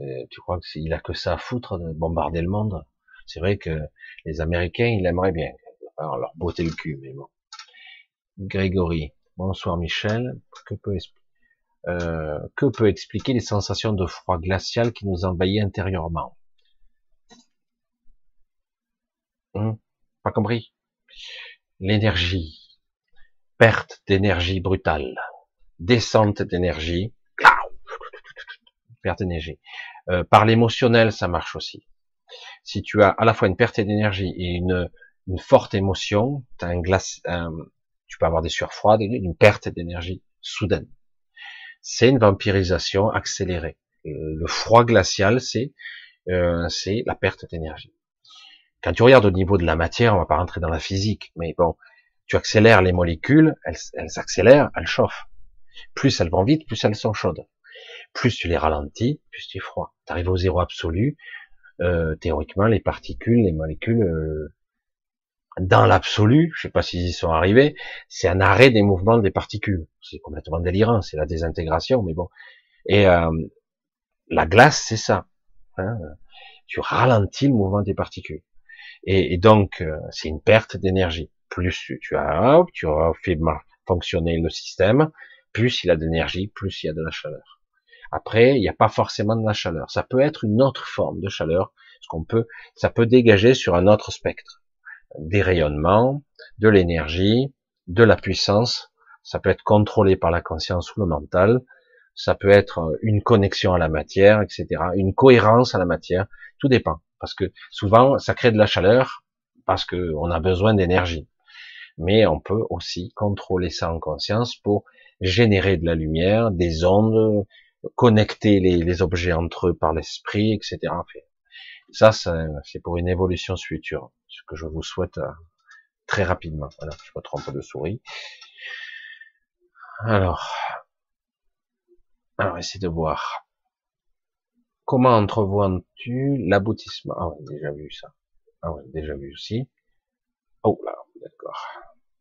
Euh, tu crois qu'il a que ça à foutre de bombarder le monde c'est vrai que les Américains, ils aimeraient bien leur botter le cul, mais bon. Grégory, bonsoir Michel. Que peut, euh, que peut expliquer les sensations de froid glacial qui nous envahit intérieurement? Hum, Pas compris? L'énergie, perte d'énergie brutale, descente d'énergie, perte d'énergie. Euh, par l'émotionnel, ça marche aussi si tu as à la fois une perte d'énergie et une, une forte émotion, as un glace, tu peux avoir des sueurs froides, une perte d'énergie soudaine. C'est une vampirisation accélérée. Le froid glacial, c'est euh, c'est la perte d'énergie. Quand tu regardes au niveau de la matière, on va pas rentrer dans la physique, mais bon, tu accélères les molécules, elles, elles accélèrent, elles chauffent. Plus elles vont vite, plus elles sont chaudes. Plus tu les ralentis, plus tu es froid. Tu arrives au zéro absolu, euh, théoriquement, les particules, les molécules, euh, dans l'absolu, je sais pas s'ils y sont arrivés, c'est un arrêt des mouvements des particules. C'est complètement délirant, c'est la désintégration, mais bon. Et euh, la glace, c'est ça. Hein. tu ralentis le mouvement des particules. Et, donc, c'est une perte d'énergie. Plus tu as, tu as fait fonctionner le système, plus il a d'énergie, plus il y a de la chaleur. Après, il n'y a pas forcément de la chaleur. Ça peut être une autre forme de chaleur, ce qu'on peut, ça peut dégager sur un autre spectre. Des rayonnements, de l'énergie, de la puissance. Ça peut être contrôlé par la conscience ou le mental. Ça peut être une connexion à la matière, etc. Une cohérence à la matière. Tout dépend. Parce que souvent, ça crée de la chaleur parce qu'on a besoin d'énergie. Mais on peut aussi contrôler ça en conscience pour générer de la lumière, des ondes, connecter les, objets entre eux par l'esprit, etc. Ça, c'est pour une évolution future, ce que je vous souhaite euh, très rapidement. Voilà, je me trompe de souris. Alors, alors essayez de voir. Comment entrevois-tu l'aboutissement? Ah, a déjà vu ça. Ah ouais, déjà vu aussi. Oh là, d'accord.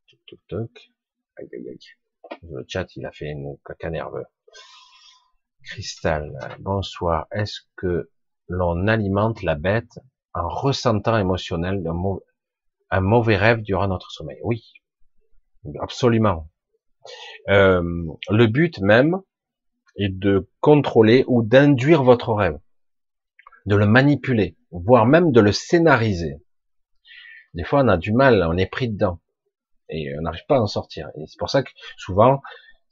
Toc, toc, toc. Aïe, aïe, aïe. Le chat, il a fait une caca nerveux. Cristal, bonsoir. Est-ce que l'on alimente la bête en ressentant émotionnel un, mauvais rêve durant notre sommeil? Oui, absolument. Euh, le but même est de contrôler ou d'induire votre rêve, de le manipuler, voire même de le scénariser. Des fois, on a du mal, on est pris dedans et on n'arrive pas à en sortir. Et c'est pour ça que souvent,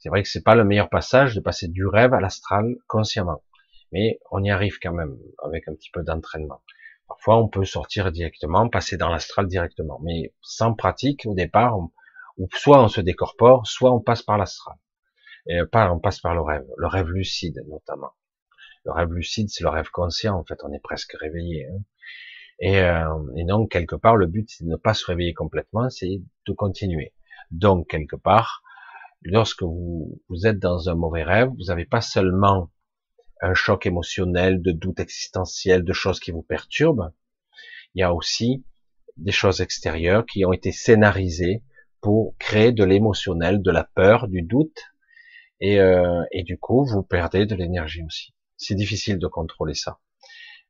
c'est vrai que c'est pas le meilleur passage de passer du rêve à l'astral consciemment, mais on y arrive quand même avec un petit peu d'entraînement. Parfois, on peut sortir directement, passer dans l'astral directement, mais sans pratique au départ, ou soit on se décorpore, soit on passe par l'astral. Et pas, on passe par le rêve, le rêve lucide notamment. Le rêve lucide, c'est le rêve conscient. En fait, on est presque réveillé. Hein. Et, euh, et, donc quelque part, le but, c'est de ne pas se réveiller complètement, c'est de continuer. Donc quelque part, lorsque vous, vous êtes dans un mauvais rêve, vous n'avez pas seulement un choc émotionnel, de doute existentiel, de choses qui vous perturbent, il y a aussi des choses extérieures qui ont été scénarisées pour créer de l'émotionnel, de la peur, du doute, et, euh, et du coup, vous perdez de l'énergie aussi. C'est difficile de contrôler ça.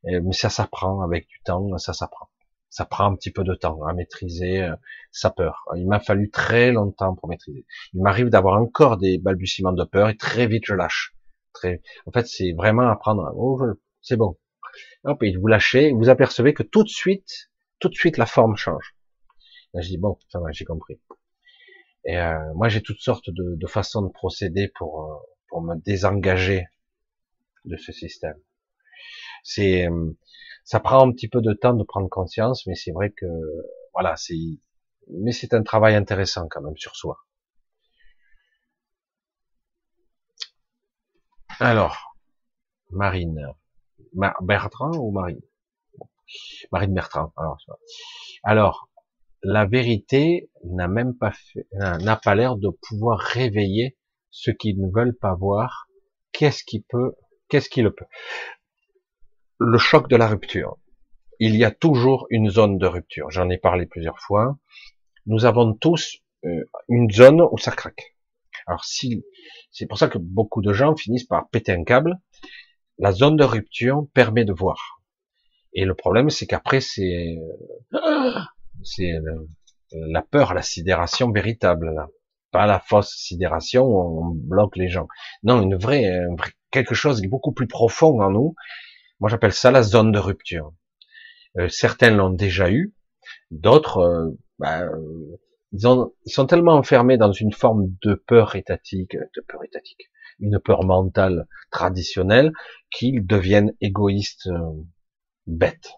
mais ça s'apprend avec du temps, ça s'apprend ça prend un petit peu de temps à maîtriser euh, sa peur. Il m'a fallu très longtemps pour maîtriser. Il m'arrive d'avoir encore des balbutiements de peur et très vite je lâche. Très... En fait, c'est vraiment apprendre. Oh, c'est bon. Et vous lâchez, vous apercevez que tout de suite, tout de suite la forme change. Là, je dis bon, ça va, j'ai compris. Et euh, moi, j'ai toutes sortes de, de, façons de procéder pour euh, pour me désengager de ce système. C'est ça prend un petit peu de temps de prendre conscience, mais c'est vrai que voilà, c'est mais c'est un travail intéressant quand même sur soi. Alors, Marine, Bertrand ou Marine? Marine Bertrand. Alors, alors, la vérité n'a même pas n'a pas l'air de pouvoir réveiller ceux qui ne veulent pas voir. Qu'est-ce qui peut, qu'est-ce qui le peut? Le choc de la rupture. Il y a toujours une zone de rupture. J'en ai parlé plusieurs fois. Nous avons tous euh, une zone où ça craque. Alors si, c'est pour ça que beaucoup de gens finissent par péter un câble. La zone de rupture permet de voir. Et le problème, c'est qu'après, c'est, c'est la peur, la sidération véritable, là. Pas la fausse sidération où on bloque les gens. Non, une vraie, quelque chose qui est beaucoup plus profond en nous moi, j'appelle ça la zone de rupture. Euh, certains l'ont déjà eu, d'autres, euh, bah, euh, ils, ils, sont tellement enfermés dans une forme de peur étatique, de peur étatique, une peur mentale traditionnelle, qu'ils deviennent égoïstes, bêtes.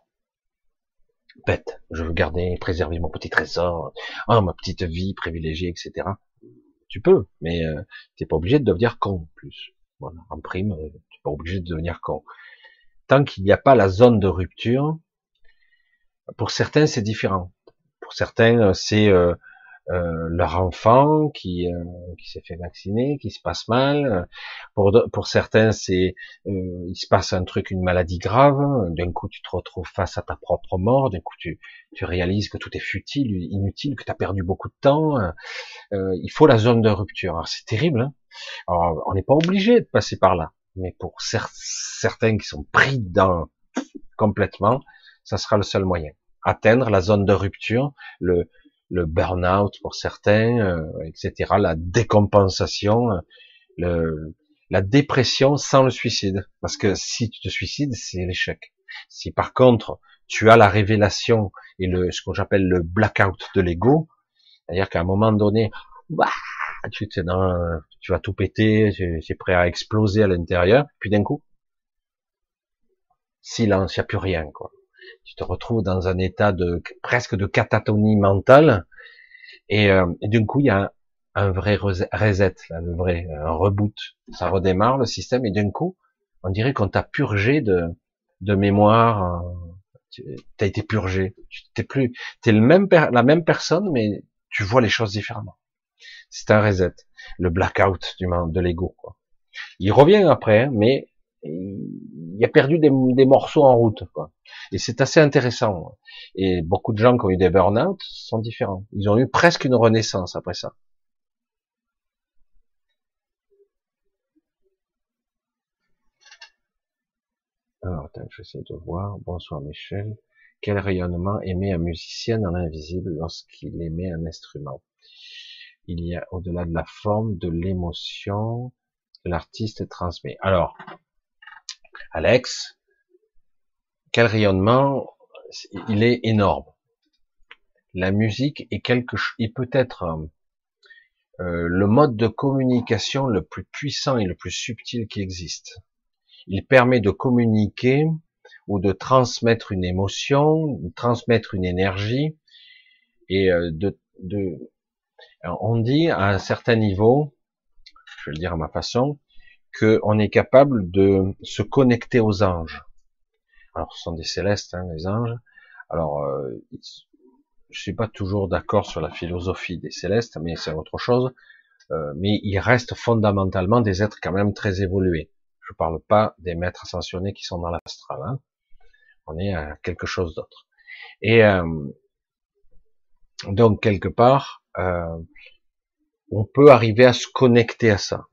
Bêtes. Je veux garder, préserver mon petit trésor, oh, ma petite vie privilégiée, etc. Tu peux, mais tu n'es pas obligé de devenir con, en plus. Voilà, en prime, tu n'es pas obligé de devenir con tant qu'il n'y a pas la zone de rupture, pour certains c'est différent. Pour certains euh, c'est euh, euh, leur enfant qui, qui s'est fait vacciner, qui se passe mal. Pour, pour certains c'est il se passe un truc, une maladie grave. D'un coup tu te retrouves face à ta propre mort. D'un coup tu, tu réalises que tout est futile, inutile, que tu as perdu beaucoup de temps. il faut la zone de rupture. Alors c'est terrible. Hein Alors, on n'est pas obligé de passer par là mais pour certains qui sont pris dans complètement, ça sera le seul moyen. Atteindre la zone de rupture, le, burn-out pour certains, euh, etc., la décompensation, euh, la dépression sans le suicide. Parce que si tu te suicides, c'est l'échec. Si par contre, tu as la révélation et ce que j'appelle le blackout de l'ego, c'est-à-dire qu'à un moment donné, tu, tu vas tout péter, c'est prêt à exploser à l'intérieur, puis d'un coup, silence, il n'y a plus rien, quoi. Tu te retrouves dans un état de presque de catatonie mentale, et, euh, d'un coup, il y a un, vrai reset, là, le vrai, un reboot. Ça redémarre le système, et d'un coup, on dirait qu'on t'a purgé de, de mémoire, euh, tu as été purgé. T'es plus, t'es le même, la même personne, mais tu vois les choses différemment c'est un reset, le blackout du de l'ego. Il revient après, mais il a perdu des, morceaux en route. Et c'est assez intéressant. Et beaucoup de gens qui ont eu des burn-out sont différents. Ils ont eu presque une renaissance après ça. Alors, attends, j'essaie de voir. Bonsoir Michel. Quel rayonnement émet un musicien dans l'invisible lorsqu'il émet un instrument? Il y a au-delà de la forme, de l'émotion que l'artiste transmet. Alors, Alex, quel rayonnement Il est énorme. La musique est quelque chose, il peut être euh, le mode de communication le plus puissant et le plus subtil qui existe. Il permet de communiquer ou de transmettre une émotion, de transmettre une énergie, et euh, de, de on dit à un certain niveau, je vais le dire à ma façon, qu'on est capable de se connecter aux anges. Alors, ce sont des célestes, hein, les anges. Alors, euh, je suis pas toujours d'accord sur la philosophie des célestes, mais c'est autre chose. Euh, mais ils restent fondamentalement des êtres quand même très évolués. Je parle pas des maîtres ascensionnés qui sont dans l'astral. Hein. On est à quelque chose d'autre. Et euh, donc quelque part, euh, on peut arriver à se connecter à ça.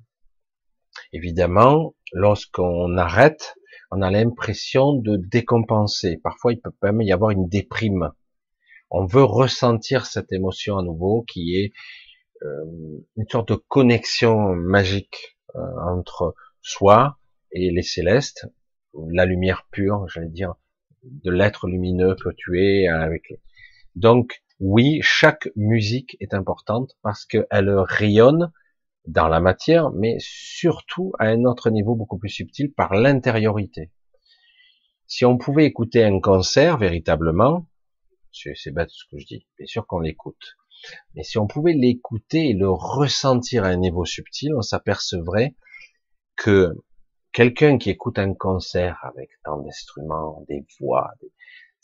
Évidemment, lorsqu'on arrête, on a l'impression de décompenser. Parfois, il peut même y avoir une déprime. On veut ressentir cette émotion à nouveau, qui est euh, une sorte de connexion magique entre soi et les célestes, la lumière pure, j'allais dire, de l'être lumineux que tu es avec. Donc oui, chaque musique est importante parce qu'elle rayonne dans la matière, mais surtout à un autre niveau beaucoup plus subtil par l'intériorité. Si on pouvait écouter un concert véritablement, c'est bête ce que je dis, bien sûr qu'on l'écoute, mais si on pouvait l'écouter et le ressentir à un niveau subtil, on s'apercevrait que quelqu'un qui écoute un concert avec tant d'instruments, des voix, des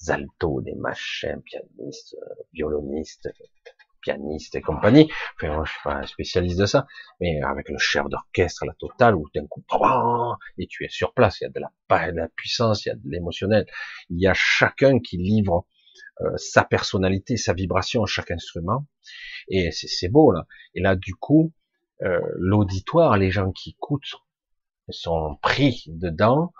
altos, des machins, pianistes, violonistes, pianistes et compagnie. Enfin, moi, je suis pas un spécialiste de ça, mais avec le chef d'orchestre, la totale, où d'un coup, et tu es sur place, il y a de la, de la puissance, il y a de l'émotionnel, il y a chacun qui livre euh, sa personnalité, sa vibration à chaque instrument, et c'est beau là. Et là, du coup, euh, l'auditoire, les gens qui écoutent sont pris dedans.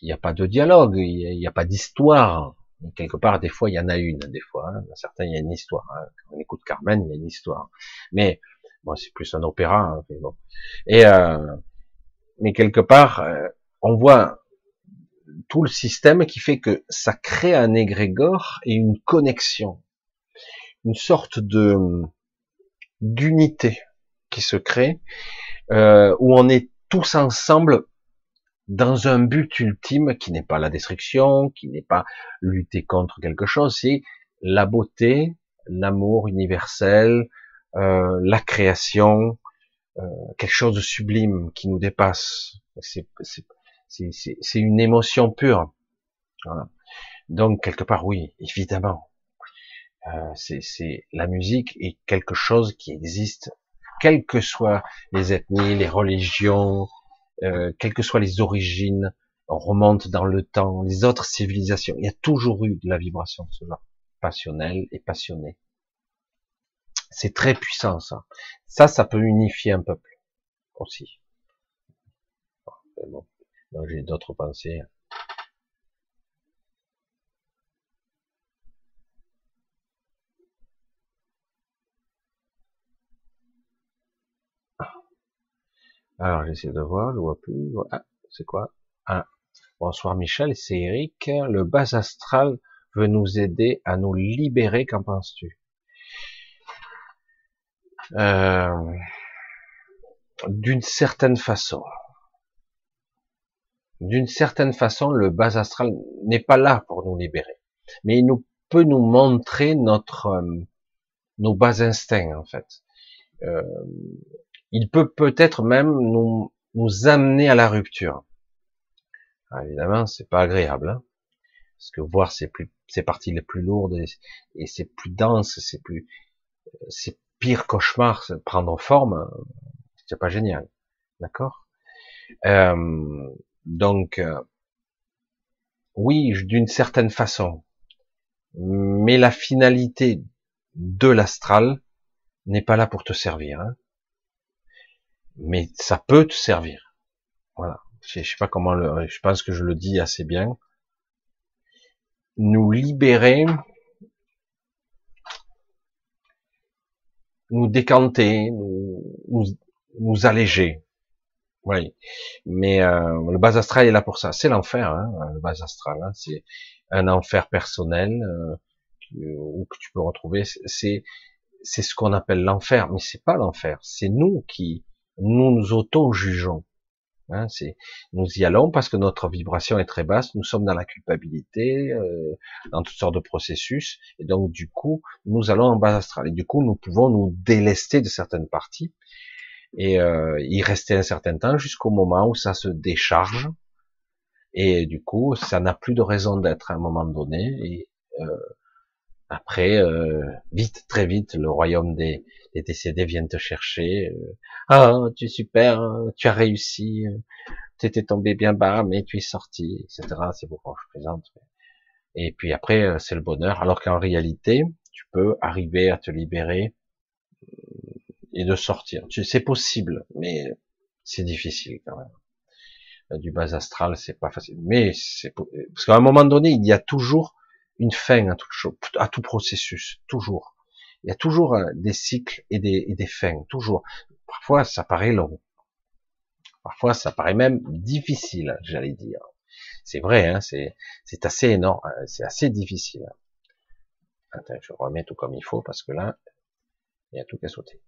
Il n'y a pas de dialogue, il n'y a, pas d'histoire. Quelque part, des fois, il y en a une, des fois. Hein. Certains, il y a une histoire. Hein. Quand on écoute Carmen, il y a une histoire. Mais bon, c'est plus un opéra. Hein, bon. Et euh, mais quelque part, euh, on voit tout le système qui fait que ça crée un égrégore et une connexion, une sorte de d'unité qui se crée, euh, où on est tous ensemble dans un but ultime qui n'est pas la destruction, qui n'est pas lutter contre quelque chose, c'est la beauté, l'amour universel, euh, la création, euh, quelque chose de sublime qui nous dépasse. C'est une émotion pure. Donc quelque part, oui, évidemment, euh, c'est la musique est quelque chose qui existe quelles que soient les ethnies, les religions, euh, quelles que soient les origines, on remonte dans le temps, les autres civilisations, il y a toujours eu de la vibration de ce genre, passionnelle et passionnée. C'est très puissant ça. Ça, ça peut unifier un peuple aussi. Bon, j'ai d'autres pensées. Alors j'essaie de voir, je vois plus. Ah, c'est quoi? Ah. Bonsoir Michel, c'est Eric. Le bas astral veut nous aider à nous libérer. Qu'en penses-tu? Euh, D'une certaine façon. D'une certaine façon, le bas astral n'est pas là pour nous libérer, mais il peut nous montrer notre euh, nos bas instincts en fait. Euh, il peut peut-être même nous, amener à la rupture. Ah, évidemment, c'est pas agréable, hein parce que voir ces parties les plus lourdes et, c'est plus dense, c'est plus, c'est pire cauchemar, prendre forme, c'est pas génial, d'accord? Euh, Donc, euh, oui, d'une certaine façon, mais la finalité de l'astral n'est pas là pour te servir. Hein. Mais ça peut te servir. Voilà. Je sais pas comment le, je pense que je le dis assez bien. Nous libérer, nous décanter, nous, nous, alléger. Oui, mais euh, le bas astral est là pour ça. C'est l'enfer, hein, le bas astral. Hein. C'est un enfer personnel euh, ou que tu peux retrouver. C'est c'est ce qu'on appelle l'enfer, mais c'est pas l'enfer. C'est nous qui nous nous auto jugeons. Hein, nous y allons parce que notre vibration est très basse, nous sommes dans la culpabilité, euh, dans toutes sortes de processus, et donc du coup, nous allons en bas astral. Et du coup, nous pouvons nous délester de certaines parties et euh, y rester un certain temps jusqu'au moment où ça se décharge. Et du coup, ça n'a plus de raison d'être à un moment donné. Et euh, après, euh, vite, très vite, le royaume des, décédés vient te chercher. Euh, ah, tu es super, tu as réussi, tu étais tombé bien bas, mais tu es sorti, etc. C'est beaucoup, je présente. Et puis après, euh, c'est le bonheur. Alors qu'en réalité, tu peux arriver à te libérer et de sortir. C'est possible, mais c'est difficile quand même. Du bas astral, c'est pas facile. Mais c'est parce qu'à un moment donné, il y a toujours une fin à chose, à tout processus, toujours. Il y a toujours euh, des cycles et des, et des fins, toujours. Parfois, ça paraît long. Parfois, ça paraît même difficile, j'allais dire. C'est vrai, hein, c'est, assez énorme, hein, c'est assez difficile. Attends, je remets tout comme il faut parce que là, il y a tout qu'à sauter.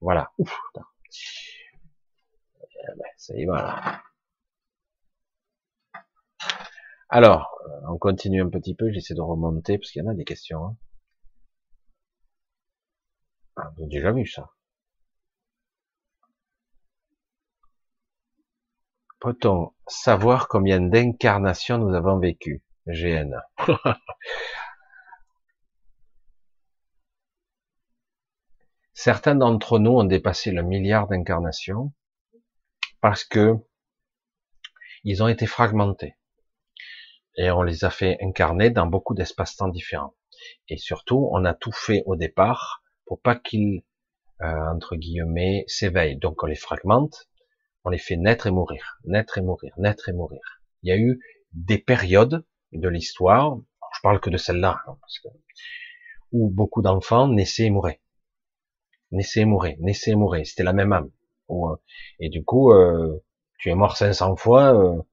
Voilà. Ouf, eh ben, ça y va là. Alors, euh, on continue un petit peu, j'essaie de remonter, parce qu'il y en a des questions. Hein. Ah, vous avez déjà vu ça. Peut-on savoir combien d'incarnations nous avons vécues GN. (laughs) Certains d'entre nous ont dépassé le milliard d'incarnations parce que ils ont été fragmentés et on les a fait incarner dans beaucoup d'espaces-temps différents. Et surtout, on a tout fait au départ pour pas qu'ils, euh, entre guillemets, s'éveillent. Donc on les fragmente, on les fait naître et mourir, naître et mourir, naître et mourir. Il y a eu des périodes de l'histoire, je parle que de celle-là, hein, où beaucoup d'enfants naissaient et mouraient. Naissaient et mouraient, naissaient et mouraient, c'était la même âme. Euh, et du coup, euh, tu es mort 500 fois,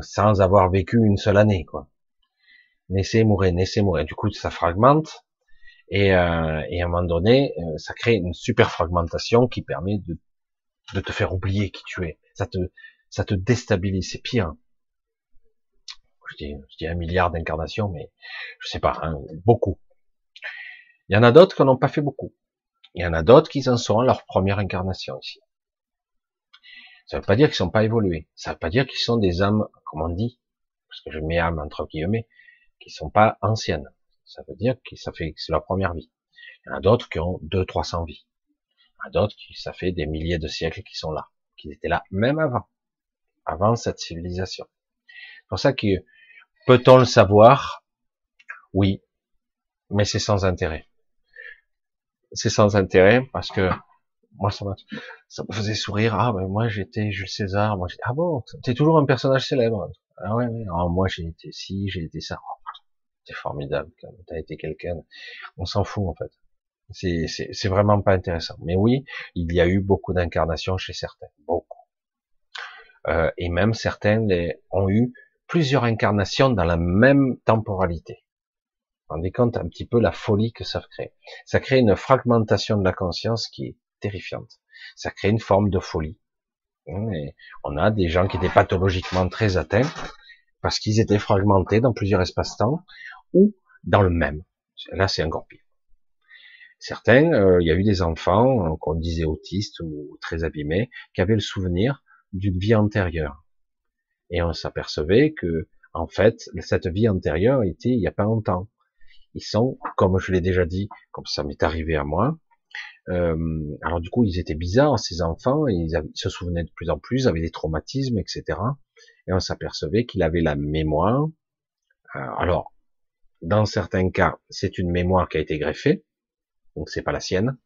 sans avoir vécu une seule année, quoi. Naissez, mourir, naissez, mourir. Du coup, ça fragmente, et, euh, et à un moment donné, euh, ça crée une super fragmentation qui permet de, de te faire oublier qui tu es. Ça te, ça te déstabilise, c'est pire. Je dis, je dis un milliard d'incarnations, mais je sais pas, hein, beaucoup. Il y en a d'autres qui n'ont pas fait beaucoup. Il y en a d'autres qui en sont à leur première incarnation ici. Ça veut pas dire qu'ils sont pas évolués. Ça veut pas dire qu'ils sont des âmes, comme on dit, parce que je mets âme entre guillemets, qui sont pas anciennes. Ça veut dire que ça fait, c'est leur première vie. Il y en a d'autres qui ont deux, trois cents vies. Il y en a d'autres qui, ça fait des milliers de siècles qui sont là, qui étaient là même avant, avant cette civilisation. C'est pour ça que, peut-on le savoir? Oui. Mais c'est sans intérêt. C'est sans intérêt parce que moi ça, ça me faisait sourire. Ah ben moi j'étais Jules César. Moi j'étais ah bon, t'es toujours un personnage célèbre. Ah ouais, ouais. Ah, moi j'ai été ci, j'ai été ça. C'est formidable. T'as été quelqu'un. On s'en fout en fait. C'est vraiment pas intéressant. Mais oui, il y a eu beaucoup d'incarnations chez certains, beaucoup. Euh, et même certains ont eu plusieurs incarnations dans la même temporalité. Vous vous rendez compte un petit peu la folie que ça crée. Ça crée une fragmentation de la conscience qui est terrifiante. Ça crée une forme de folie. Et on a des gens qui étaient pathologiquement très atteints parce qu'ils étaient fragmentés dans plusieurs espaces-temps ou dans le même. Là, c'est encore pire. Certains, euh, il y a eu des enfants euh, qu'on disait autistes ou très abîmés, qui avaient le souvenir d'une vie antérieure. Et on s'apercevait que, en fait, cette vie antérieure était il n'y a pas longtemps. Ils sont, comme je l'ai déjà dit, comme ça m'est arrivé à moi, euh, alors du coup, ils étaient bizarres, ces enfants, ils, se souvenaient de plus en plus, avaient des traumatismes, etc. et on s'apercevait qu'il avait la mémoire. Euh, alors, dans certains cas, c'est une mémoire qui a été greffée, donc c'est pas la sienne.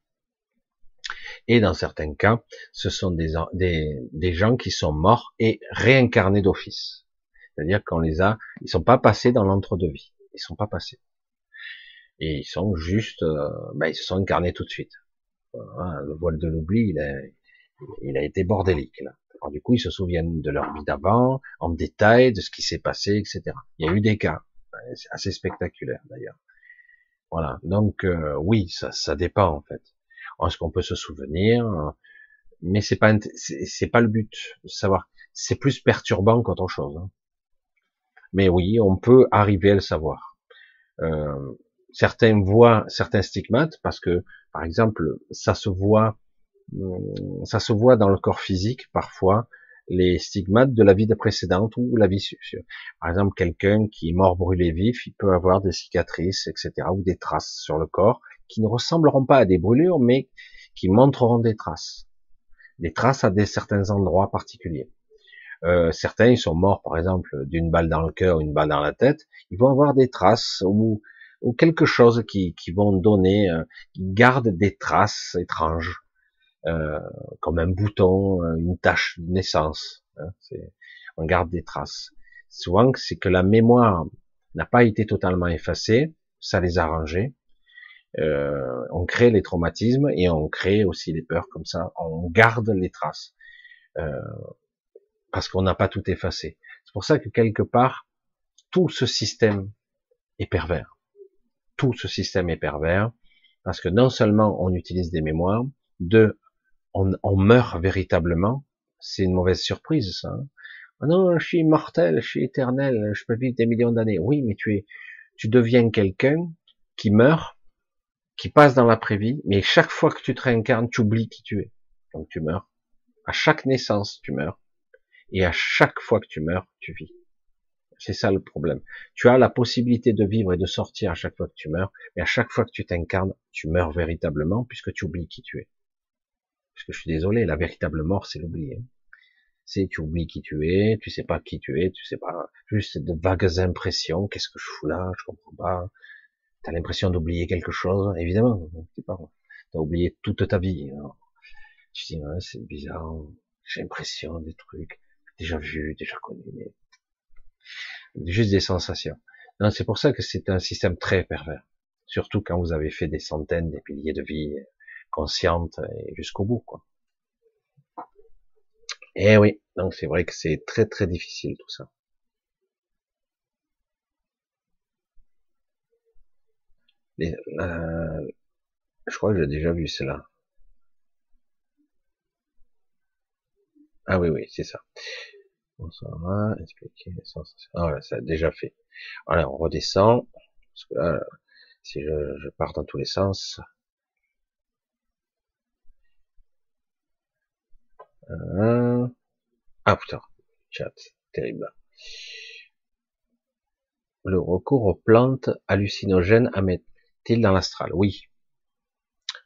Et dans certains cas, ce sont des, des, des gens qui sont morts et réincarnés d'office. C'est-à-dire qu'on les a, ils sont pas passés dans l'entre-deux-vie. Ils sont pas passés. Et ils sont juste, euh, ben, ils se sont incarnés tout de suite. le voile de l'oubli, il a, il a été bordélique là. Alors, du coup, ils se souviennent de leur vie d'avant, en détail, de ce qui s'est passé, etc. Il y a eu des cas, assez spectaculaire d'ailleurs. Voilà. Donc euh, oui, ça, ça dépend en fait. Est-ce qu'on peut se souvenir Mais c'est pas c'est pas le but de savoir. C'est plus perturbant qu'autre chose. Hein. Mais oui, on peut arriver à le savoir. Euh, certains voient certains stigmates parce que, par exemple, ça se voit, hum, ça se voit dans le corps physique parfois les stigmates de la vie précédente ou la vie suivante. Par exemple, quelqu'un qui est mort brûlé vif, il peut avoir des cicatrices, etc., ou des traces sur le corps qui ne ressembleront pas à des brûlures, mais qui montreront des traces, des traces à des certains endroits particuliers. Euh, certains, ils sont morts, par exemple, d'une balle dans le cœur ou une balle dans la tête. Ils vont avoir des traces ou, quelque chose qui, qui vont donner, euh, qui garde des traces étranges, euh, comme un bouton, euh, une tache de naissance. Hein, on garde des traces. Souvent, c'est que la mémoire n'a pas été totalement effacée, ça les a arrangés. Euh, on crée les traumatismes et on crée aussi les peurs comme ça. On garde les traces. Euh, parce qu'on n'a pas tout effacé. C'est pour ça que quelque part, tout ce système est pervers. Tout ce système est pervers, parce que non seulement on utilise des mémoires, deux, on, on meurt véritablement, c'est une mauvaise surprise ça. Ah non, je suis immortel, je suis éternel, je peux vivre des millions d'années. Oui, mais tu es, tu deviens quelqu'un qui meurt, qui passe dans l'après-vie, mais chaque fois que tu te réincarnes, tu oublies qui tu es. Donc tu meurs. À chaque naissance, tu meurs. Et à chaque fois que tu meurs, tu vis. C'est ça le problème. Tu as la possibilité de vivre et de sortir à chaque fois que tu meurs, mais à chaque fois que tu t'incarnes, tu meurs véritablement puisque tu oublies qui tu es. Parce que je suis désolé, la véritable mort, c'est l'oublier. C'est tu oublies qui tu es, tu sais pas qui tu es, tu sais pas, juste de vagues impressions, qu'est-ce que je fous là, je comprends pas. T'as l'impression d'oublier quelque chose, évidemment, tu. T'as oublié toute ta vie. Tu dis, c'est bizarre, j'ai l'impression des trucs déjà vu, déjà connu, mais juste des sensations. Non, c'est pour ça que c'est un système très pervers. Surtout quand vous avez fait des centaines, des milliers de vies conscientes et jusqu'au bout, quoi. Eh oui, donc c'est vrai que c'est très très difficile tout ça. je crois que j'ai déjà vu cela. Ah oui, oui, c'est ça. Bon, ça va, expliquer Ah voilà, ça a déjà fait. Voilà, on redescend. Parce que là, si je, je pars dans tous les sens. Ah putain, chat, terrible. Le recours aux plantes hallucinogènes amène-t-il dans l'astral? Oui.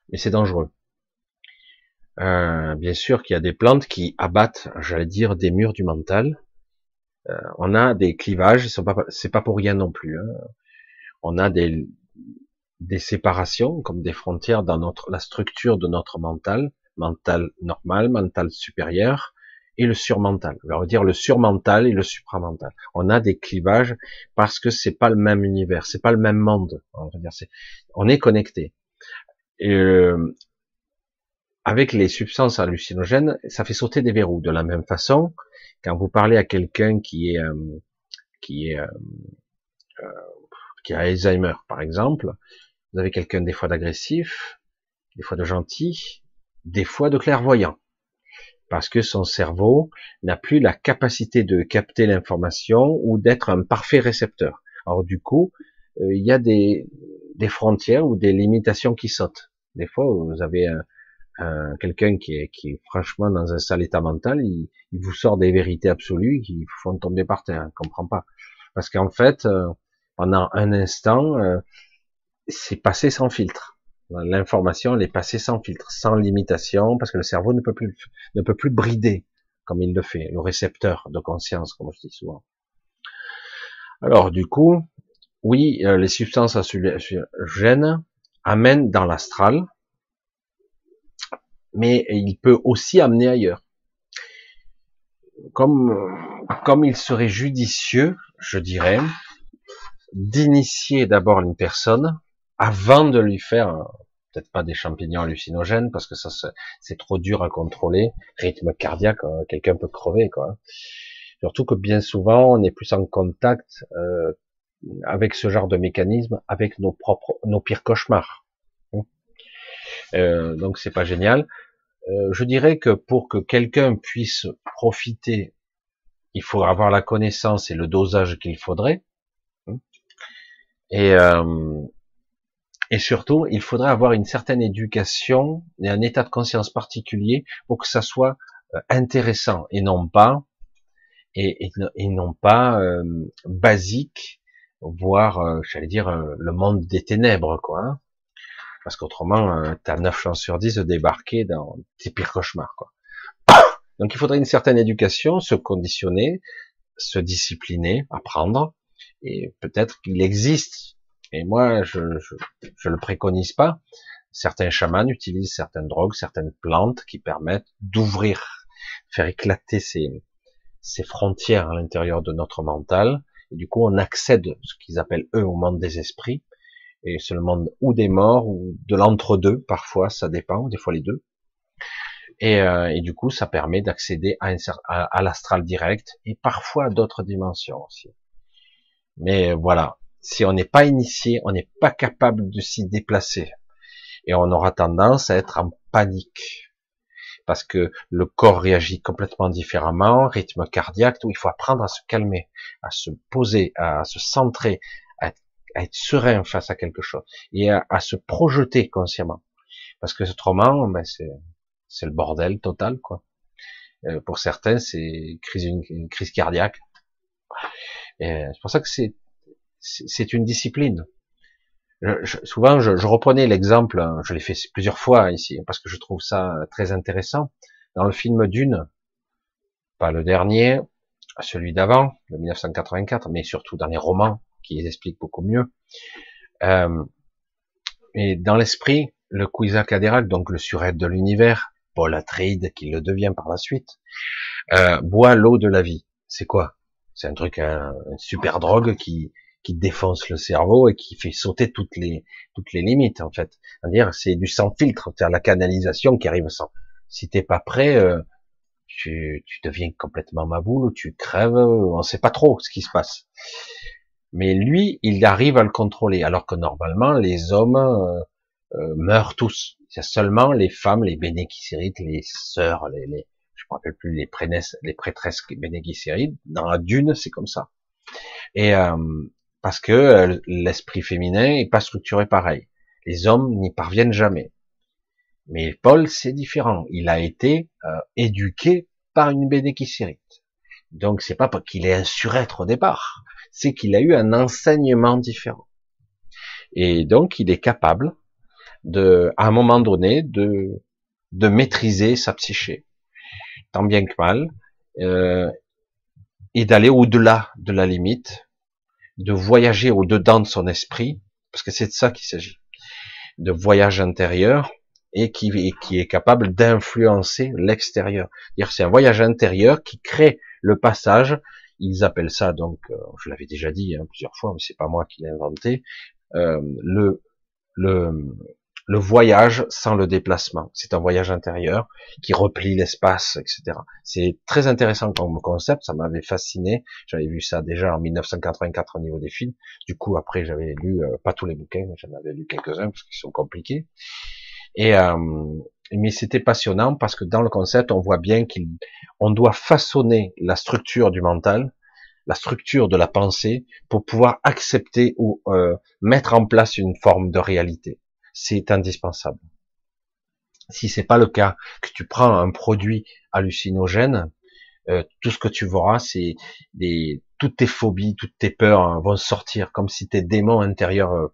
Mais c'est dangereux. Euh, bien sûr qu'il y a des plantes qui abattent, j'allais dire, des murs du mental. Euh, on a des clivages, c'est pas, pour rien non plus. Hein. On a des, des séparations, comme des frontières dans notre, la structure de notre mental, mental normal, mental supérieur, et le surmental. On va dire le surmental et le supramental. On a des clivages parce que c'est pas le même univers, c'est pas le même monde. On dire, on est connecté. Euh, avec les substances hallucinogènes, ça fait sauter des verrous. De la même façon, quand vous parlez à quelqu'un qui est euh, qui est euh, euh, qui a Alzheimer, par exemple, vous avez quelqu'un des fois d'agressif, des fois de gentil, des fois de clairvoyant, parce que son cerveau n'a plus la capacité de capter l'information ou d'être un parfait récepteur. Alors du coup, il y a des, des frontières ou des limitations qui sautent. Des fois, vous avez un, euh, quelqu'un qui est, qui est franchement dans un sale état mental, il, il, vous sort des vérités absolues qui vous font tomber par terre, ne comprend pas. Parce qu'en fait, euh, pendant un instant, euh, c'est passé sans filtre. L'information, elle est passée sans filtre, sans limitation, parce que le cerveau ne peut plus, ne peut plus brider comme il le fait, le récepteur de conscience, comme je dis souvent. Alors du coup, oui, euh, les substances gènes amènent dans l'astral, mais il peut aussi amener ailleurs. Comme, comme il serait judicieux, je dirais, d'initier d'abord une personne avant de lui faire peut-être pas des champignons hallucinogènes parce que ça c'est trop dur à contrôler, rythme cardiaque, euh, quelqu'un peut crever quoi. Surtout que bien souvent on est plus en contact euh, avec ce genre de mécanisme avec nos propres, nos pires cauchemars. Euh, donc c'est pas génial. Euh, je dirais que pour que quelqu'un puisse profiter, il faut avoir la connaissance et le dosage qu'il faudrait. Et, euh, et surtout, il faudrait avoir une certaine éducation et un état de conscience particulier pour que ça soit euh, intéressant et non pas et, et, non pas euh, basique, voire, euh, j'allais dire, le monde des ténèbres, quoi. Hein. Parce qu'autrement, tu as 9 chances sur 10 de débarquer dans tes pires cauchemars, quoi. (coughs) Donc il faudrait une certaine éducation, se conditionner, se discipliner, apprendre, et peut-être qu'il existe et moi, je, je, je, le préconise pas. Certains chamans utilisent certaines drogues, certaines plantes qui permettent d'ouvrir, faire éclater ces, ces frontières à l'intérieur de notre mental. Et du coup, on accède, ce qu'ils appellent eux, au monde des esprits. Et c'est le monde ou des morts ou de l'entre-deux, parfois, ça dépend, des fois les deux. Et, euh, et du coup, ça permet d'accéder à, à, à l'astral direct et parfois à d'autres dimensions aussi. Mais voilà, si on n'est pas initié, on n'est pas capable de s'y déplacer. Et on aura tendance à être en panique. Parce que le corps réagit complètement différemment, rythme cardiaque, tout, il faut apprendre à se calmer, à se poser, à se centrer, à être, serein face à quelque chose, et à, se projeter consciemment. Parce que autrement, ben c'est, le bordel total, quoi. Euh, pour certains, c'est crise, une, crise cardiaque. C'est pour ça que c'est c'est une discipline. souvent, je, reprenais l'exemple, hein, je l'ai fait plusieurs fois ici, parce que je trouve ça très intéressant. Dans le film Dune, pas le dernier, celui d'avant, de 1984, mais surtout dans les romans, qui les expliquent beaucoup mieux. Euh, et dans l'esprit, le Cuisac donc le surêtre de l'univers, Paul Atreides, qui le devient par la suite, euh, boit l'eau de la vie. C'est quoi? C'est un truc, un, une super drogue qui, qui défonce le cerveau et qui fait sauter toutes les toutes les limites en fait. C'est-à-dire c'est du sans filtre, c'est la canalisation qui arrive sans. Si t'es pas prêt, euh, tu, tu deviens complètement maboule ou tu crèves, on sait pas trop ce qui se passe. Mais lui, il arrive à le contrôler, alors que normalement les hommes euh, euh, meurent tous. C'est seulement les femmes, les bénéquicérites, les sœurs, les, les je me rappelle plus les prêtresses, les prêtresses bénéquicérites. Dans la dune, c'est comme ça. Et, euh, parce que euh, l'esprit féminin est pas structuré pareil. Les hommes n'y parviennent jamais. Mais Paul, c'est différent. Il a été euh, éduqué par une bénéquicérite. Donc c'est pas qu'il est un surêtre au départ, c'est qu'il a eu un enseignement différent. Et donc il est capable de, à un moment donné, de, de maîtriser sa psyché, tant bien que mal, euh, et d'aller au-delà de la limite de voyager au-dedans de son esprit, parce que c'est de ça qu'il s'agit, de voyage intérieur, et qui, est capable d'influencer l'extérieur. C'est un voyage intérieur qui crée le passage. Ils appellent ça donc, euh, je l'avais déjà dit hein, plusieurs fois, mais c'est pas moi qui l'ai inventé, euh, le, le le voyage sans le déplacement. C'est un voyage intérieur qui replie l'espace, etc. C'est très intéressant comme concept, ça m'avait fasciné. J'avais vu ça déjà en 1984 au niveau des films. Du coup, après, j'avais lu euh, pas tous les bouquins, j'en avais lu quelques-uns parce qu'ils sont compliqués. Et euh, mais c'était passionnant parce que dans le concept, on voit bien qu'on doit façonner la structure du mental, la structure de la pensée pour pouvoir accepter ou euh, mettre en place une forme de réalité c'est indispensable. Si c'est pas le cas, que tu prends un produit hallucinogène, euh, tout ce que tu verras, c'est toutes tes phobies, toutes tes peurs hein, vont sortir comme si tes démons intérieurs, euh,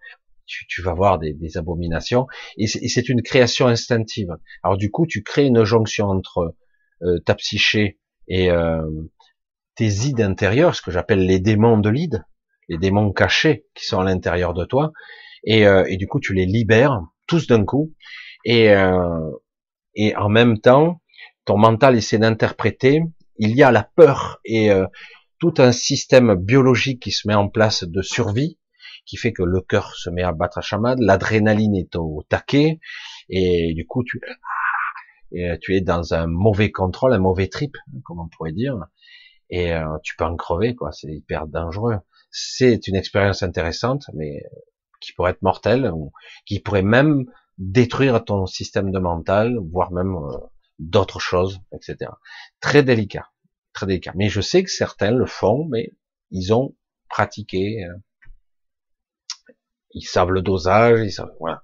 tu, vas voir des, abominations. Et c'est une création instinctive. Alors du coup, tu crées une jonction entre euh, ta psyché Et tes ides intérieures, ce que j'appelle les démons de l'ide, les démons cachés qui sont à l'intérieur de toi, et, euh, et, du coup tu les libères tous d'un coup, et, euh, et en même temps, ton mental essaie d'interpréter, il y a la peur et euh, tout un système biologique qui se met en place de survie, qui fait que le cœur se met à battre à chamade, l'adrénaline est au taquet, et du coup tu, et tu es dans un mauvais contrôle, un mauvais trip, comme on pourrait dire, et euh, tu peux en crever, quoi. C'est hyper dangereux. C'est une expérience intéressante, mais qui pourrait être mortelle, ou qui pourrait même détruire ton système de mental, voire même euh, d'autres choses, etc. Très délicat, très délicat. Mais je sais que certains le font, mais ils ont pratiqué, euh, ils savent le dosage, ils savent, voilà.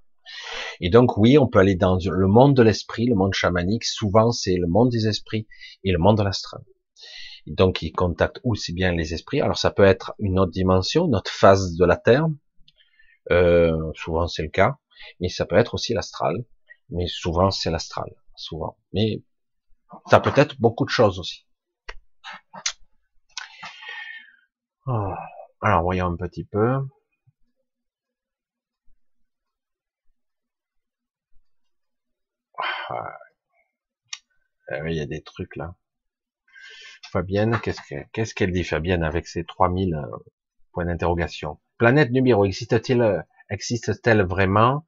Et donc oui, on peut aller dans le monde de l'esprit, le monde chamanique. Souvent, c'est le monde des esprits et le monde de l'astral. Donc, ils contactent aussi bien les esprits. Alors, ça peut être une autre dimension, notre phase de la Terre. Euh, souvent, c'est le cas. Mais ça peut être aussi l'astral. Mais souvent, c'est l'astral. Souvent. Mais ça peut être beaucoup de choses aussi. Oh. Alors, voyons un petit peu. Ah. Eh il y a des trucs là. Fabienne, qu'est-ce qu'elle dit Fabienne avec ses 3000 euh, points d'interrogation? Planète numéro existe-t-il existe-t-elle vraiment?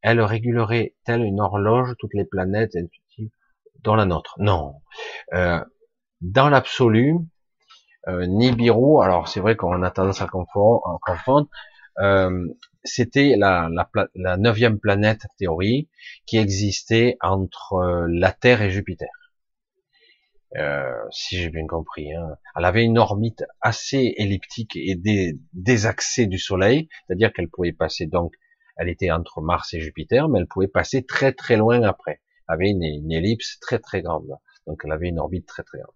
Elle régulerait-elle une horloge toutes les planètes dans la nôtre? Non. Euh, dans l'absolu, euh, Nibiru, alors c'est vrai qu'on a tendance à confondre, euh, c'était la, neuvième planète théorie qui existait entre euh, la Terre et Jupiter. Euh, si j'ai bien compris. Hein. Elle avait une orbite assez elliptique et des, des du Soleil, c'est-à-dire qu'elle pouvait passer donc, elle était entre Mars et Jupiter, mais elle pouvait passer très très loin après. Elle avait une, une ellipse très très grande, donc elle avait une orbite très très grande.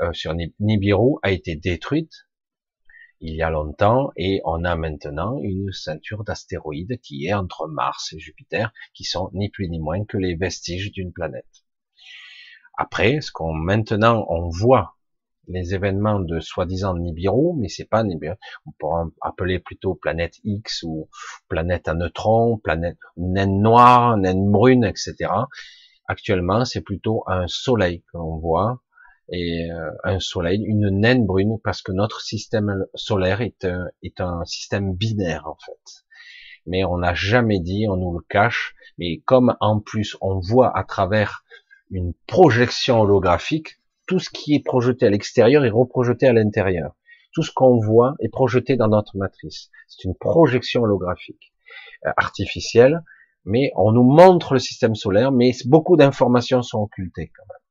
Euh, sur Nibiru a été détruite il y a longtemps et on a maintenant une ceinture d'astéroïdes qui est entre Mars et Jupiter, qui sont ni plus ni moins que les vestiges d'une planète. Après, ce qu'on maintenant on voit les événements de soi-disant Nibiru, mais c'est pas Nibiru, on pourrait appeler plutôt planète X ou planète à neutrons, planète naine noire, naine brune, etc. Actuellement, c'est plutôt un soleil que l'on voit et euh, un soleil, une naine brune, parce que notre système solaire est un, est un système binaire en fait. Mais on n'a jamais dit, on nous le cache, mais comme en plus on voit à travers une projection holographique, tout ce qui est projeté à l'extérieur est reprojeté à l'intérieur. Tout ce qu'on voit est projeté dans notre matrice. C'est une projection holographique euh, artificielle, mais on nous montre le système solaire, mais beaucoup d'informations sont occultées quand même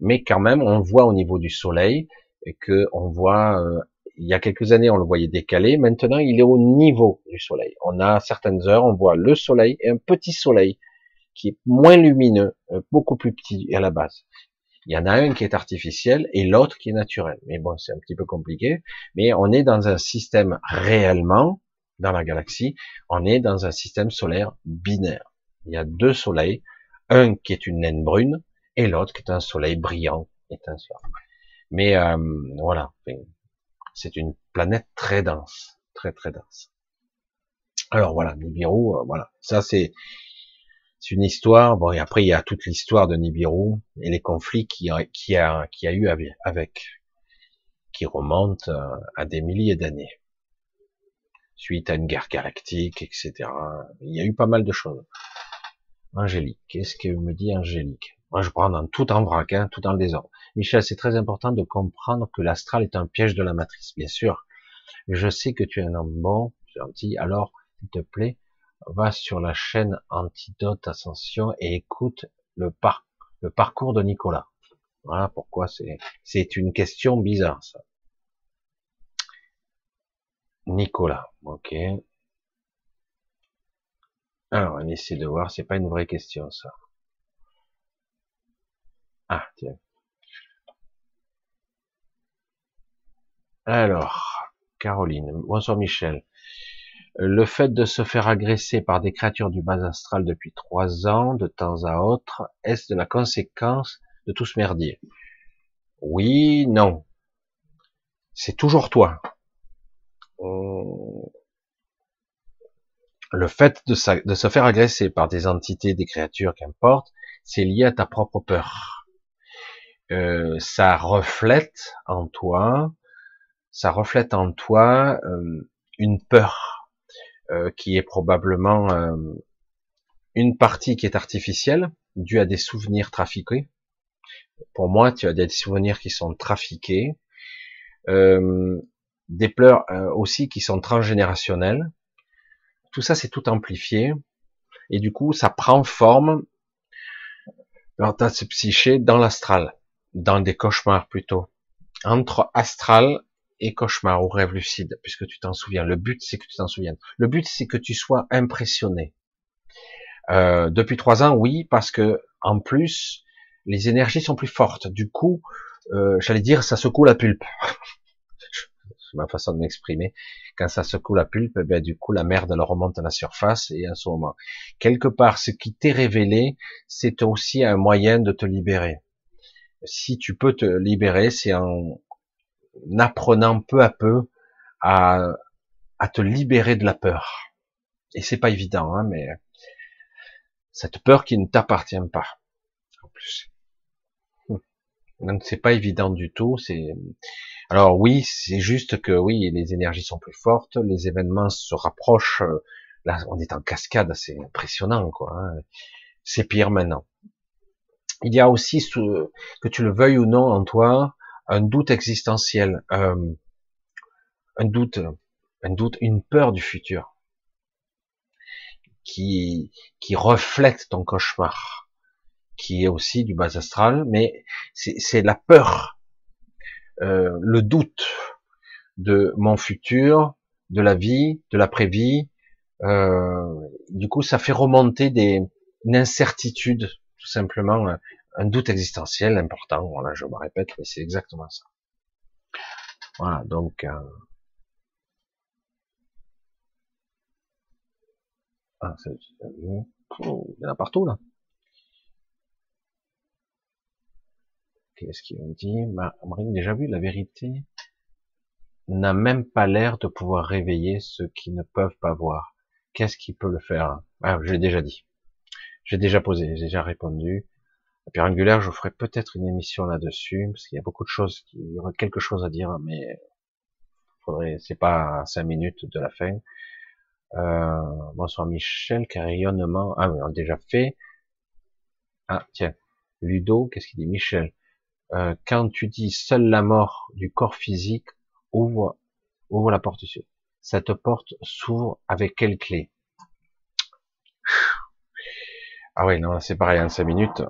mais quand même on voit au niveau du soleil et que on voit euh, il y a quelques années on le voyait décalé, maintenant il est au niveau du soleil. On a certaines heures, on voit le soleil et un petit soleil qui est moins lumineux, euh, beaucoup plus petit à la base. Il y en a un qui est artificiel et l'autre qui est naturel. Mais bon, c'est un petit peu compliqué. Mais on est dans un système réellement, dans la galaxie, on est dans un système solaire binaire. Il y a deux soleils, un qui est une naine brune et l'autre qui est un soleil brillant, étincelant. Mais euh, voilà, c'est une planète très dense, très très dense. Alors voilà, Nibiru, euh, voilà, ça c'est une histoire. Bon, et après il y a toute l'histoire de Nibiru et les conflits qui a, qui a, qui a eu avec, qui remontent euh, à des milliers d'années, suite à une guerre galactique, etc. Il y a eu pas mal de choses. Angélique, qu'est-ce que me dit Angélique? Moi, je prends dans, tout en vrac, hein, tout en désordre. Michel, c'est très important de comprendre que l'astral est un piège de la matrice, bien sûr. Je sais que tu es un homme bon, gentil, alors, s'il te plaît, va sur la chaîne Antidote Ascension et écoute le, par, le parcours de Nicolas. Voilà pourquoi c'est, c'est une question bizarre, ça. Nicolas, ok. Alors, on essaie de voir, c'est pas une vraie question, ça. Ah, tiens. Alors, Caroline. Bonsoir Michel. Le fait de se faire agresser par des créatures du bas astral depuis trois ans, de temps à autre, est-ce de la conséquence de tout ce merdier? Oui, non. C'est toujours toi. Le fait de, se faire agresser par des entités, des créatures, qu'importe, c'est lié à ta propre peur. Euh, ça reflète en toi, ça reflète en toi euh, une peur euh, qui est probablement une partie qui est artificielle, due à des souvenirs trafiqués. Pour moi, tu as des souvenirs qui sont trafiqués, euh, des pleurs euh, aussi qui sont transgénérationnels. Tout ça, c'est tout amplifié, et du coup, ça prend forme dans ta psyché dans l'astral, dans des cauchemars plutôt, entre astral et cauchemar ou rêve lucide, puisque tu t'en souviens. Le but, c'est que tu t'en souviennes. Le but, c'est que tu sois impressionné. Euh, depuis trois ans, oui, parce que en plus, les énergies sont plus fortes. Du coup, euh, j'allais dire, ça secoue la pulpe. (laughs) C'est ma façon de m'exprimer. Quand ça secoue la pulpe, ben, du coup, la merde, elle remonte à la surface et à ce moment. Quelque part, ce qui t'est révélé, c'est aussi un moyen de te libérer. Si tu peux te libérer, c'est en apprenant peu à peu à, à te libérer de la peur. Et c'est pas évident, hein, mais cette peur qui ne t'appartient pas. En plus. Donc c'est pas évident du tout. C'est alors oui, c'est juste que oui, les énergies sont plus fortes, les événements se rapprochent. Là, on est en cascade, c'est impressionnant, quoi. Hein. C'est pire maintenant. Il y a aussi, que tu le veuilles ou non en toi, un doute existentiel, euh, un doute, un doute, une peur du futur qui, qui reflète ton cauchemar, qui est aussi du bas astral, mais c'est la peur, euh, le doute de mon futur, de la vie, de l'après-vie. Euh, du coup, ça fait remonter des, une incertitude, tout simplement, un doute existentiel important. Voilà, je me répète, mais c'est exactement ça. Voilà, donc euh, Ah, il y en a partout là. Qu'est-ce qu'ils ont dit? Marine, déjà vu, la vérité n'a même pas l'air de pouvoir réveiller ceux qui ne peuvent pas voir. Qu'est-ce qui peut le faire? Ah, J'ai déjà dit. J'ai déjà posé, j'ai déjà répondu. La pierre angulaire, je ferai peut-être une émission là-dessus, parce qu'il y a beaucoup de choses, il y aurait quelque chose à dire, mais faudrait, c'est pas cinq minutes de la fin. Euh, bonsoir Michel, car rayonnement. Ah, on a déjà fait. Ah, tiens. Ludo, qu'est-ce qu'il dit? Michel. Euh, quand tu dis seule la mort du corps physique ouvre, ouvre la porte. Cette porte s'ouvre avec quelle clé? Ah oui, non, c'est pareil en cinq minutes.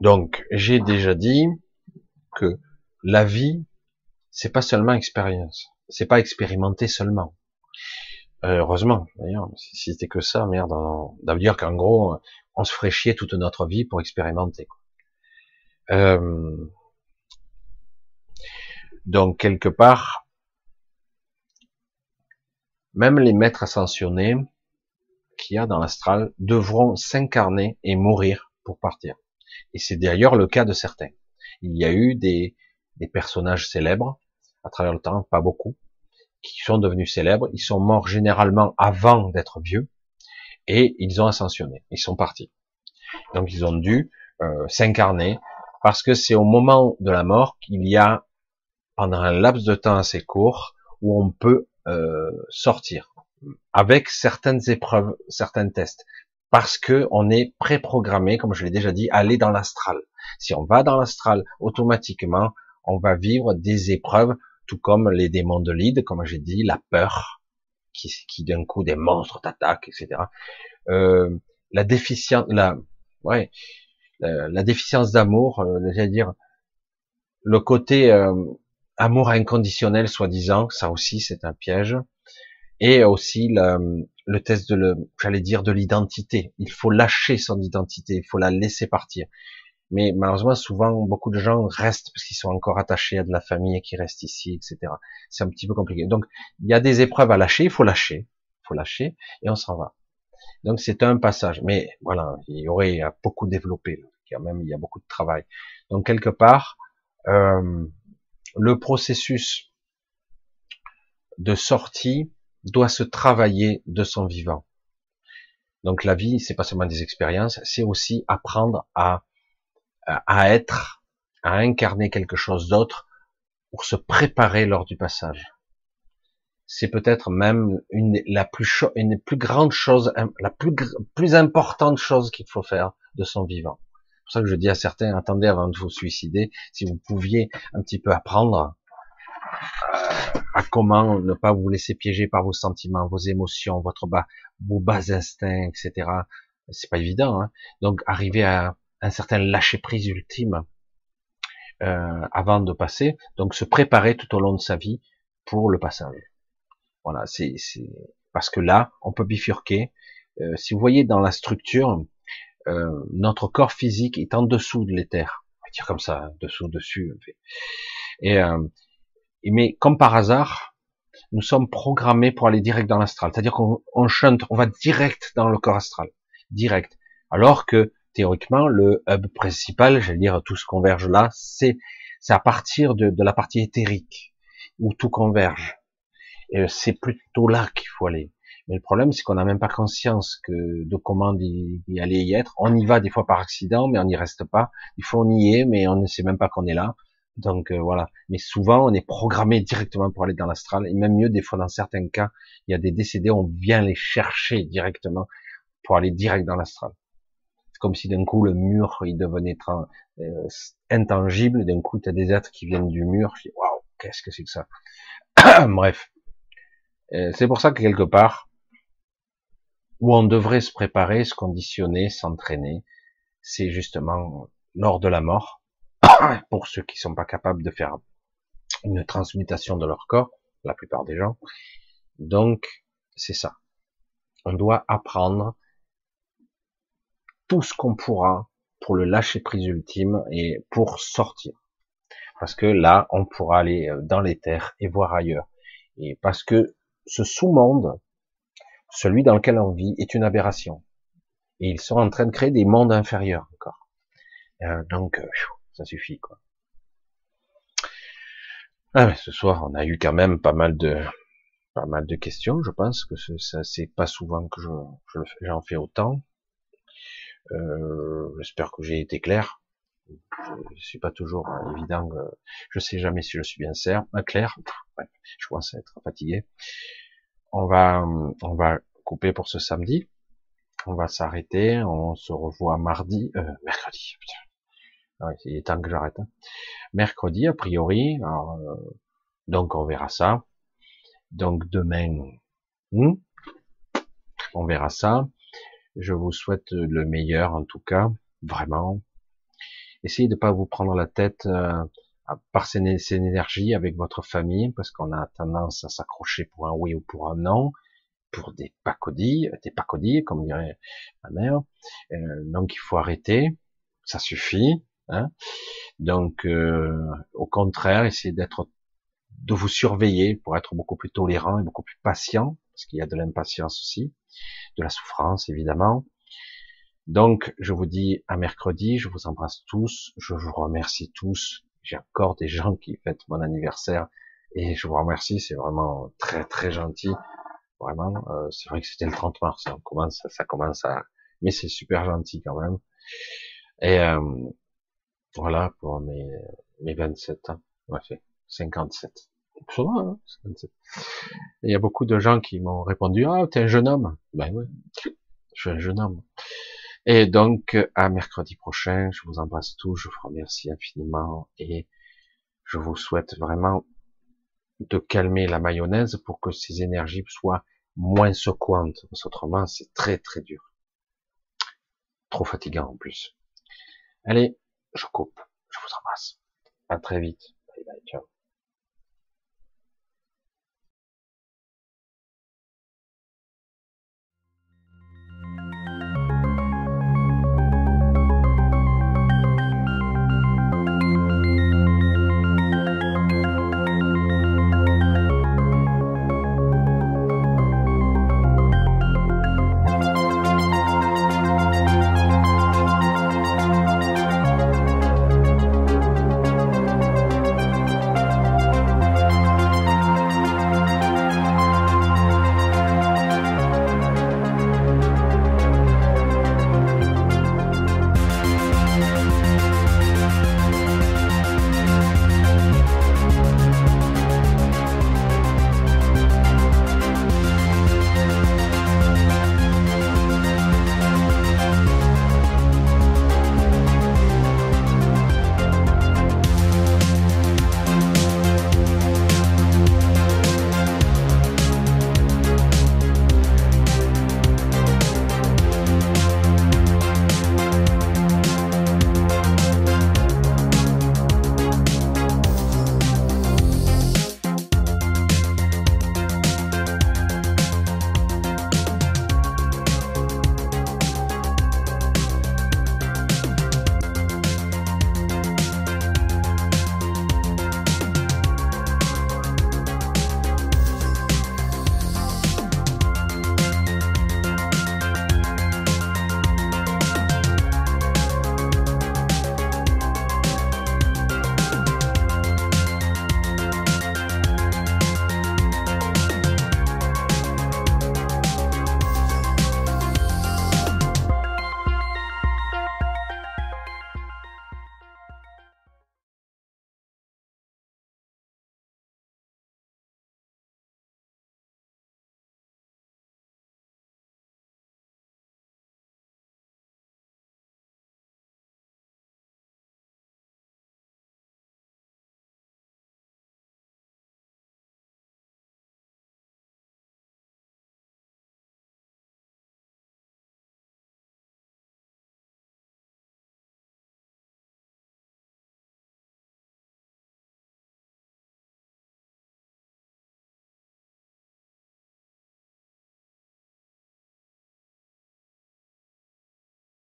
Donc, j'ai déjà dit que la vie, c'est pas seulement expérience. C'est pas expérimenter seulement. Euh, heureusement, d'ailleurs, si c'était que ça, merde, ça dire qu'en gros, on se ferait chier toute notre vie pour expérimenter. Euh, donc quelque part, même les maîtres ascensionnés qu'il y a dans l'astral devront s'incarner et mourir pour partir. Et c'est d'ailleurs le cas de certains. Il y a eu des, personnages célèbres à travers le temps, pas beaucoup, qui sont devenus célèbres, ils sont morts généralement avant d'être vieux, et ils ont ascensionné, ils sont partis. Donc ils ont dû euh, s'incarner, parce que c'est au moment de la mort qu'il y a, pendant un laps de temps assez court, où on peut euh, sortir, avec certaines épreuves, certains tests, parce que on est préprogrammé, comme je l'ai déjà dit, à aller dans l'astral. Si on va dans l'astral, automatiquement, on va vivre des épreuves tout comme les démons de lead, comme j'ai dit, la peur, qui, qui d'un coup des monstres t'attaquent, etc. Euh, la déficience, la, ouais, la, déficience d'amour, euh, dire le côté euh, amour inconditionnel, soi-disant, ça aussi c'est un piège, et aussi le test de le, j'allais dire de l'identité. Il faut lâcher son identité, il faut la laisser partir. Mais malheureusement, souvent, beaucoup de gens restent parce qu'ils sont encore attachés à de la famille qui restent ici, etc. C'est un petit peu compliqué. Donc, il y a des épreuves à lâcher, il faut lâcher, il faut lâcher, et on s'en va. Donc, c'est un passage. Mais voilà, il y aurait beaucoup développé. Quand même, il y a beaucoup de travail. Donc, quelque part, euh, le processus de sortie doit se travailler de son vivant. Donc la vie, c'est pas seulement des expériences, c'est aussi apprendre à, à être, à incarner quelque chose d'autre pour se préparer lors du passage. C'est peut-être même une la plus une plus grandes choses, la plus plus importante chose qu'il faut faire de son vivant. C'est pour ça que je dis à certains attendez avant de vous suicider, si vous pouviez un petit peu apprendre (laughs) à comment ne pas vous laisser piéger par vos sentiments, vos émotions, votre bas, vos bas instincts, etc. C'est pas évident. Hein Donc arriver à un certain lâcher prise ultime euh, avant de passer, donc se préparer tout au long de sa vie pour le passage. Voilà, c'est parce que là, on peut bifurquer. Euh, si vous voyez dans la structure, euh, notre corps physique est en dessous de l'éther. On va dire comme ça, dessous, dessus. Et euh, mais comme par hasard, nous sommes programmés pour aller direct dans l'astral. C'est-à-dire qu'on on chante, on va direct dans le corps astral, direct. Alors que théoriquement, le hub principal, j'allais dire tout ce converge là, c'est c'est à partir de, de, la partie éthérique où tout converge. C'est plutôt là qu'il faut aller. Mais le problème, c'est qu'on n'a même pas conscience que de comment y, y, aller y être. On y va des fois par accident, mais on n'y reste pas. Il faut on y est, mais on ne sait même pas qu'on est là. Donc euh, voilà. Mais souvent, on est programmé directement pour aller dans l'astral. Et même mieux, des fois, dans certains cas, il y a des décédés, on vient les chercher directement pour aller direct dans l'astral. Comme si d'un coup le mur il devenait euh, intangible, d'un coup tu as des êtres qui viennent du mur, je dis waouh, qu'est-ce que c'est que ça? (coughs) Bref, euh, c'est pour ça que quelque part, où on devrait se préparer, se conditionner, s'entraîner, c'est justement lors de la mort, (coughs) pour ceux qui sont pas capables de faire une transmutation de leur corps, la plupart des gens. Donc, c'est ça. On doit apprendre tout ce qu'on pourra pour le lâcher prise ultime et pour sortir. Parce que là, on pourra aller euh, dans les terres et voir ailleurs. Et parce que ce sous-monde, celui dans lequel on vit, est une aberration. Et ils sont en train de créer des mondes inférieurs encore. Euh, donc, euh, ça suffit, quoi. Ah, ce soir, on a eu quand même pas mal de, pas mal de questions. Je pense que ça, c'est pas souvent que je, j'en fais autant. Euh, j'espère que j'ai été clair. Je suis pas toujours évident. Je sais jamais si je suis bien clair. je commence à être fatigué. On va, on va couper pour ce samedi. On va s'arrêter. On se revoit mardi, euh, mercredi. Ah il est temps que j'arrête. Hein. Mercredi, a priori. Euh, donc on verra ça. Donc demain, hmm, on verra ça. Je vous souhaite le meilleur en tout cas, vraiment. Essayez de pas vous prendre la tête euh, par ces, énergies avec votre famille, parce qu'on a tendance à s'accrocher pour un oui ou pour un non, pour des pacodilles, des pacodilles, comme dirait ma mère. Euh, donc il faut arrêter, ça suffit. Hein. Donc euh, au contraire, essayez d'être de vous surveiller pour être beaucoup plus tolérant et beaucoup plus patient, parce qu'il y a de l'impatience aussi de la souffrance, évidemment. Donc, je vous dis à mercredi, je vous embrasse tous, je vous remercie tous. J'ai encore des gens qui fêtent mon anniversaire et je vous remercie, c'est vraiment très très gentil. Vraiment, euh, c'est vrai que c'était le 30 mars, ça commence, ça commence à, mais c'est super gentil quand même. Et euh, voilà pour mes mes 27 ans, ouais, 57. Hein, il y a beaucoup de gens qui m'ont répondu, ah, t'es un jeune homme. Ben oui, je suis un jeune homme. Et donc, à mercredi prochain, je vous embrasse tous, je vous remercie infiniment et je vous souhaite vraiment de calmer la mayonnaise pour que ces énergies soient moins secouantes. Parce autrement, c'est très très dur. Trop fatigant en plus. Allez, je coupe. Je vous embrasse. À très vite. Bye bye, ciao.